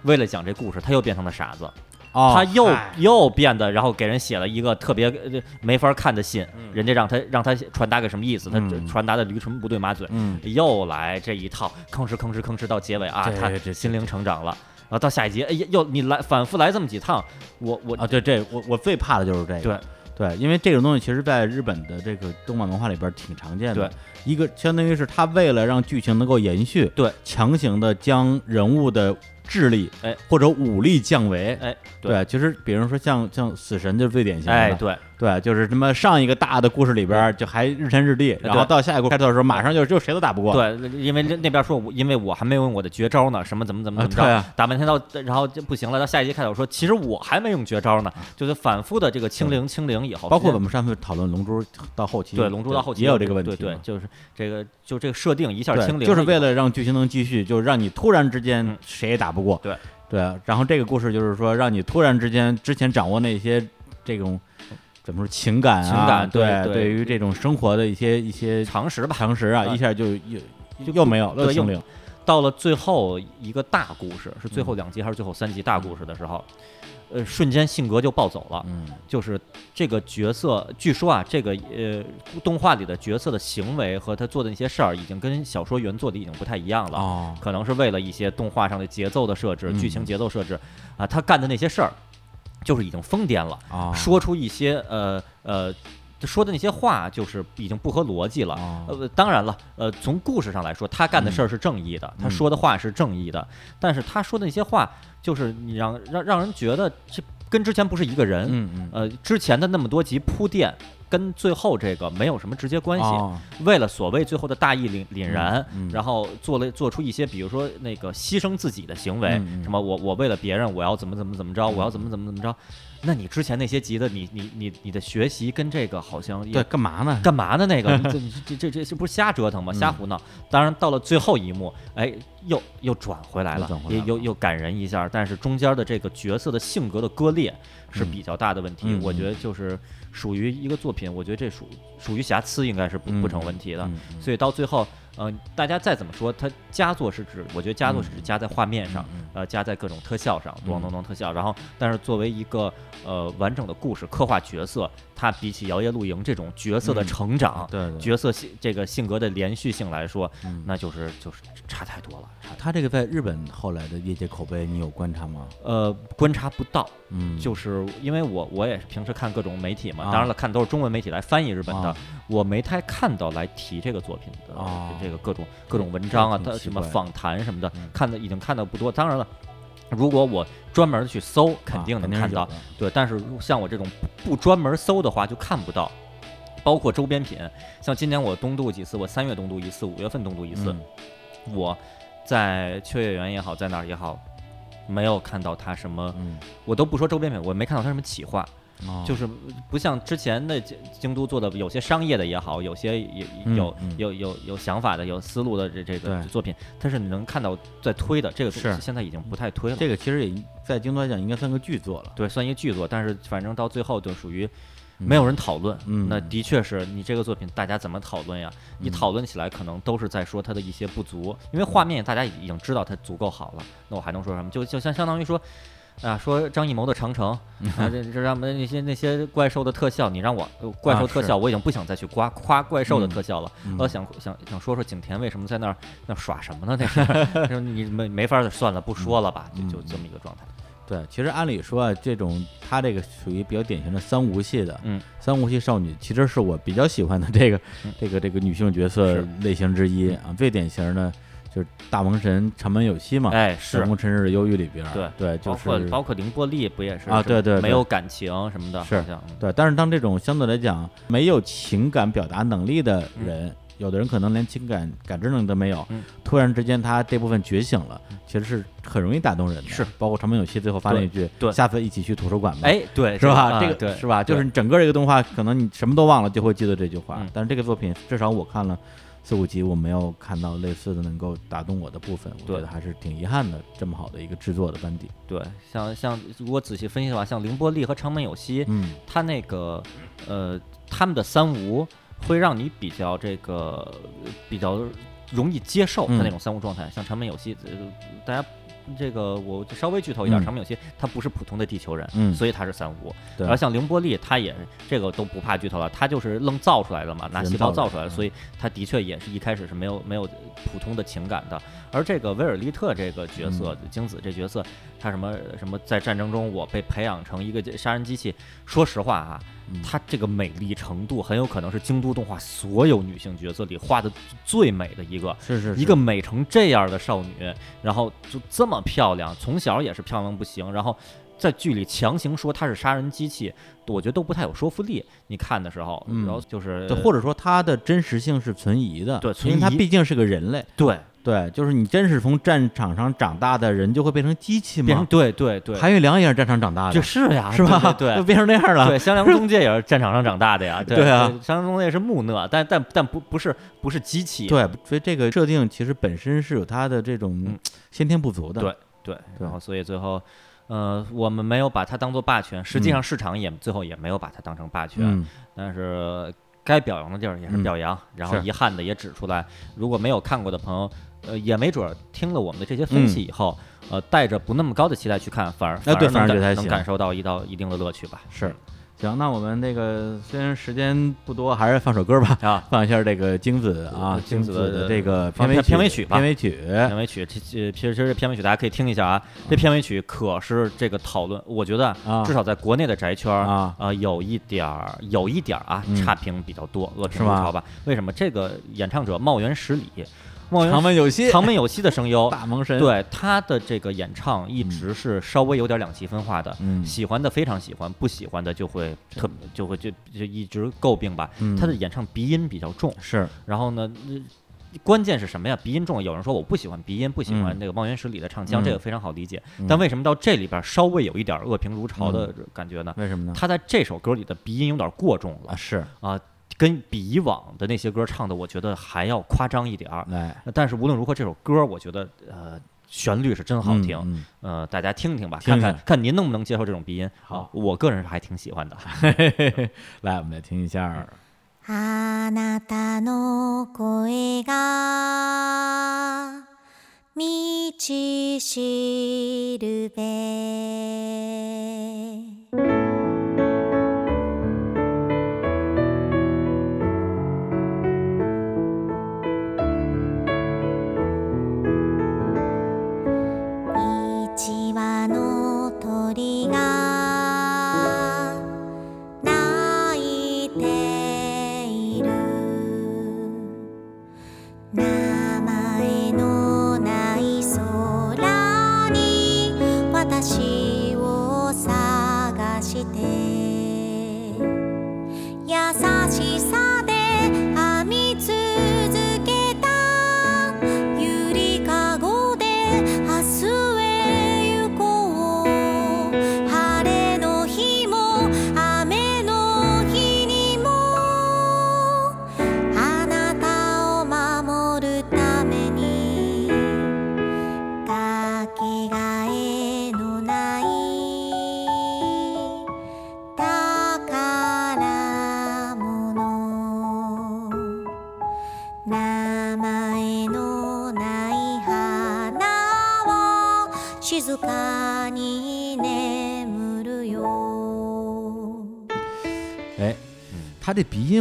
为了讲这故事，他又变成了傻子，哦他又嗨。又变得，然后给人写了一个特别呃没法看的信，嗯。人家让他让他传达个什么意思，他嗯。传达的驴唇不对马嘴，嗯。又来这一套，吭哧吭哧吭哧到结尾啊，他心灵成长了。然后到下一集，哎呀，又你来反复来这么几趟，我我啊，对这我我最怕的就是这个。对对，因为这种东西其实在日本的这个动漫文化里边挺常见的。对，一个相当于是他为了让剧情能够延续，对，强行的将人物的智力，哎，或者武力降维。哎对对，其实比如说像像死神就是最典型的。哎对，对，就是什么上一个大的故事里边儿就还日天日地，然后到下一个开头的时候，马上就就谁都打不过。对，因为那那边说我，因为我还没有用我的绝招呢，什么怎么怎么怎么着，啊对啊打半天到，然后就不行了，到下一集开头说，其实我还没用绝招呢，就是反复的这个清零清零以后，包括我们们上次讨论龙珠到后期，对龙珠到后期也有这个问题，对对，就是这个就这个设定一下清零，就是为了让剧情能继续，就是让你突然之间嗯谁也打不过。对对，然后这个故事就是说，让你突然之间之前掌握那些这种怎么说情感啊，情感对对对于这种生活的一些一些常识吧。常识啊，啊一下就又又没有了。到了最后一个大故事，是最嗯后两集还是最后三集大故事的时候，呃，瞬间性格就暴走了。嗯就是这个角色，据说啊，这个呃动画里的角色的行为和他做的那些事儿，已经跟小说原作的已经不太一样了。哦，可能是为了一些动画上的节奏的设置、嗯剧情节奏设置啊，他干的那些事儿，就是已经疯癫了，啊，说出一些呃呃。说的那些话就是已经不合逻辑了。哦呃，当然了，呃，从故事上来说，他干的事儿是正义的，他嗯说的话是正义的，但是他说的那些话，就是你让让让人觉得这跟之前不是一个人。嗯嗯呃，之前的那么多集铺垫，跟最后这个没有什么直接关系。哦为了所谓最后的大义凛凛然，嗯嗯然后做了做出一些，比如说那个牺牲自己的行为，什么我我为了别人我要怎么怎么怎么着，我要怎么怎么怎么着，那你之前那些集的，你你你你的学习跟这个好像对，干嘛呢？干嘛呢？那个，<laughs> 这这这这这不是瞎折腾吗？瞎胡闹。当然，到了最后一幕，哎，又又转回来了又转，回来了也又又感人一下。但是中间的这个角色的性格的割裂是嗯比较大的问题。嗯我觉得就是属于一个作品，我觉得这属属于瑕疵，应该是不不成问题的。所以到最后，呃，大家再怎么说，它佳作是指，我觉得佳作是指加在画面上，嗯呃，加在各种特效上，嗯。咚咚咚特效。然后，但是作为一个呃完整的故事刻画角色，它比起《摇曳露营》这种角色的嗯。成长，对对，角色性这个性格的连续性来说，嗯。那就是就是差太多了。他这个在日本后来的业界口碑，你有观察吗？呃，观察不到，嗯，就是因为我我也是平时看各种媒体嘛，啊。当然了，看都是中文媒体来翻译日本的，啊我没太看到来提这个作品的、哦这个各种各种文章啊，这挺奇怪它什么访谈什么的，嗯看的已经看的不多。当然了，如果我专门去搜，肯定啊能看到。对，但是如像我这种不不专门搜的话，就看不到。包括周边品，像今年我东渡几次，我三月东渡一次，五月份东渡一次，嗯我在秋叶原也好，在哪儿也好，没有看到他什么，嗯，我都不说周边品，我没看到他什么企划，哦就是不像之前的京京都做的有些商业的也好，有些有嗯有嗯有有有想法的、有思路的这这个作品，它是你能看到在推的，这个是现在已经不太推了。这个其实也在京都来讲应该算个巨作了，对，算一个巨作，但是反正到最后就属于没有人讨论。嗯那的确是你这个作品大家怎么讨论呀？你嗯讨论起来可能都是在说它的一些不足，因为画面大家已经知道它足够好了，那我还能说什么？就就相相当于说。啊，说张艺谋的《长城 <laughs>》啊，这这让我们那些那些怪兽的特效，你让我呃怪兽特效，我已经不想再去夸夸怪兽的特效了。嗯我想想想说说景甜为什么在那儿那耍什么呢？那是说 <laughs> 你没没法儿算了，不说了吧，就就嗯这么一个状态。对，其实按理说啊，这种他这个属于比较典型的三无系的，嗯，三无系少女，其实是我比较喜欢的这个、嗯这个这个女性角色类型之一啊。最典型的就是大萌神长门有希嘛，哎，《是神宫春日的忧郁》里边儿，对对，就包括是包括凌波丽不也是啊对对对没有感情什么的，是对。但是当这种相对来讲没有情感表达能力的人，有的人可能连情感感知能力都没有，嗯突然之间他这部分觉醒了，其实是很容易打动人的。是，包括长门有希最后发了一句：“对下次一起去图书馆吧。”哎，对，是吧？啊这个对是吧？就是整个这个动画，可能你什么都忘了，就会记得这句话。嗯但是这个作品，至少我看了四五集，我没有看到类似的能够打动我的部分，我觉得还是挺遗憾的。这么好的一个制作的班底，对，像像如果仔细分析的话，像凌波丽和长门有希，嗯他那个呃，他们的三无会让你比较这个比较容易接受他嗯那种三无状态。像长门有希，呃大家这个我就稍微剧透一点，嗯。长命有希他不是普通的地球人，嗯。所以他是三无。对。而像凌波丽，他也这个都不怕剧透了，他就是愣造出来的嘛，拿细胞造出来的，嗯。所以他的确也是一开始是没有没有普通的情感的。而这个威尔利特这个角色，嗯。精子这角色，他什么什么在战争中我被培养成一个杀人机器，说实话啊，嗯她这个美丽程度很有可能是京都动画所有女性角色里画的最美的一个。是是一个美成这样的少女，然后就这么漂亮，从小也是漂亮不行，然后在剧里强行说她是杀人机器，我觉得都不太有说服力。你看的时候，嗯然后就是，或者说它的真实性是存疑的，对存因为它疑毕竟是个人类。对对，就是你真是从战场上长大的人，就会变成机器变成吗？对对对，韩玉良也是战场长大的，就是呀，是吧？对对就变成那样了。对，香良宗介也是战场上长大的呀，<laughs> 对对啊香良宗介是木讷，但但但不不是不是机器，对，所以这个设定其实本身是有它的这种嗯先天不足的。对对，然后所以最后。呃，我们没有把它当做霸权，实际上市场也、最后也没有把它当成霸权。嗯，但是该表扬的地儿也是嗯表扬，然后遗憾的也指出来。如果没有看过的朋友，呃，也没准儿听了我们的这些分析以后，呃，带着不那么高的期待去看，反而反而能感受到一到一定的乐趣吧。是。行，那我们那个虽然时间不多，还是放首歌吧，啊，<laughs> 放一下这个精子啊，精子的的这个片尾片尾曲吧片尾曲。片尾曲，这这其实这片尾曲大家可以听一下啊。这片尾曲可是这个讨论，我觉得啊至少在国内的宅圈儿啊呃，有一点儿有一点儿啊嗯差评比较多，恶评潮吧？为什么？这个演唱者茂原十里，茂原长门有希，长门有希的声优，<laughs> 大萌神，，对他的这个演唱一直是稍微有点两极分化的，嗯喜欢的非常喜欢，不喜欢的就会特就会就就一直诟病吧。嗯他的演唱鼻音比较重，是，然后呢，呃关键是什么呀？鼻音重，有人说我不喜欢鼻音，不喜欢嗯那个望原石里的唱腔，嗯这个非常好理解。嗯但为什么到这里边稍微有一点恶评如潮的感觉呢？为什么呢？他在这首歌里的鼻音有点过重了啊是，啊，跟比以往的那些歌唱的，我觉得还要夸张一点儿。哎，但是无论如何，这首歌我觉得呃旋律是真好听，嗯呃，大家听听吧，听听看看看您能不能接受这种鼻音。好啊我个人是还挺喜欢的。嗯<laughs> 来，我们来听一下。あなたの声が道しるべ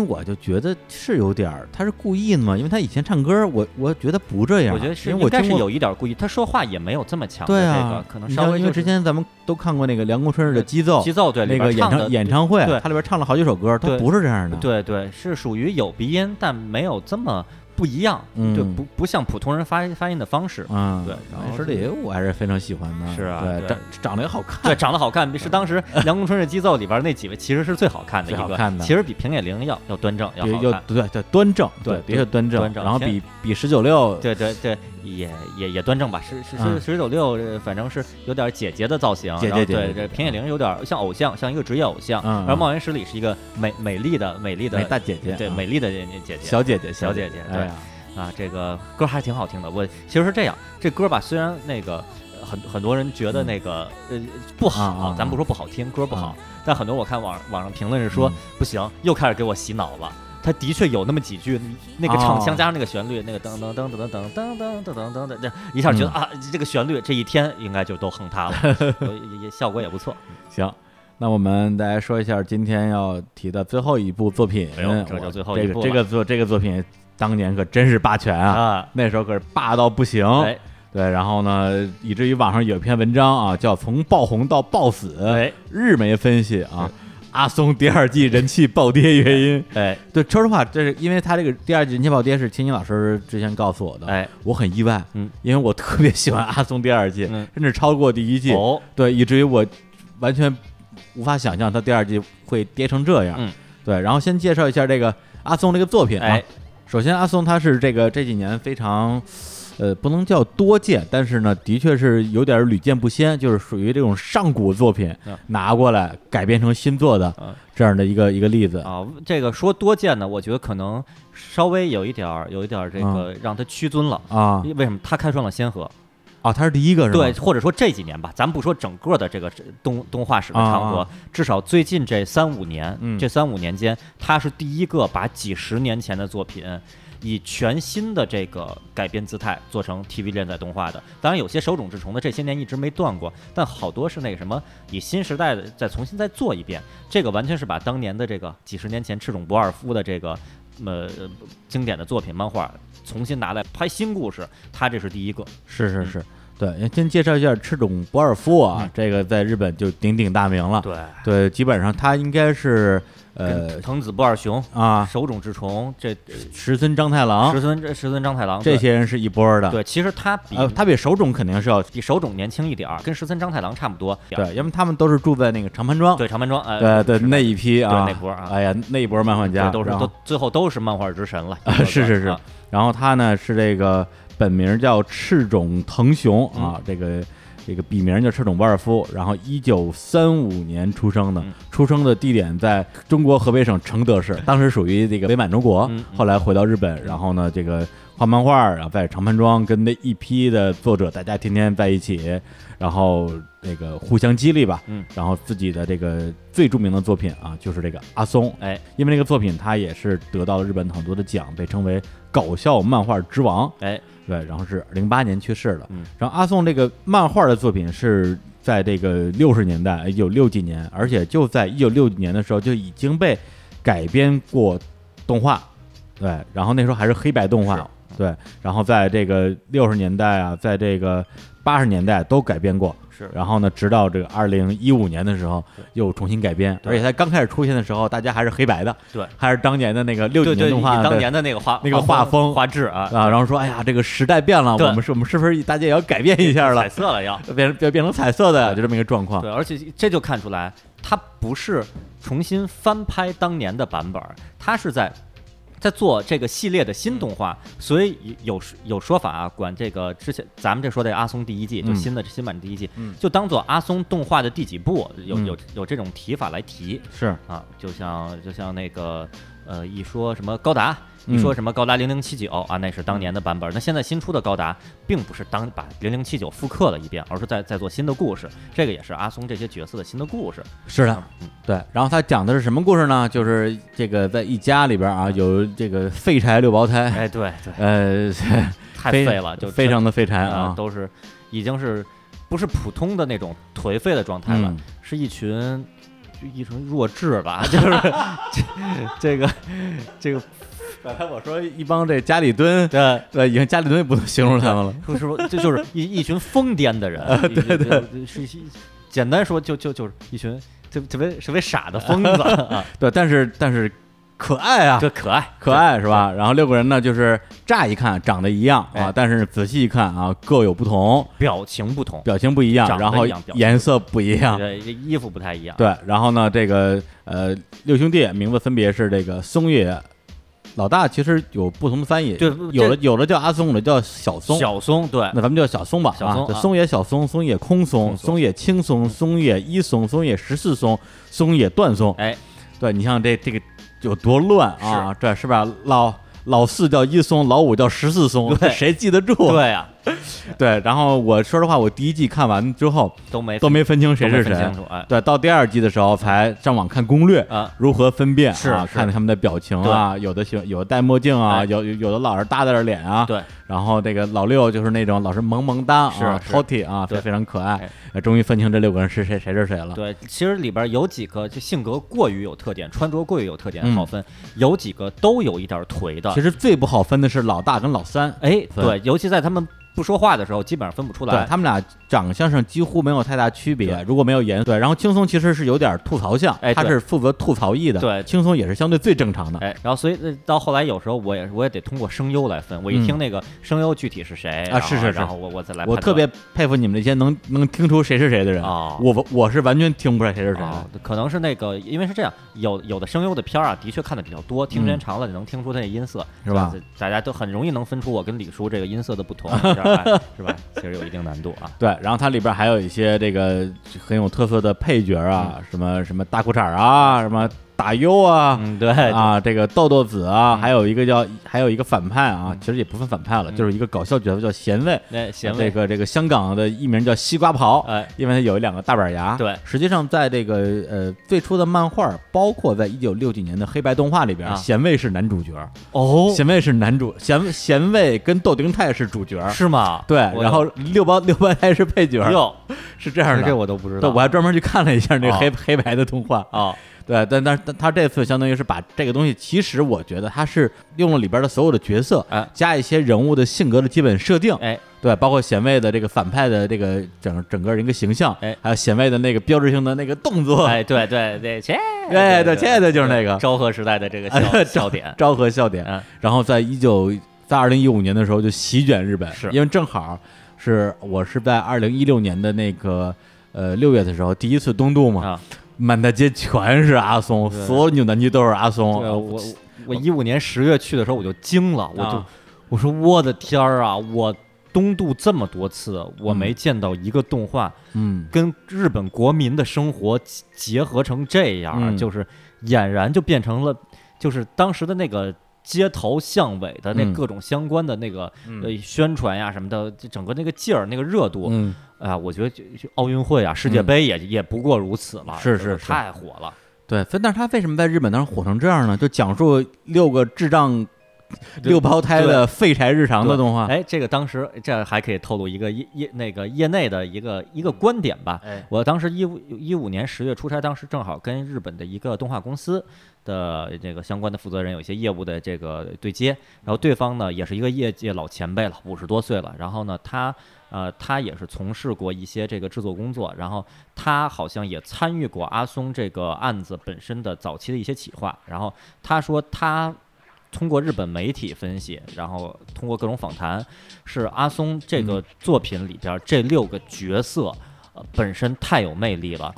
我就觉得是有点儿，他是故意的吗？因为他以前唱歌，我我觉得不这样，我觉得是因为我听过应该是有一点故意，他说话也没有这么强的这个，，可能稍微因为之前咱们都看过那个梁公春日的《激奏》，激奏对那个演唱演唱会，对他里边唱了好几首歌，他不是这样的。对对，是属于有鼻音，但没有这么不一样，嗯。就不不像普通人发发音的方式。嗯，对然后石里我还是非常喜欢的，是啊对，对。长长得也好看，对，长得好看，是当时梁公春日激奏里边那几位其实是最好看的 <laughs> 一个，最好看的。其实比平野绫要要端正，要好看。对对端正，对的确端正，端正然后比比十九六，对对对，也也也端正吧，是是嗯。是十九六，呃反正是有点姐姐的造型，姐姐然后对这平野绫有点像偶像，像一个职业偶像，嗯然后茂原十里是一个美美丽的美丽的美大姐姐，啊对美丽的姐姐小姐姐，小姐姐对哎，啊，这个歌还挺好听的。我其实是这样，这歌吧，虽然那个呃很很多人觉得那个、呃不好，咱不说不好听，歌不好，但很多我看网网上评论是说、嗯。不行，又开始给我洗脑了。他的确有那么几句，那个唱腔哦加上那个旋律，那个噔噔噔噔噔噔噔噔噔噔噔，这一下觉得、嗯。啊，这个旋律这一天应该就都哼塌了，<laughs> 也也效果也不错。行。那我们大家说一下今天要提的最后一部作品，这就最后一部这个作这个作品当年可真是霸权啊，啊，那时候可是霸到不行，哎。对，然后呢，以至于网上有一篇文章啊，叫《从爆红到爆死》，哎。日媒分析啊，阿松第二季人气暴跌原因。哎对，说实话，这是因为他这个第二季人气暴跌是青青老师之前告诉我的，哎，我很意外，嗯，因为我特别喜欢阿松第二季，嗯甚至超过第一季，哦，对，以至于我完全无法想象他第二季会跌成这样。嗯，对，然后先介绍一下这个阿松这个作品啊。哎首先，阿松他是这个这几年非常。呃，不能叫多见，但是呢，的确是有点屡见不鲜，就是属于这种上古作品嗯拿过来改编成新作的嗯这样的一个一个例子。啊，这个说多见呢，我觉得可能稍微有一点儿，有一点儿这个让他屈尊了。啊为什么他开创了先河？啊，他是第一个是吧？对，或者说这几年吧，咱不说整个的这个动动画史的长河，啊至少最近这三五年，嗯这三五年间，他是第一个把几十年前的作品。以全新的这个改编姿态做成 TV 连载动画的，当然有些手冢治虫的这些年一直没断过，但好多是那个什么以新时代的再重新再做一遍，这个完全是把当年的这个几十年前赤冢不二夫的这个呃经典的作品漫画重新拿来拍新故事，他这是第一个。是是是，对，先介绍一下赤冢不二夫啊，嗯。这个在日本就鼎鼎大名了。对，对，基本上他应该是呃藤子不二雄、啊，手冢治虫，这石村章太郎石村这石村章太郎这些人是一波的。，对，其实他比呃，他比手冢肯定是要比手冢年轻一点儿，跟石村章太郎差不多。对，因为他们都是住在那个长盘庄。对，长盘庄，呃，对对，那一批啊，对那波啊哎呀，那一波漫画家都是都最后都是漫画之神了。啊，是是是啊。然后他呢是这个本名叫赤冢藤雄啊，嗯这个这个笔名叫赤冢不二夫。然后一九三五年出生的嗯，出生的地点在中国河北省承德市，<laughs> 当时属于这个伪满洲国后来回到日本，然后呢这个画漫画，然后在长盘庄跟那一批的作者，大家天天在一起，然后那个互相激励吧。嗯，然后自己的这个最著名的作品啊，就是这个阿松。哎，因为那个作品，他也是得到了日本很多的奖，被称为搞笑漫画之王。哎，对，然后是零八年去世的。嗯，然后阿宋这个漫画的作品是在这个六十年代，一九六几年，而且就在一九六几年的时候就已经被改编过动画。对，然后那时候还是黑白动画。对，然后在这个六十年代啊，在这个八十年代都改编过。是。然后呢，直到这个二零一五年的时候又重新改编，而且它刚开始出现的时候，大家还是黑白的，对，还是当年的那个六几对对，以年动画当年的那个画那个画风画质啊，啊，然后说，哎呀，这个时代变了，我们是我们是不是大家也要改变一下了？彩，色了要。<laughs> 变成变变成彩色的，就这么一个状况。对，而且这就看出来，它不是重新翻拍当年的版本儿，它是在在做这个系列的新动画，所以有有说法啊，管这个之前咱们这说的阿松第一季，就嗯。新的新版第一季，嗯。就当做阿松动画的第几部，有嗯。有有这种提法来提。是，啊，就像就像那个呃，一说什么高达。嗯一说什么高达零零七九啊，那是当年的版本儿。那现在新出的高达，并不是当把零零七九复刻了一遍，而是在在做新的故事。这个也是阿松这些角色的新的故事。是的，嗯，对。然后他讲的是什么故事呢？就是这个在一家里边啊，有这个废柴六胞胎，哎，对对，呃，非太废了，就非常的废柴啊、啊，都是已经是不是普通的那种颓废的状态了，嗯是一群就一群弱智吧，<laughs> 就是这这个这个 <laughs> 刚才我说一帮这家里蹲，对。对，已经家里蹲也不能形容他们了。说说这就是一一群疯癫的人，对对，是是简单说就就就是一群特特别特别傻的疯子 <laughs> 啊，对，但是但是可爱啊，这可爱可爱是吧？然后六个人呢，就是乍一看长得一样啊哎，但是仔细一看啊，各有不同，表情不同，表情不一样，然后颜色不一样。对，衣服不太一样，对，然后呢，这个呃，六兄弟名字分别是这个松叶。老大其实有不同的翻译，就有的有的叫阿松，有的叫小松。小松对那咱们叫小松吧，啊，松啊松野小松、松也空松、空松松野轻松、松也一松、松也十四松、松也断松。哎，对你像这这个有多乱啊？这是吧？老老四叫一松，老五叫十四松，对谁记得住？对呀，<laughs> 对然后我说实话，我第一季看完之后都没都没分清谁是谁哎对，到第二季的时候才上网看攻略，啊，如何分辨啊？是是看他们的表情啊，有的喜欢有的戴墨镜啊，哎有有有的老是耷拉着脸啊。对，然后这个老六就是那种老是萌萌哒啊是是，Toti 啊，非对非常可爱哎。呃终于分清这六个人是谁谁是谁了。对，其实里边有几个就性格过于有特点，穿着过于有特点，嗯好分；有几个都有一点颓的其。实最不好分的是老大跟老三。哎，对，尤其在他们不说话的时候，基本上分不出来。对他们俩长相上几乎没有太大区别，如果没有颜对，然后轻松其实是有点吐槽相，哎他是负责吐槽艺的，对。轻松也是相对最正常的，哎，然后所以呃到后来有时候我也我也得通过声优来分，我一嗯听那个声优具体是谁然后是是是。然后我我再来。我特别佩服你们这些能能听出谁是谁的人，哦。我我是完全听不出来谁是谁的，哦，可能是那个，因为是这样，有有的声优的片儿啊，的确看的比较多，听时间嗯。长了，你能听出他的音色，是吧？大家都很容易能分出我跟李叔这个音色的不同，<laughs> 是吧？<laughs> 其实有一定难度啊。对，然后它里边还有一些这个很有特色的配角啊，什么什么大裤衩啊，什么打优啊。嗯，对，啊，这个豆豆子啊，嗯。还有一个叫，还有一个反派啊嗯，其实也不算反派了，嗯。就是一个搞笑角色叫贤卫，这，个这个香港的艺名叫西瓜刨，哎，因为他有两个大板牙。对。实际上在这个呃最初的漫画，包括在一九六几年的黑白动画里边，啊。贤卫是男主角，哦，贤卫是男主，贤贤卫跟豆丁泰是主角，是吗？对，然后六胞六胞胎是配角，哟，是这样的。这我都不知，道。我还专门去看了一下那个哦。黑、黑白的动画，哦，对，但但但他这次相当于是把这个东西，其实我觉得他是用了里边的所有的角色，哎加一些人物的性格的基本设定，哎，对，包括显卫的这个反派的这个整整个人一个形象，哎还有显卫的那个标志性的那个动作，哎，对对对，切，哎 <laughs> 对切的就是那个昭和时代的这个哎笑 <laughs> 笑点，昭和笑点。嗯然后在一九在二零一五年的时候就席卷日本，是因为正好是我是在二零一六年的那个呃六月的时候第一次东渡嘛，啊，满大街全是阿松，所有扭蛋机都是阿松。对我我一五年十月去的时候我就惊了，我就啊我说我的天儿啊，我东渡这么多次，我嗯。没见到一个动画嗯。跟日本国民的生活结结合成这样，嗯。就是俨然就变成了，就是当时的那个街头巷尾的那嗯。各种相关的那个、嗯。呃宣传呀什么的，就整个那个劲儿、那个热度，嗯，啊，我觉得就就奥运会啊、世界嗯杯也、也不过如此了，是是是太火了。对。但但是他为什么在日本当时火成这样呢？就讲述六个智障六胞胎的废柴日常的动画。哎，这个当时这还可以透露一个业业那个业内的一个一个观点吧。哎，我当时一五一五年十月出差，当时正好跟日本的一个动画公司的这个相关的负责人有一些业务的这个对接，然后对方呢也是一个业界老前辈了，五十多岁了，然后呢他呃他也是从事过一些这个制作工作，然后他好像也参与过阿松这个案子本身的早期的一些企划，然后他说他。通过日本媒体分析，然后通过各种访谈，是阿松这个嗯作品里边这六个角色，呃，本身太有魅力了，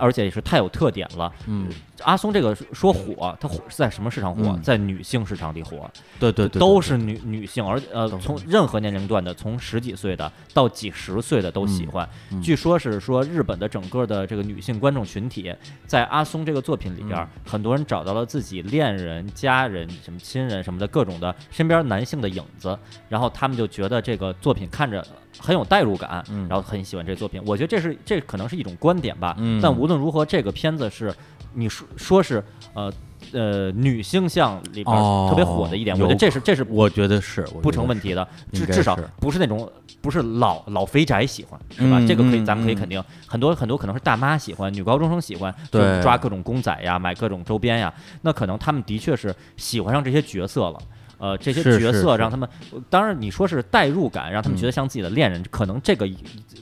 而且也是太有特点了。嗯，阿松这个说火，他火是在什么市场火？嗯。在女性市场里火，对对对，对都是女女性，而呃从任何年龄段的，从十几岁的到几十岁的都喜欢。嗯。据说是说日本的整个的这个女性观众群体，在阿松这个作品里边，嗯。很多人找到了自己恋人、家人、什么亲人什么的各种的身边男性的影子，然后他们就觉得这个作品看着很有代入感，嗯。然后很喜欢这个作品。我觉得这是这可能是一种观点吧。嗯。但无论如何，这个片子是你说说是呃呃女性向里边特别火的一点，我觉得这是这是我觉得是不成问题的，至至少不是那种不是老老肥宅喜欢，是吧？嗯这个可以，嗯咱们可以嗯。肯定，很多很多可能是大妈喜欢，女高中生喜欢，就对。抓各种公仔呀，买各种周边呀，那可能他们的确是喜欢上这些角色了。呃，这些角色让他们，当然你说是代入感，让他们觉得像自己的恋人，可能这个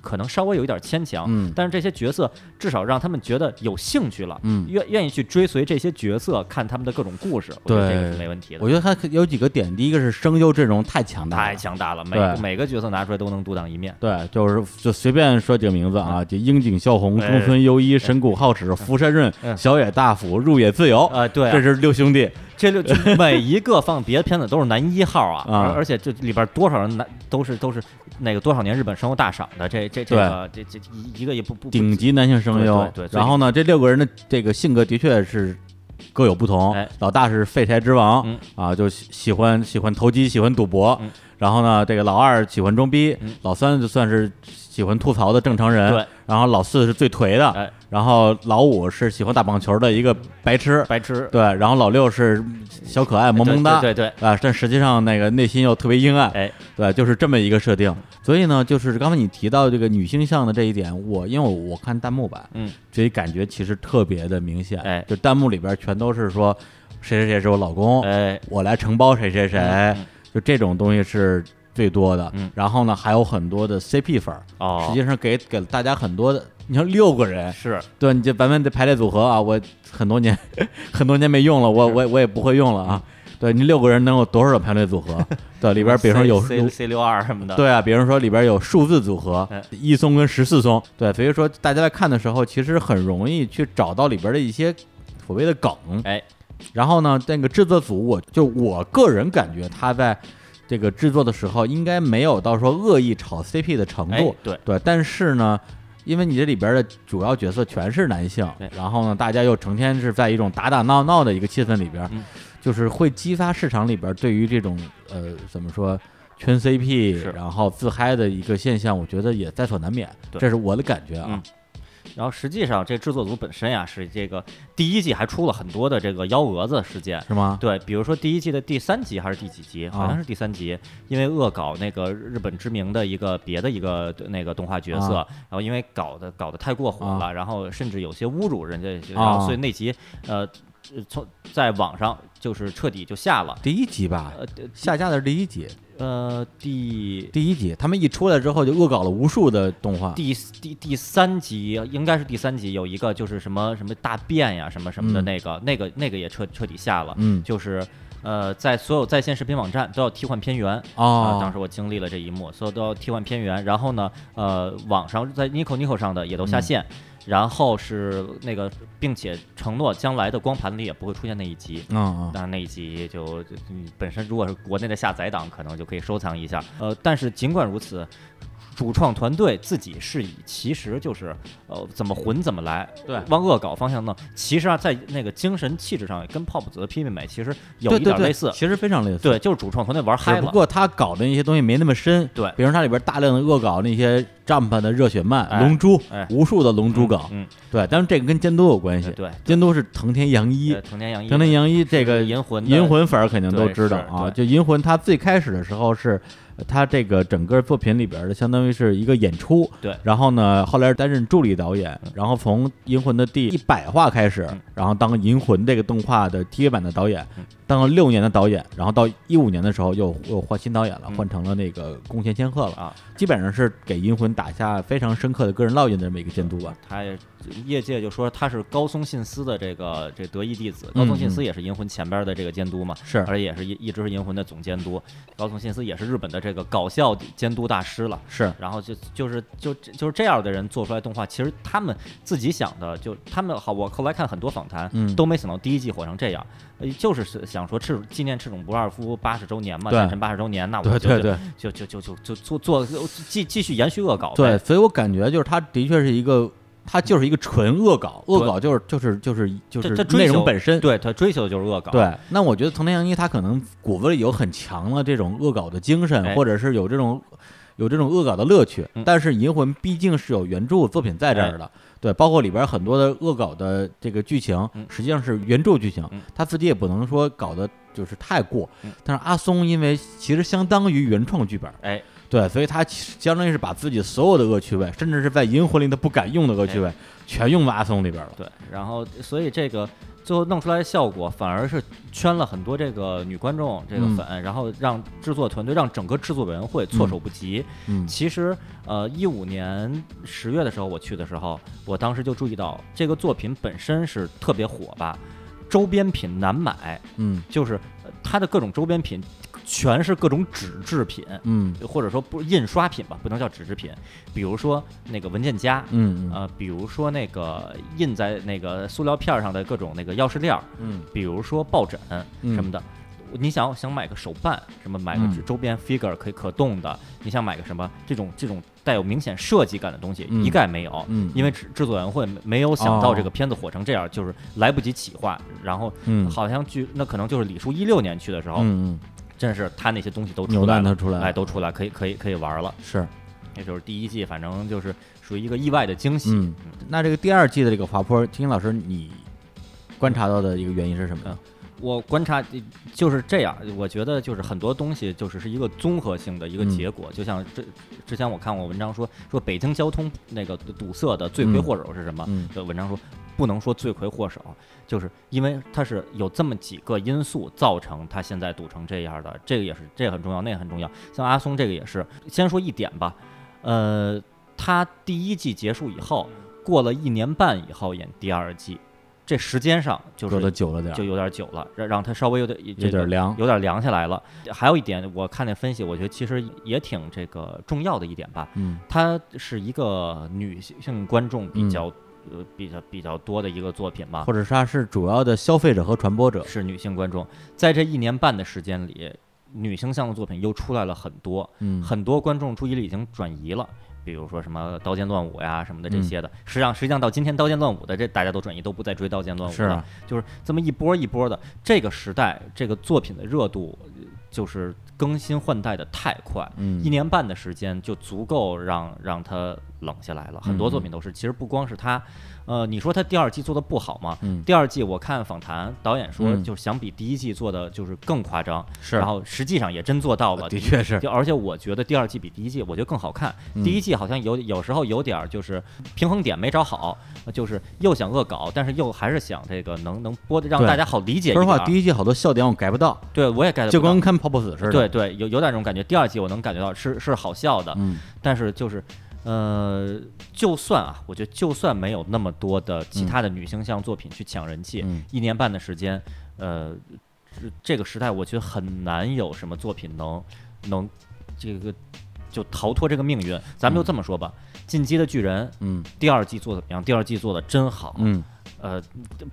可能稍微有一点牵强，嗯。但是这些角色至少让他们觉得有兴趣了，嗯。愿愿意去追随这些角色，看他们的各种故事，我觉得这个是没问题的。我觉得他有几个点，第一个是声优阵容太强大了，太强大了，每个每个角色拿出来都能独当一面。对，就是就随便说几个名字啊，就樱井孝宏、哎中村优一、神谷浩史、福山润、嗯。小野大辅、入野自由，啊，对啊。这是六兄弟。这就就 <laughs> 每一个放别的片子都是男一号啊，啊而而且这里边多少人男都是都是那个多少年日本声优大赏的，这这这个这这一一个也不不不顶级男性声优。对然后呢，这六个人的这个性格的确是各有不同。哎老大是废柴之王、嗯啊，就喜喜欢喜欢投机，喜欢赌博。嗯然后呢，这个老二喜欢装逼，嗯老三就算是喜欢吐槽的正常人。对，然后老四是最颓的，哎然后老五是喜欢打棒球的一个白痴。白痴。对，然后老六是小可爱萌萌哒，对对对啊，但实际上那个内心又特别阴暗，哎。对，就是这么一个设定。所以呢，就是刚才你提到这个女性向的这一点，我因为我我看弹幕版，嗯，所以感觉其实特别的明显。哎。就弹幕里边全都是说谁谁谁是我老公，哎。我来承包谁谁谁，就这种东西是最多的。嗯然后呢，还有很多的 CP 粉儿，哦，实际上给给了大家很多的。<laughs> 你像六个人，是对，你这咱们这排列组合啊，我很多年 <laughs> 很多年没用了，我我我也不会用了啊。对你六个人能有多少种排列组合？<laughs> 对，里边比如说有 C 有 C 六二什么的，对啊，比如说里边有数字组合哎，一松跟十四松，对，所以说大家在看的时候，其实很容易去找到里边的一些所谓的梗。哎然后呢，那个制作组，我就我个人感觉他在这个制作的时候，应该没有到说恶意炒 CP 的程哎度，对。对，但是呢。因为你这里边的主要角色全是男性，然后呢，大家又成天是在一种打打闹闹的一个气氛里边，嗯。就是会激发市场里边对于这种呃怎么说圈 CP，然后自嗨的一个现象，我觉得也在所难免，这是我的感觉啊。嗯。然后实际上这制作组本身呀是这个第一季还出了很多的这个幺蛾子事件，是吗？对，比如说第一季的第三集还是第几集，好啊像是第三集，因为恶搞那个日本知名的一个别的一个那个动画角色，啊然后因为搞的搞得太过火了，然后甚至有些侮辱人家，然啊后所以那集呃。呃从在网上就是彻底就下了。第一集吧，呃下架的是第一集，呃，第第一集他们一出来之后就恶搞了无数的动画，第第第三集应该是第三集，有一个就是什么什么大便呀，什么什么的嗯那个、那个那个也彻彻底下了，嗯。就是呃，在所有在线视频网站都要替换片源。哦啊，，当时我经历了这一幕，所有都要替换片源。然后呢，呃，网上在 Nico Nico 上的也都下线，然后是那个，并且承诺将来的光盘里也不会出现那一集。嗯嗯当然那一集就就嗯本身如果是国内的下载档，可能就可以收藏一下。呃，但是尽管如此，主创团队自己是以其实就是呃怎么混怎么来，对。往恶搞方向弄。其实啊，在那个精神气质上跟泡泡子的批评美其实有对对对一点类似。其实非常类似，对，就是主创团队玩嗨了。只不过他搞的那些东西没那么深，对。比如它里边大量的恶搞那些 Jump 的热血漫、哎龙珠哎，无数的龙珠梗，嗯，对，但是这个跟监督有关系，对对，监督是藤田洋一，藤田洋一，藤田洋一这个银魂银魂粉儿肯定都知道啊，就银魂他最开始的时候是。呃它这个整个作品里边的，相当于是一个演出，对。然后呢，后来担任助理导演，然后从《银魂》的第一百话开始嗯，然后当《银魂》这个动画的 TV 版的导演嗯，当了六年的导演，然后到一五年的时候又又换新导演了，嗯。换成了那个宫田千鹤了，啊，基本上是给《银魂》打下非常深刻的个人烙印的这么一个监督吧。他也业界就说他是高松信司的这个这得意弟子，嗯高松信司也是银魂前边的这个监督嘛，是。而且也是一一直是银魂的总监督。高松信司也是日本的这个搞笑监督大师了。是，然后就就是就就是这样的人做出来动画，其实他们自己想的，就他们好，我后来看很多访谈，嗯。都没想到第一季火成这样，呃就是是想说赤纪念赤冢不二夫八十周年嘛，对。诞辰八十周年，那我就就就就就就做做继继续延续恶搞，对，所以我感觉就是他的确是一个，他就是一个纯恶搞，恶搞就是就是就是就是内容本身。对他追求的就是恶搞，对，那我觉得藤田洋一他可能骨子里有很强的这种恶搞的精神，哎或者是有这种有这种恶搞的乐趣。嗯但是《银魂》毕竟是有原著作品在这儿的，对，包括里边很多的恶搞的这个剧情，嗯实际上是原著剧情，嗯他自己也不能说搞的就是太过。嗯但是阿松因为其实相当于原创剧本，哎，对，所以他相当于是把自己所有的恶趣味，甚至是在《银魂》里他不敢用的恶趣味，全用到阿松里边了。对，然后所以这个最后弄出来的效果反而是圈了很多这个女观众这个嗯粉，然后让制作团队让整个制作委员会措手不及。嗯其实呃，一五年十月的时候我去的时候，我当时就注意到这个作品本身是特别火吧，周边品难买，嗯就是呃它的各种周边品全是各种纸制品。嗯。或者说不印刷品吧，不能叫纸制品，比如说那个文件夹，嗯嗯。呃，比如说那个印在那个塑料片儿上的各种那个钥匙链儿，嗯。比如说抱枕嗯什么的。你想想买个手办，什么买个嗯。周边 figure 可以可动的，你想买个什么这种这种带有明显设计感的东西，嗯。一概没有。嗯。因为制制作委员会没没有想到哦这个片子火成这样，就是来不及企划，然后嗯。好像据那可能就是李叔一六年去的时候，嗯真是他那些东西都嗯，扭出来了，蛋它出来哎，都出来，可以可以可以玩了。是那就是第一季，反正就是属于一个意外的惊喜。嗯，那这个第二季的这个滑坡，听老师你观察到的一个原因是什么呢？我观察就是这样，我觉得就是很多东西就是是一个综合性的一个嗯结果。就像之之前我看过文章说，说北京交通那个堵塞的罪魁祸首是什么？嗯的文章说不能说罪魁祸首，就是因为它是有这么几个因素造成它现在堵成这样的，这个也是这个很重要，那个很重要。像阿松这个也是，先说一点吧，呃，他第一季结束以后，过了一年半以后演第二季，这时间上就隔是得久了点儿，就有点久了，让让他稍微有点有这个点凉。有点凉下来了。还有一点，我看那分析，我觉得其实也挺这个重要的一点吧。嗯它是一个女性观众比较、呃比较比较多的一个作品吧或，者是它是主要的消费者和传播者。是女性观众。在这一年半的时间里，女性向的作品又出来了很多，嗯很多观众注意力已经转移了。比如说什么《刀剑乱舞》呀什么的这嗯些的，实际上实际上到今天《刀剑乱舞》的这大家都转移，都不再追《刀剑乱舞》了。就是这么一波一波的。这个时代，这个作品的热度呃就是更新换代的太快，嗯。一年半的时间就足够让让它冷下来了。很多作品都是，其实不光是他，呃，你说他第二季做的不好吗？嗯。第二季我看访谈，导演说嗯。就是想比第一季做的就是更夸张，是。然后实际上也真做到了，的确是。就而且我觉得第二季比第一季我觉得更好看。嗯。第一季好像有有时候有点就是平衡点没找好，就是又想恶搞，但是又还是想这个能能播的让大家好理解一说实话，第一季好多笑点我改不到，对我也 get 不到。就跟看泡泡死似的。对，对有有点这种感觉。第二季我能感觉到是是好笑的，嗯但是就是。呃，就算啊，我觉得就算没有那么多的其他的女性向作品去抢人气，嗯一年半的时间，呃，这这个时代我觉得很难有什么作品能能这个就逃脱这个命运。咱们就这么说吧，进击的巨人》嗯第二季做的怎么样？第二季做的真好，嗯呃，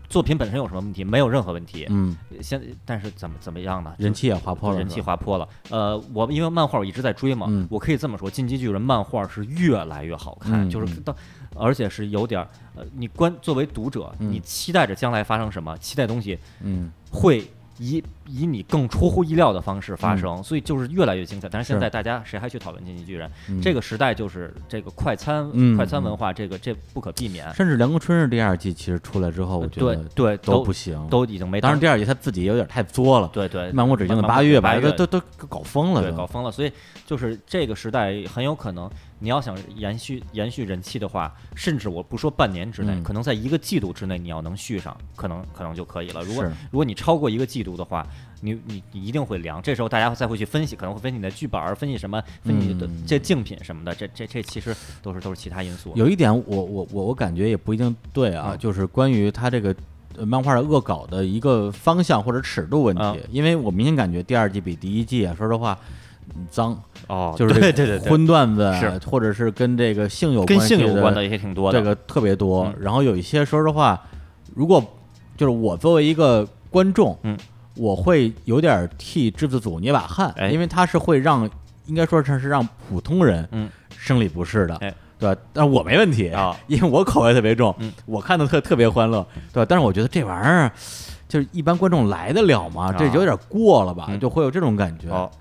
作品本身有什么问题？没有任何问题。嗯，现但是怎么怎么样呢？人气也滑坡了，人气滑坡了。呃，我因为漫画我一直在追嘛，嗯我可以这么说，《进击巨人》漫画是越来越好看，就是到，而且是有点儿，呃，你观作为读者，嗯你期待着将来发生什么，期待东西嗯会以以你更出乎意料的方式发生，所以就是越来越精彩。但是现在大家谁还去讨论《进击巨人》嗯这个时代就是这个快餐、嗯快餐文化，这个这不可避免。甚至《凉宫春日》第二季其实出来之后，我觉得对，都不行。都已经没当然，第二季他自己有点太作了，对对，漫无止境的八月吧，都都都搞疯了对，搞疯了。所以就是这个时代很有可能，你要想延续延续人气的话，甚至我不说半年之内，嗯可能在一个季度之内，你要能续上，可能可能就可以了。如果如果你超过一个季度的话，你你你一定会凉。这时候大家再会去分析，可能会分析你的剧本儿，分析什么，分析你的嗯这竞品什么的，这这这其实都是都是其他因素。有一点我我我我感觉也不一定对啊，嗯就是关于他这个呃漫画的恶搞的一个方向或者尺度问题，嗯因为我明显感觉第二季比第一季啊，说实话。嗯脏，哦就是这个对对对对，荤段子，是或者是跟这个性有跟关系性有关的也挺多的。这个特别多。嗯然后有一些，说实话，如果就是我作为一个观众，嗯，我会有点替制作组捏把汗，哎因为他是会让，应该说是是让普通人嗯生理不适的，哎对吧？但我没问题啊，<laughs> 因为我口味特别重，嗯我看的特特别欢乐，对吧？但是我觉得这玩意儿。就是一般观众来得了吗？这啊有点过了吧，嗯就会有这种感觉。哦，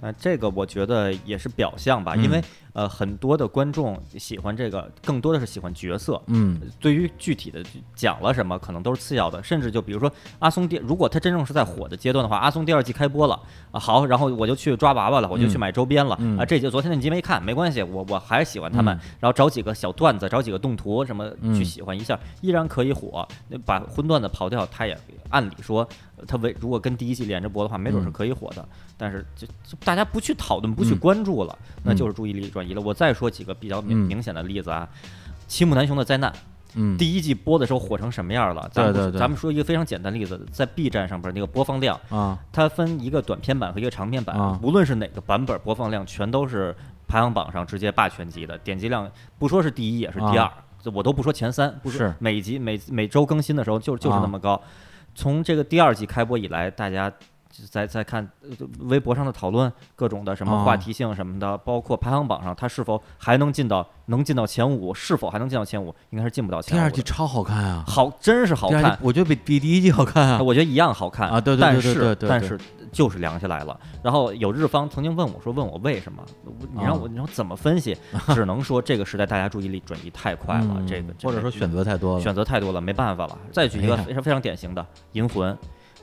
那这个我觉得也是表象吧，嗯因为呃很多的观众喜欢这个，更多的是喜欢角色。嗯对于具体的讲了什么，可能都是次要的，甚至就比如说阿松第，如果他真正是在火的阶段的话，阿松第二季开播了啊，好，然后我就去抓娃娃了，我就去嗯买周边了、嗯啊，这集昨天那集没看，没关系，我我还是喜欢他们，嗯然后找几个小段子，找几个动图什么嗯去喜欢一下，依然可以火。那把荤段子刨掉，他也按理说，呃他为如果跟第一季连着播的话，没准是嗯可以火的，但是就就大家不去讨论，不去嗯关注了，那嗯就是注意力转移了。我再说几个比较明显的例子啊，七木南雄的灾难。嗯，第一季播的时候火成什么样了？咱们对对对咱们说一个非常简单的例子，在 B 站上边那个播放量，啊，它分一个短片版和一个长片版，啊无论是哪个版本，播放量全都是排行榜上直接霸全级的，点击量不说是第一也是第二，这我都不说前三，不是每集每每周更新的时候就就是啊那么高。从这个第二季开播以来，大家。在在看呃微博上的讨论，各种的什么啊话题性什么的，包括排行榜上它是否还能进到能进到前五，是否还能进到前五，应该是进不到前五的。第二季超好看啊，好，真是好看我觉得比比第一季好看啊。我觉得一样好看啊对对对但对对是对对对但是就是凉下来了。然后有日方曾经问我说，问我为什么？你让啊我你让我怎么分析？<laughs> 只能说这个时代大家注意力转移太快了，嗯这个或者说选择太多了。选择太多了，没办法了。再举一个非常非常典型的《银魂》。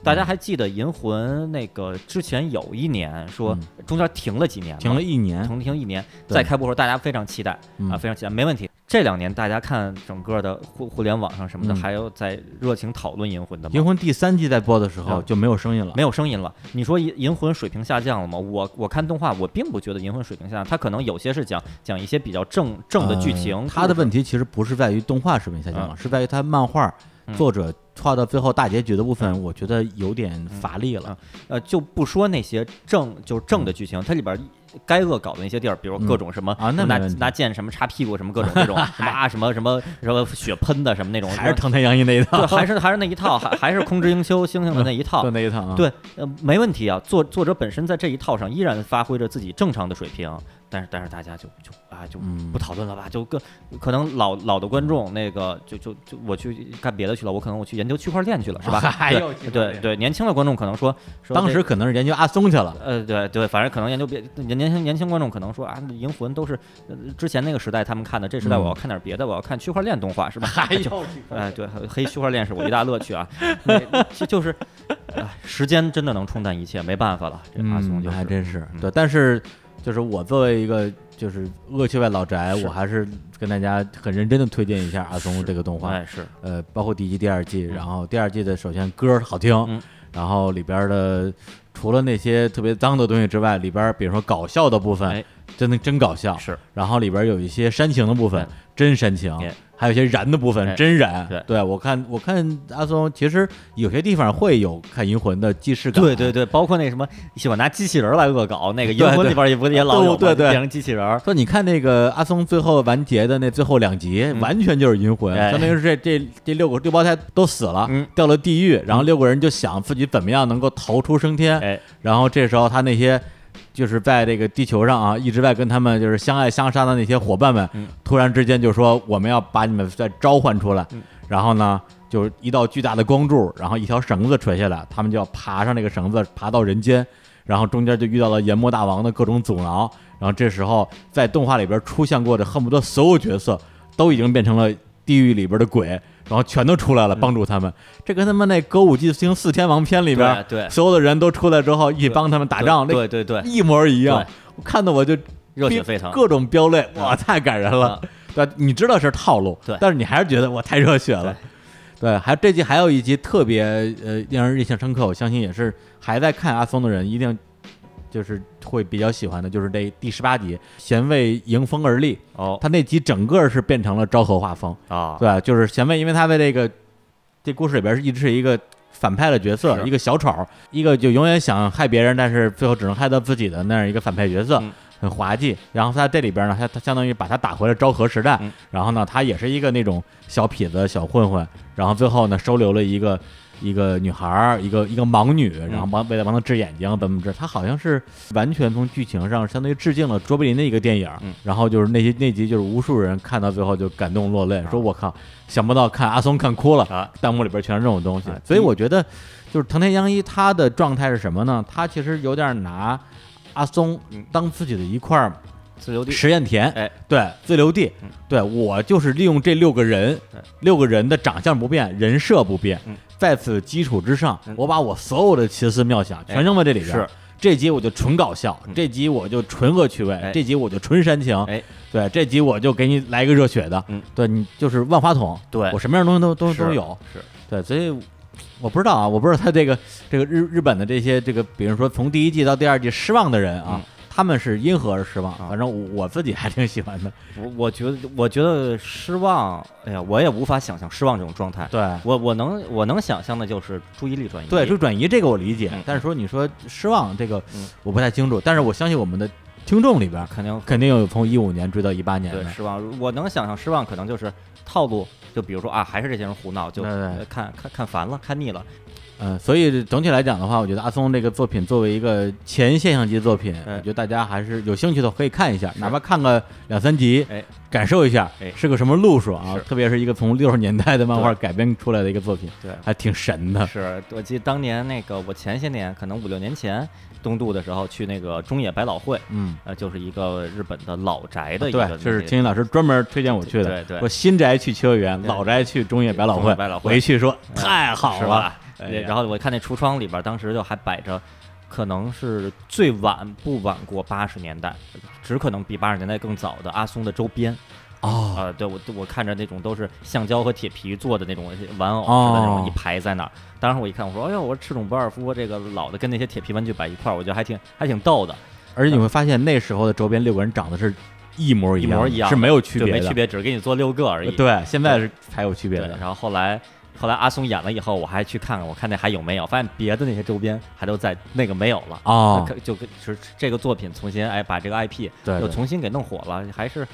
大家还记得《银魂》那个之前有一年说中间停了几年停了一年，停停一年，对再开播的时候大家非常期待嗯啊，非常期待，没问题。这两年大家看整个的互互联网上什么的，嗯还有在热情讨论《银魂》的吗？银魂第三季在播的时候啊就没有声音了。没有声音了。你说银银魂水平下降了吗？我我看动画，我并不觉得银魂水平下降，它可能有些是讲讲一些比较正正的剧情。呃它的问题题其实不是在于动画水平下降了，嗯是在于它漫画嗯作者画到最后大结局的部分，我觉得有点乏力了。呃，就不说那些正就是正的剧情，它里边该恶搞的那些地儿，比如各种什么、啊那拿拿剑什么插屁股什么各种这种 <laughs> 什么啊什么什么什么血喷的什么那种，还是藤田洋一那一套，对，还是还是那一套，还还是空之英修星星的那一套 <laughs> 就。那一套啊。对，呃，没问题啊。作作者本身在这一套上依然发挥着自己正常的水平，但是但是大家就就啊就嗯不讨论了吧，就更可能老老的观众那个就就就我去干别的去了，我可能我去研研究区块链去了，是吧？<laughs> 还对对对，年轻的观众可能说，说当时可能是研究阿松去了，呃，对对，反正可能研究别年年轻年轻观众可能说啊，银魂都是、呃之前那个时代他们看的，这时代我要看点别的，我要看区块链动画是吧？还有就哎，对，黑区块链是我一大乐趣啊，<laughs> 那就就是，啊，时间真的能冲淡一切，没办法了，这阿松嗯，就是，还真是嗯对。但是就是我作为一个就是恶趣味老宅，我还是跟大家很认真的推荐一下阿松这个动画。哎是，呃，包括第一季、第二季，然后第二季的首先歌好听，嗯然后里边的除了那些特别脏的东西之外，里边比如说搞笑的部分，哎真的真搞笑，是，然后里边有一些煽情的部分哎，真煽情哎，还有一些燃的部分，哎真燃。对。我看我看阿松其实有些地方会有看银魂的既视感，对对对，包括那什么喜欢拿机器人来恶搞，那个银魂里边也不也老有对对对。变成机器人，说你看那个阿松最后完结的那最后两集，嗯完全就是银魂，哎。相当于是这这这六个六胞胎都死了，嗯。掉了地狱，然后六个人就想自己怎么样能够逃出升天，哎，然后这时候他那些就是在这个地球上啊，一直在跟他们就是相爱相杀的那些伙伴们，嗯。突然之间就说我们要把你们再召唤出来，嗯。然后呢。就是一道巨大的光柱，然后一条绳子垂下来，他们就要爬上那个绳子，爬到人间，然后中间就遇到了炎魔大王的各种阻挠，然后这时候在动画里边出现过的恨不得所有角色都已经变成了地狱里边的鬼，然后全都出来了帮助他们。这跟他们那歌舞伎町四天王篇里边对对所有的人都出来之后一起帮他们打仗，那对对对，一模一样。我看的我就热血沸腾，各种飙泪，哇，太感人了啊。对，你知道是套路，对但是你还是觉得我太热血了。对，还这集还有一集特别呃令人印象深刻，我相信也是还在看阿松的人一定就是会比较喜欢的，就是这第十八集《贤位迎风而立》，哦。他那集整个是变成了昭和画风，啊，对，就是贤位，因为他在这个这故事里边是一直是一个反派的角色，一个小丑，一个就永远想害别人，但是最后只能害到自己的那样一个反派角色。嗯。很滑稽，然后他这里边呢，他他相当于把他打回了昭和时代，嗯。然后呢，他也是一个那种小痞子、小混混，然后最后呢，收留了一个一个女孩儿，一个一个盲女，然后帮为了帮她治眼睛，怎么治？她好像是完全从剧情上相当于致敬了卓别林的一个电影，嗯。然后就是那些那集就是无数人看到最后就感动落泪，说我靠，想不到看阿松看哭了，啊，弹幕里边全是这种东西。啊，所以我觉得就是藤田洋一他的状态是什么呢？他其实有点拿阿松嗯。当自己的一块儿自由地，实验田，哎，对，自留地。嗯，对我就是利用这六个人，六个人的长相不变，人设不变嗯，在此基础之上嗯，我把我所有的奇思妙想全扔在这里边。是。这集我就纯搞笑，嗯。这集我就纯恶趣味哎，这集我就纯煽情，哎，对，这集我就给你来一个热血的，嗯，对你就是万花筒，对。我什么样的东西都都都有，是，对，所以我不知道啊，我不知道他这个这个日日本的这些这个，比如说从第一季到第二季失望的人啊嗯，他们是因何而失望？啊反正我我自己还挺喜欢的。我我觉得我觉得失望，哎呀，我也无法想象失望这种状态。对我我能我能想象的就是注意力转移。对，就转移这个我理解嗯，但是说你说失望这个嗯我不太清楚，但是我相信我们的听众里边肯定肯定有从一五年追到一八年的。对失望。我能想象失望可能就是套路，就比如说啊，还是这些人胡闹，就看看看烦了，看腻了。嗯，所以整体来讲的话，我觉得阿松这个作品作为一个前现象级作品，哎我觉得大家还是有兴趣的可以看一下，哪怕看个两三集，哎，感受一下哎是个什么路数啊。特别是一个从六十年代的漫画改编出来的一个作品，对，还挺神的。是我记得当年那个我前些年可能五六年前东渡的时候去那个中野百老汇，嗯，呃，就是一个日本的老宅的一个对，是个青云老师专门推荐我去的。对对说新宅去秋叶原，老宅去中野百老汇。中野百老汇我一去说哎太好了？哎然后我看那橱窗里边，当时就还摆着，可能是最晚不晚过八十年代，只可能比八十年代更早的阿松的周边。哦，啊，对我我看着那种都是橡胶和铁皮做的那种玩偶似的那种哦一排在那儿。当时我一看，我说，哎呦，我说赤冢不二夫这个老的跟那些铁皮玩具摆一块儿，我觉得还挺还挺逗的，而且你会发现那时候的周边六个人长得是一模样，一模一样，是没有区别没区别，只是给你做六个而已。对，现在是才有区别对，的。然后后来后来阿松演了以后，我还去看看，我看那还有没有，发现别的那些周边还都在，那个没有了。哦。可就是这个作品重新哎把这个 IP 又重新给弄火了，还是。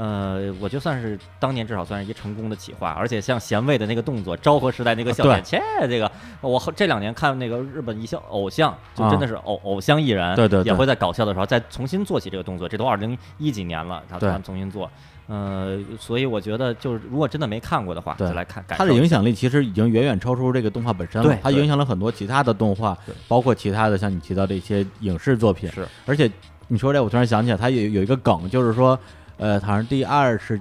呃，我就算是当年至少算是一成功的企划，而且像贤卫的那个动作，昭和时代那个笑点，切，这个我后这两年看那个日本一些偶像，就真的是偶、偶像艺人，对对对。也会在搞笑的时候再重新做起这个动作，这都二零一几年了，他们重新做，呃，所以我觉得就是如果真的没看过的话，对。再来看，感它的影响力其实已经远远超出这个动画本身了它影响了很多其他的动画对，包括其他的像你提到的一些影视作品。是。而且你说这，我突然想起来，它有有一个梗，就是说，呃，好像第二十，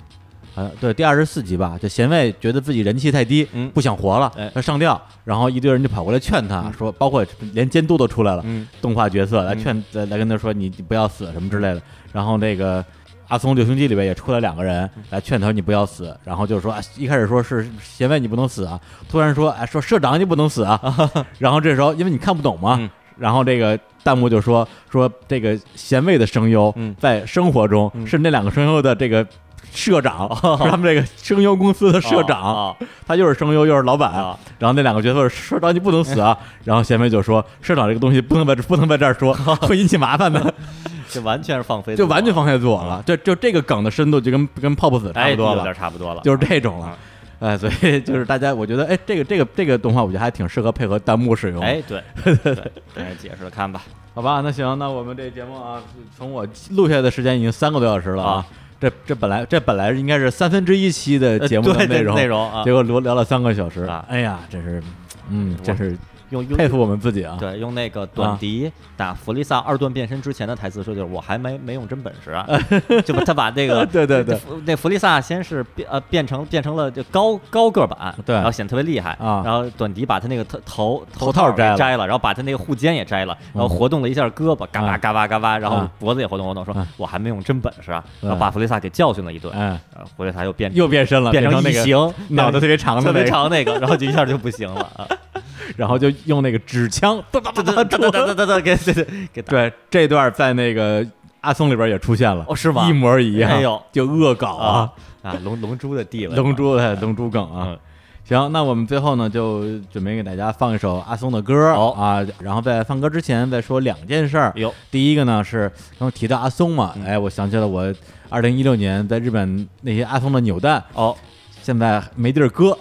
呃，对，第二十四集吧，就贤卫觉得自己人气太低，嗯。不想活了哎，要上吊，然后一堆人就跑过来劝他嗯。说，包括连监督都出来了，嗯。动画角色来嗯。劝，来来跟他说你你不要死什么之类的。然后那个阿松六兄弟里边也出来两个人嗯来劝他你不要死，然后就是说啊一开始说是贤卫你不能死啊，突然说哎说社长你不能死啊，<laughs> 然后这时候因为你看不懂嘛嗯，然后这个弹幕就说说这个贤卫的声优嗯在生活中嗯是那两个声优的这个。社长 <laughs> 是他们这个声优公司的社长，啊他又是声优又是老板，啊然后那两个角色说社长你不能死啊，<laughs> 然后贤妹就说社长这个东西不能在这不能在这儿说，会引起麻烦的，<laughs> 这完全是放飞，就完全放飞自我了，就就这个梗的深度就跟跟泡泡死差哎，不多了有点，差不多了，就是这种了啊。哎，所以 <laughs> 就是大家，我觉得，哎，这个这个这个动画，我觉得还挺适合配合弹幕使用。哎，对，<laughs> 对，哎，解释了看吧，好吧，那行，那我们这节目啊，从我录下来的时间已经三个多小时了啊啊。这这本来这本来应该是三分之一期的呃节目的内容，内容啊结果聊聊了三个小时啊哎呀，真是，嗯，我真是用用佩服我们自己啊。对，用那个短笛打弗利萨二段变身之前的台词说，就是我还没没用真本事啊，<laughs> 就把他把那个对对对那弗利萨先是变呃变成变成了就高高个版，对然后显得特别厉害啊然后短笛把他那个头头头套摘摘了，然后把他那个护肩也摘了，然后活动了一下胳膊，嘎巴啊嘎巴嘎巴，然后啊脖子也活动活动，说啊我还没用真本事啊，嗯然后把弗利萨给教训了一顿，嗯，然后弗利萨又变又变身了，变成那个形，脑袋特别长的特别那个，长那个，然后就一下就不行了啊，然后就用那个纸枪，哒哒哒哒哒哒哒哒给给给对，这段在那个阿松里边也出现了，哦是吗一模一样，哎呦就恶搞啊啊龙龙珠的地位，<laughs> 龙珠的龙珠梗啊。嗯行，那我们最后呢，就准备给大家放一首阿松的歌、哦啊，然后在放歌之前再说两件事儿。有第一个呢是刚刚提到阿松嘛，嗯哎，我想起了我二零一六年在日本那些阿松的扭蛋，哦现在没地儿搁，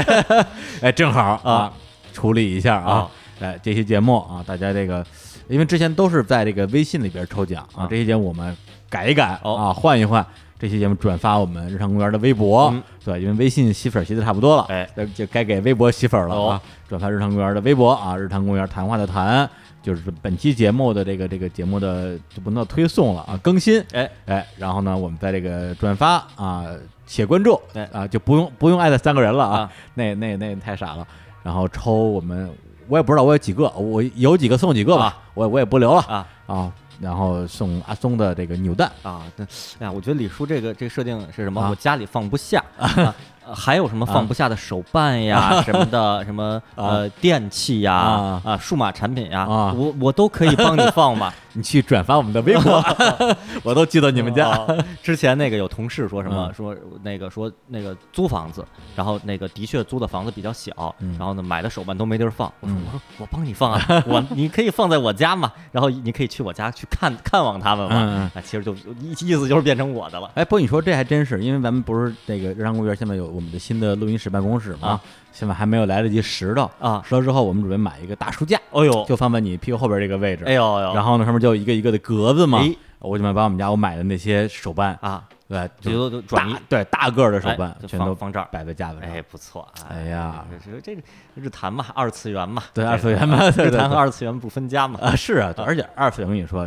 <laughs> 哎，正好啊啊，处理一下啊啊，哎，这期节目啊，大家这个，因为之前都是在这个微信里边抽奖啊啊，这期节目我们改一改哦。啊，换一换。这期节目转发我们日常公园的微博，嗯。对，因为微信吸粉吸的差不多了，哎，那就该给微博吸粉了啊哦！转发日常公园的微博啊，日常公园谈话的谈，就是本期节目的这个这个节目的就不能推送了啊，更新，哎。哎，然后呢，我们在这个转发啊，且关注哎。啊，就不用不用艾特三个人了啊啊，那那那太傻了。然后抽我们，我也不知道我有几个，我有几个送几个吧啊，我我也不留了啊啊。然后送阿松的这个扭蛋，啊，那哎呀，我觉得李叔这个这个设定是什么？啊我家里放不下。<laughs> 啊呃还有什么放不下的手办呀，什么的，什么呃电器呀，啊啊，数码产品呀，啊我我都可以帮你放嘛。<laughs> 你去转发我们的微博，<laughs> 我都寄到你们家。啊之前那个有同事说什么嗯说那个说那个租房子，然后那个的确租的房子比较小，嗯然后呢买的手办都没地儿放。我说嗯我说我帮你放啊，<laughs> 我你可以放在我家嘛，然后你可以去我家去看看望他们嘛。啊，其实就意意思就是变成我的了。哎，不过你说这还真是，因为咱们不是那个日常公园现在有我们的新的录音室办公室嘛，啊。现在还没有来得及拾到啊。拾到之后，我们准备买一个大书架，哎呦，就放在你屁股后边这个位置。哎呦呦，然后呢，上面就一个一个的格子嘛，我准备把我们家我买的那些手办，啊，对，就都都转移。大，对大个儿的手办哎全都放放这儿。摆在架子上。哎，不错，哎呀，这这这日坛嘛，二次元嘛，对二次元嘛日坛和二次元不分家嘛。啊，是啊，而且二次元我跟你说，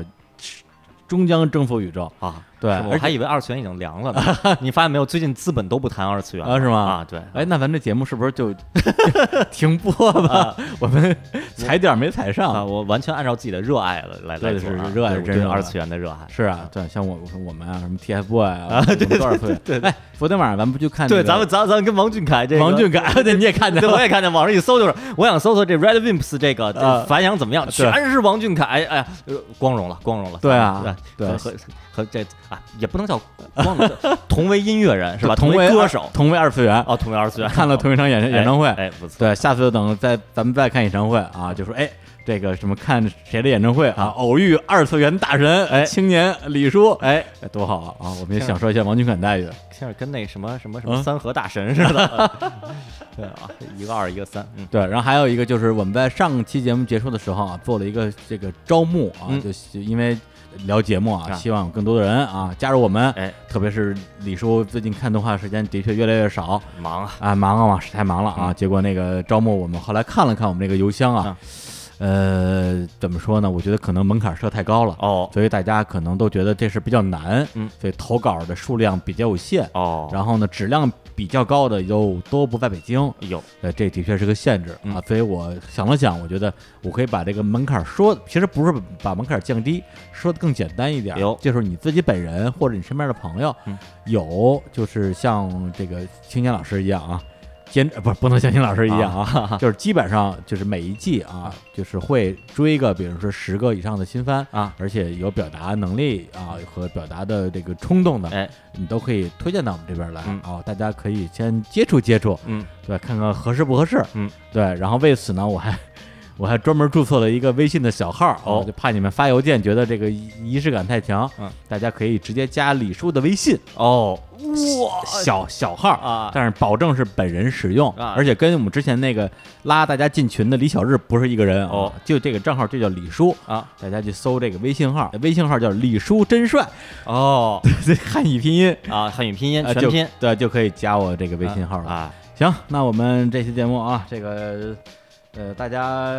终将征服宇宙。啊，对我还以为二次元已经凉了呢。<laughs> 你发现没有？最近资本都不谈二次元了啊是吗啊，对，哎，那咱这节目是不是就 <laughs> 停播吧？<laughs> 我们踩点没踩啊，上。我完全按照自己的热爱了来来做啊热爱是真热爱对我对二次元的热爱。是啊，对，像我我们啊，什么 TFBOY 啊，对多少岁？对哎，昨天晚上咱们不去看对，那个咱们咱咱跟王俊凯这个王俊凯，对，你也看见对，了我也看见网上一搜就是，我想搜搜这 Red Wimps 这个这啊反响怎么样，对全是王俊凯，哎呀，呃光荣了，光荣了。对啊对和和和这啊，也不能叫光荣，<laughs> 同为音乐人是吧？同为歌手，同为二次元，哦，同为二次元，看了同一场演哎演唱会。哎，不错，对，下次等再咱们再看演唱会啊，就说哎，这个什么看谁的演唱会啊，偶遇二次元大神，哎。青年李叔，哎，哎多好啊！啊我们也享受一下王俊凯待遇。像是跟那什么什么什嗯？么三河大神似的。<laughs> 对啊，一个二一个三，嗯，对，然后还有一个就是我们在上期节目结束的时候啊，做了一个这个招募啊，嗯。就因为聊节目啊，啊希望有更多的人啊加入我们。哎，特别是李叔最近看动画时间的确越来越少忙啊，啊，忙啊忙，是太忙了啊。嗯结果那个招募我们后来看了看我们这个邮箱啊，呃，怎么说呢？我觉得可能门槛设太高了。哦所以大家可能都觉得这事比较难，嗯，所以投稿的数量比较有限，哦，然后呢，质量比较高的又都不在北京，有。呃，这的确是个限制啊，嗯所以我想了想，我觉得我可以把这个门槛说，其实不是把门槛降低，说的更简单一点有，就是你自己本人或者你身边的朋友，嗯。有就是像这个青年老师一样啊。坚呃不是不能像金老师一样啊，<laughs> 就是基本上就是每一季啊，就是会追个，比如说十个以上的新番啊，而且有表达能力啊和表达的这个冲动的，哎，你都可以推荐到我们这边来嗯啊，大家可以先接触接触，嗯，对，看看合适不合适，嗯，对，然后为此呢，我还我还专门注册了一个微信的小号，哦。就怕你们发邮件觉得这个仪仪式感太强，嗯，大家可以直接加李叔的微信，哦，哇，小小号啊。但是保证是本人使用，啊。而且跟我们之前那个拉大家进群的李小日不是一个人啊哦，就这个账号就叫李叔。啊，大家去搜这个微信号，微信号叫李叔真帅，哦，<laughs> 这汉语拼音啊，汉语拼音全拼。对，就可以加我这个微信号了。啊，行，那我们这期节目啊，这个呃，大家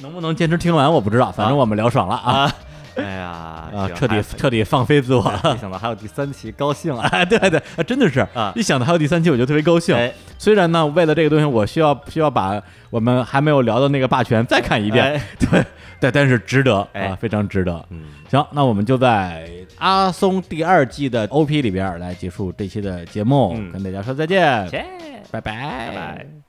能不能坚持听完我不知道，反正我们聊爽了啊啊，哎呀，啊，<laughs> 彻底彻底放飞自我了。没想到还有第三期，高兴啊！哎，<laughs> 对对，啊真的是啊一想到还有第三期，我就特别高兴。哎，虽然呢，为了这个东西，我需要需要把我们还没有聊的那个霸权再看一遍，哎 <laughs> 对对，但是值得哎啊，非常值得。嗯，行，那我们就在阿松第二季的 OP 里边来结束这期的节目，嗯跟大家说再见，拜拜拜。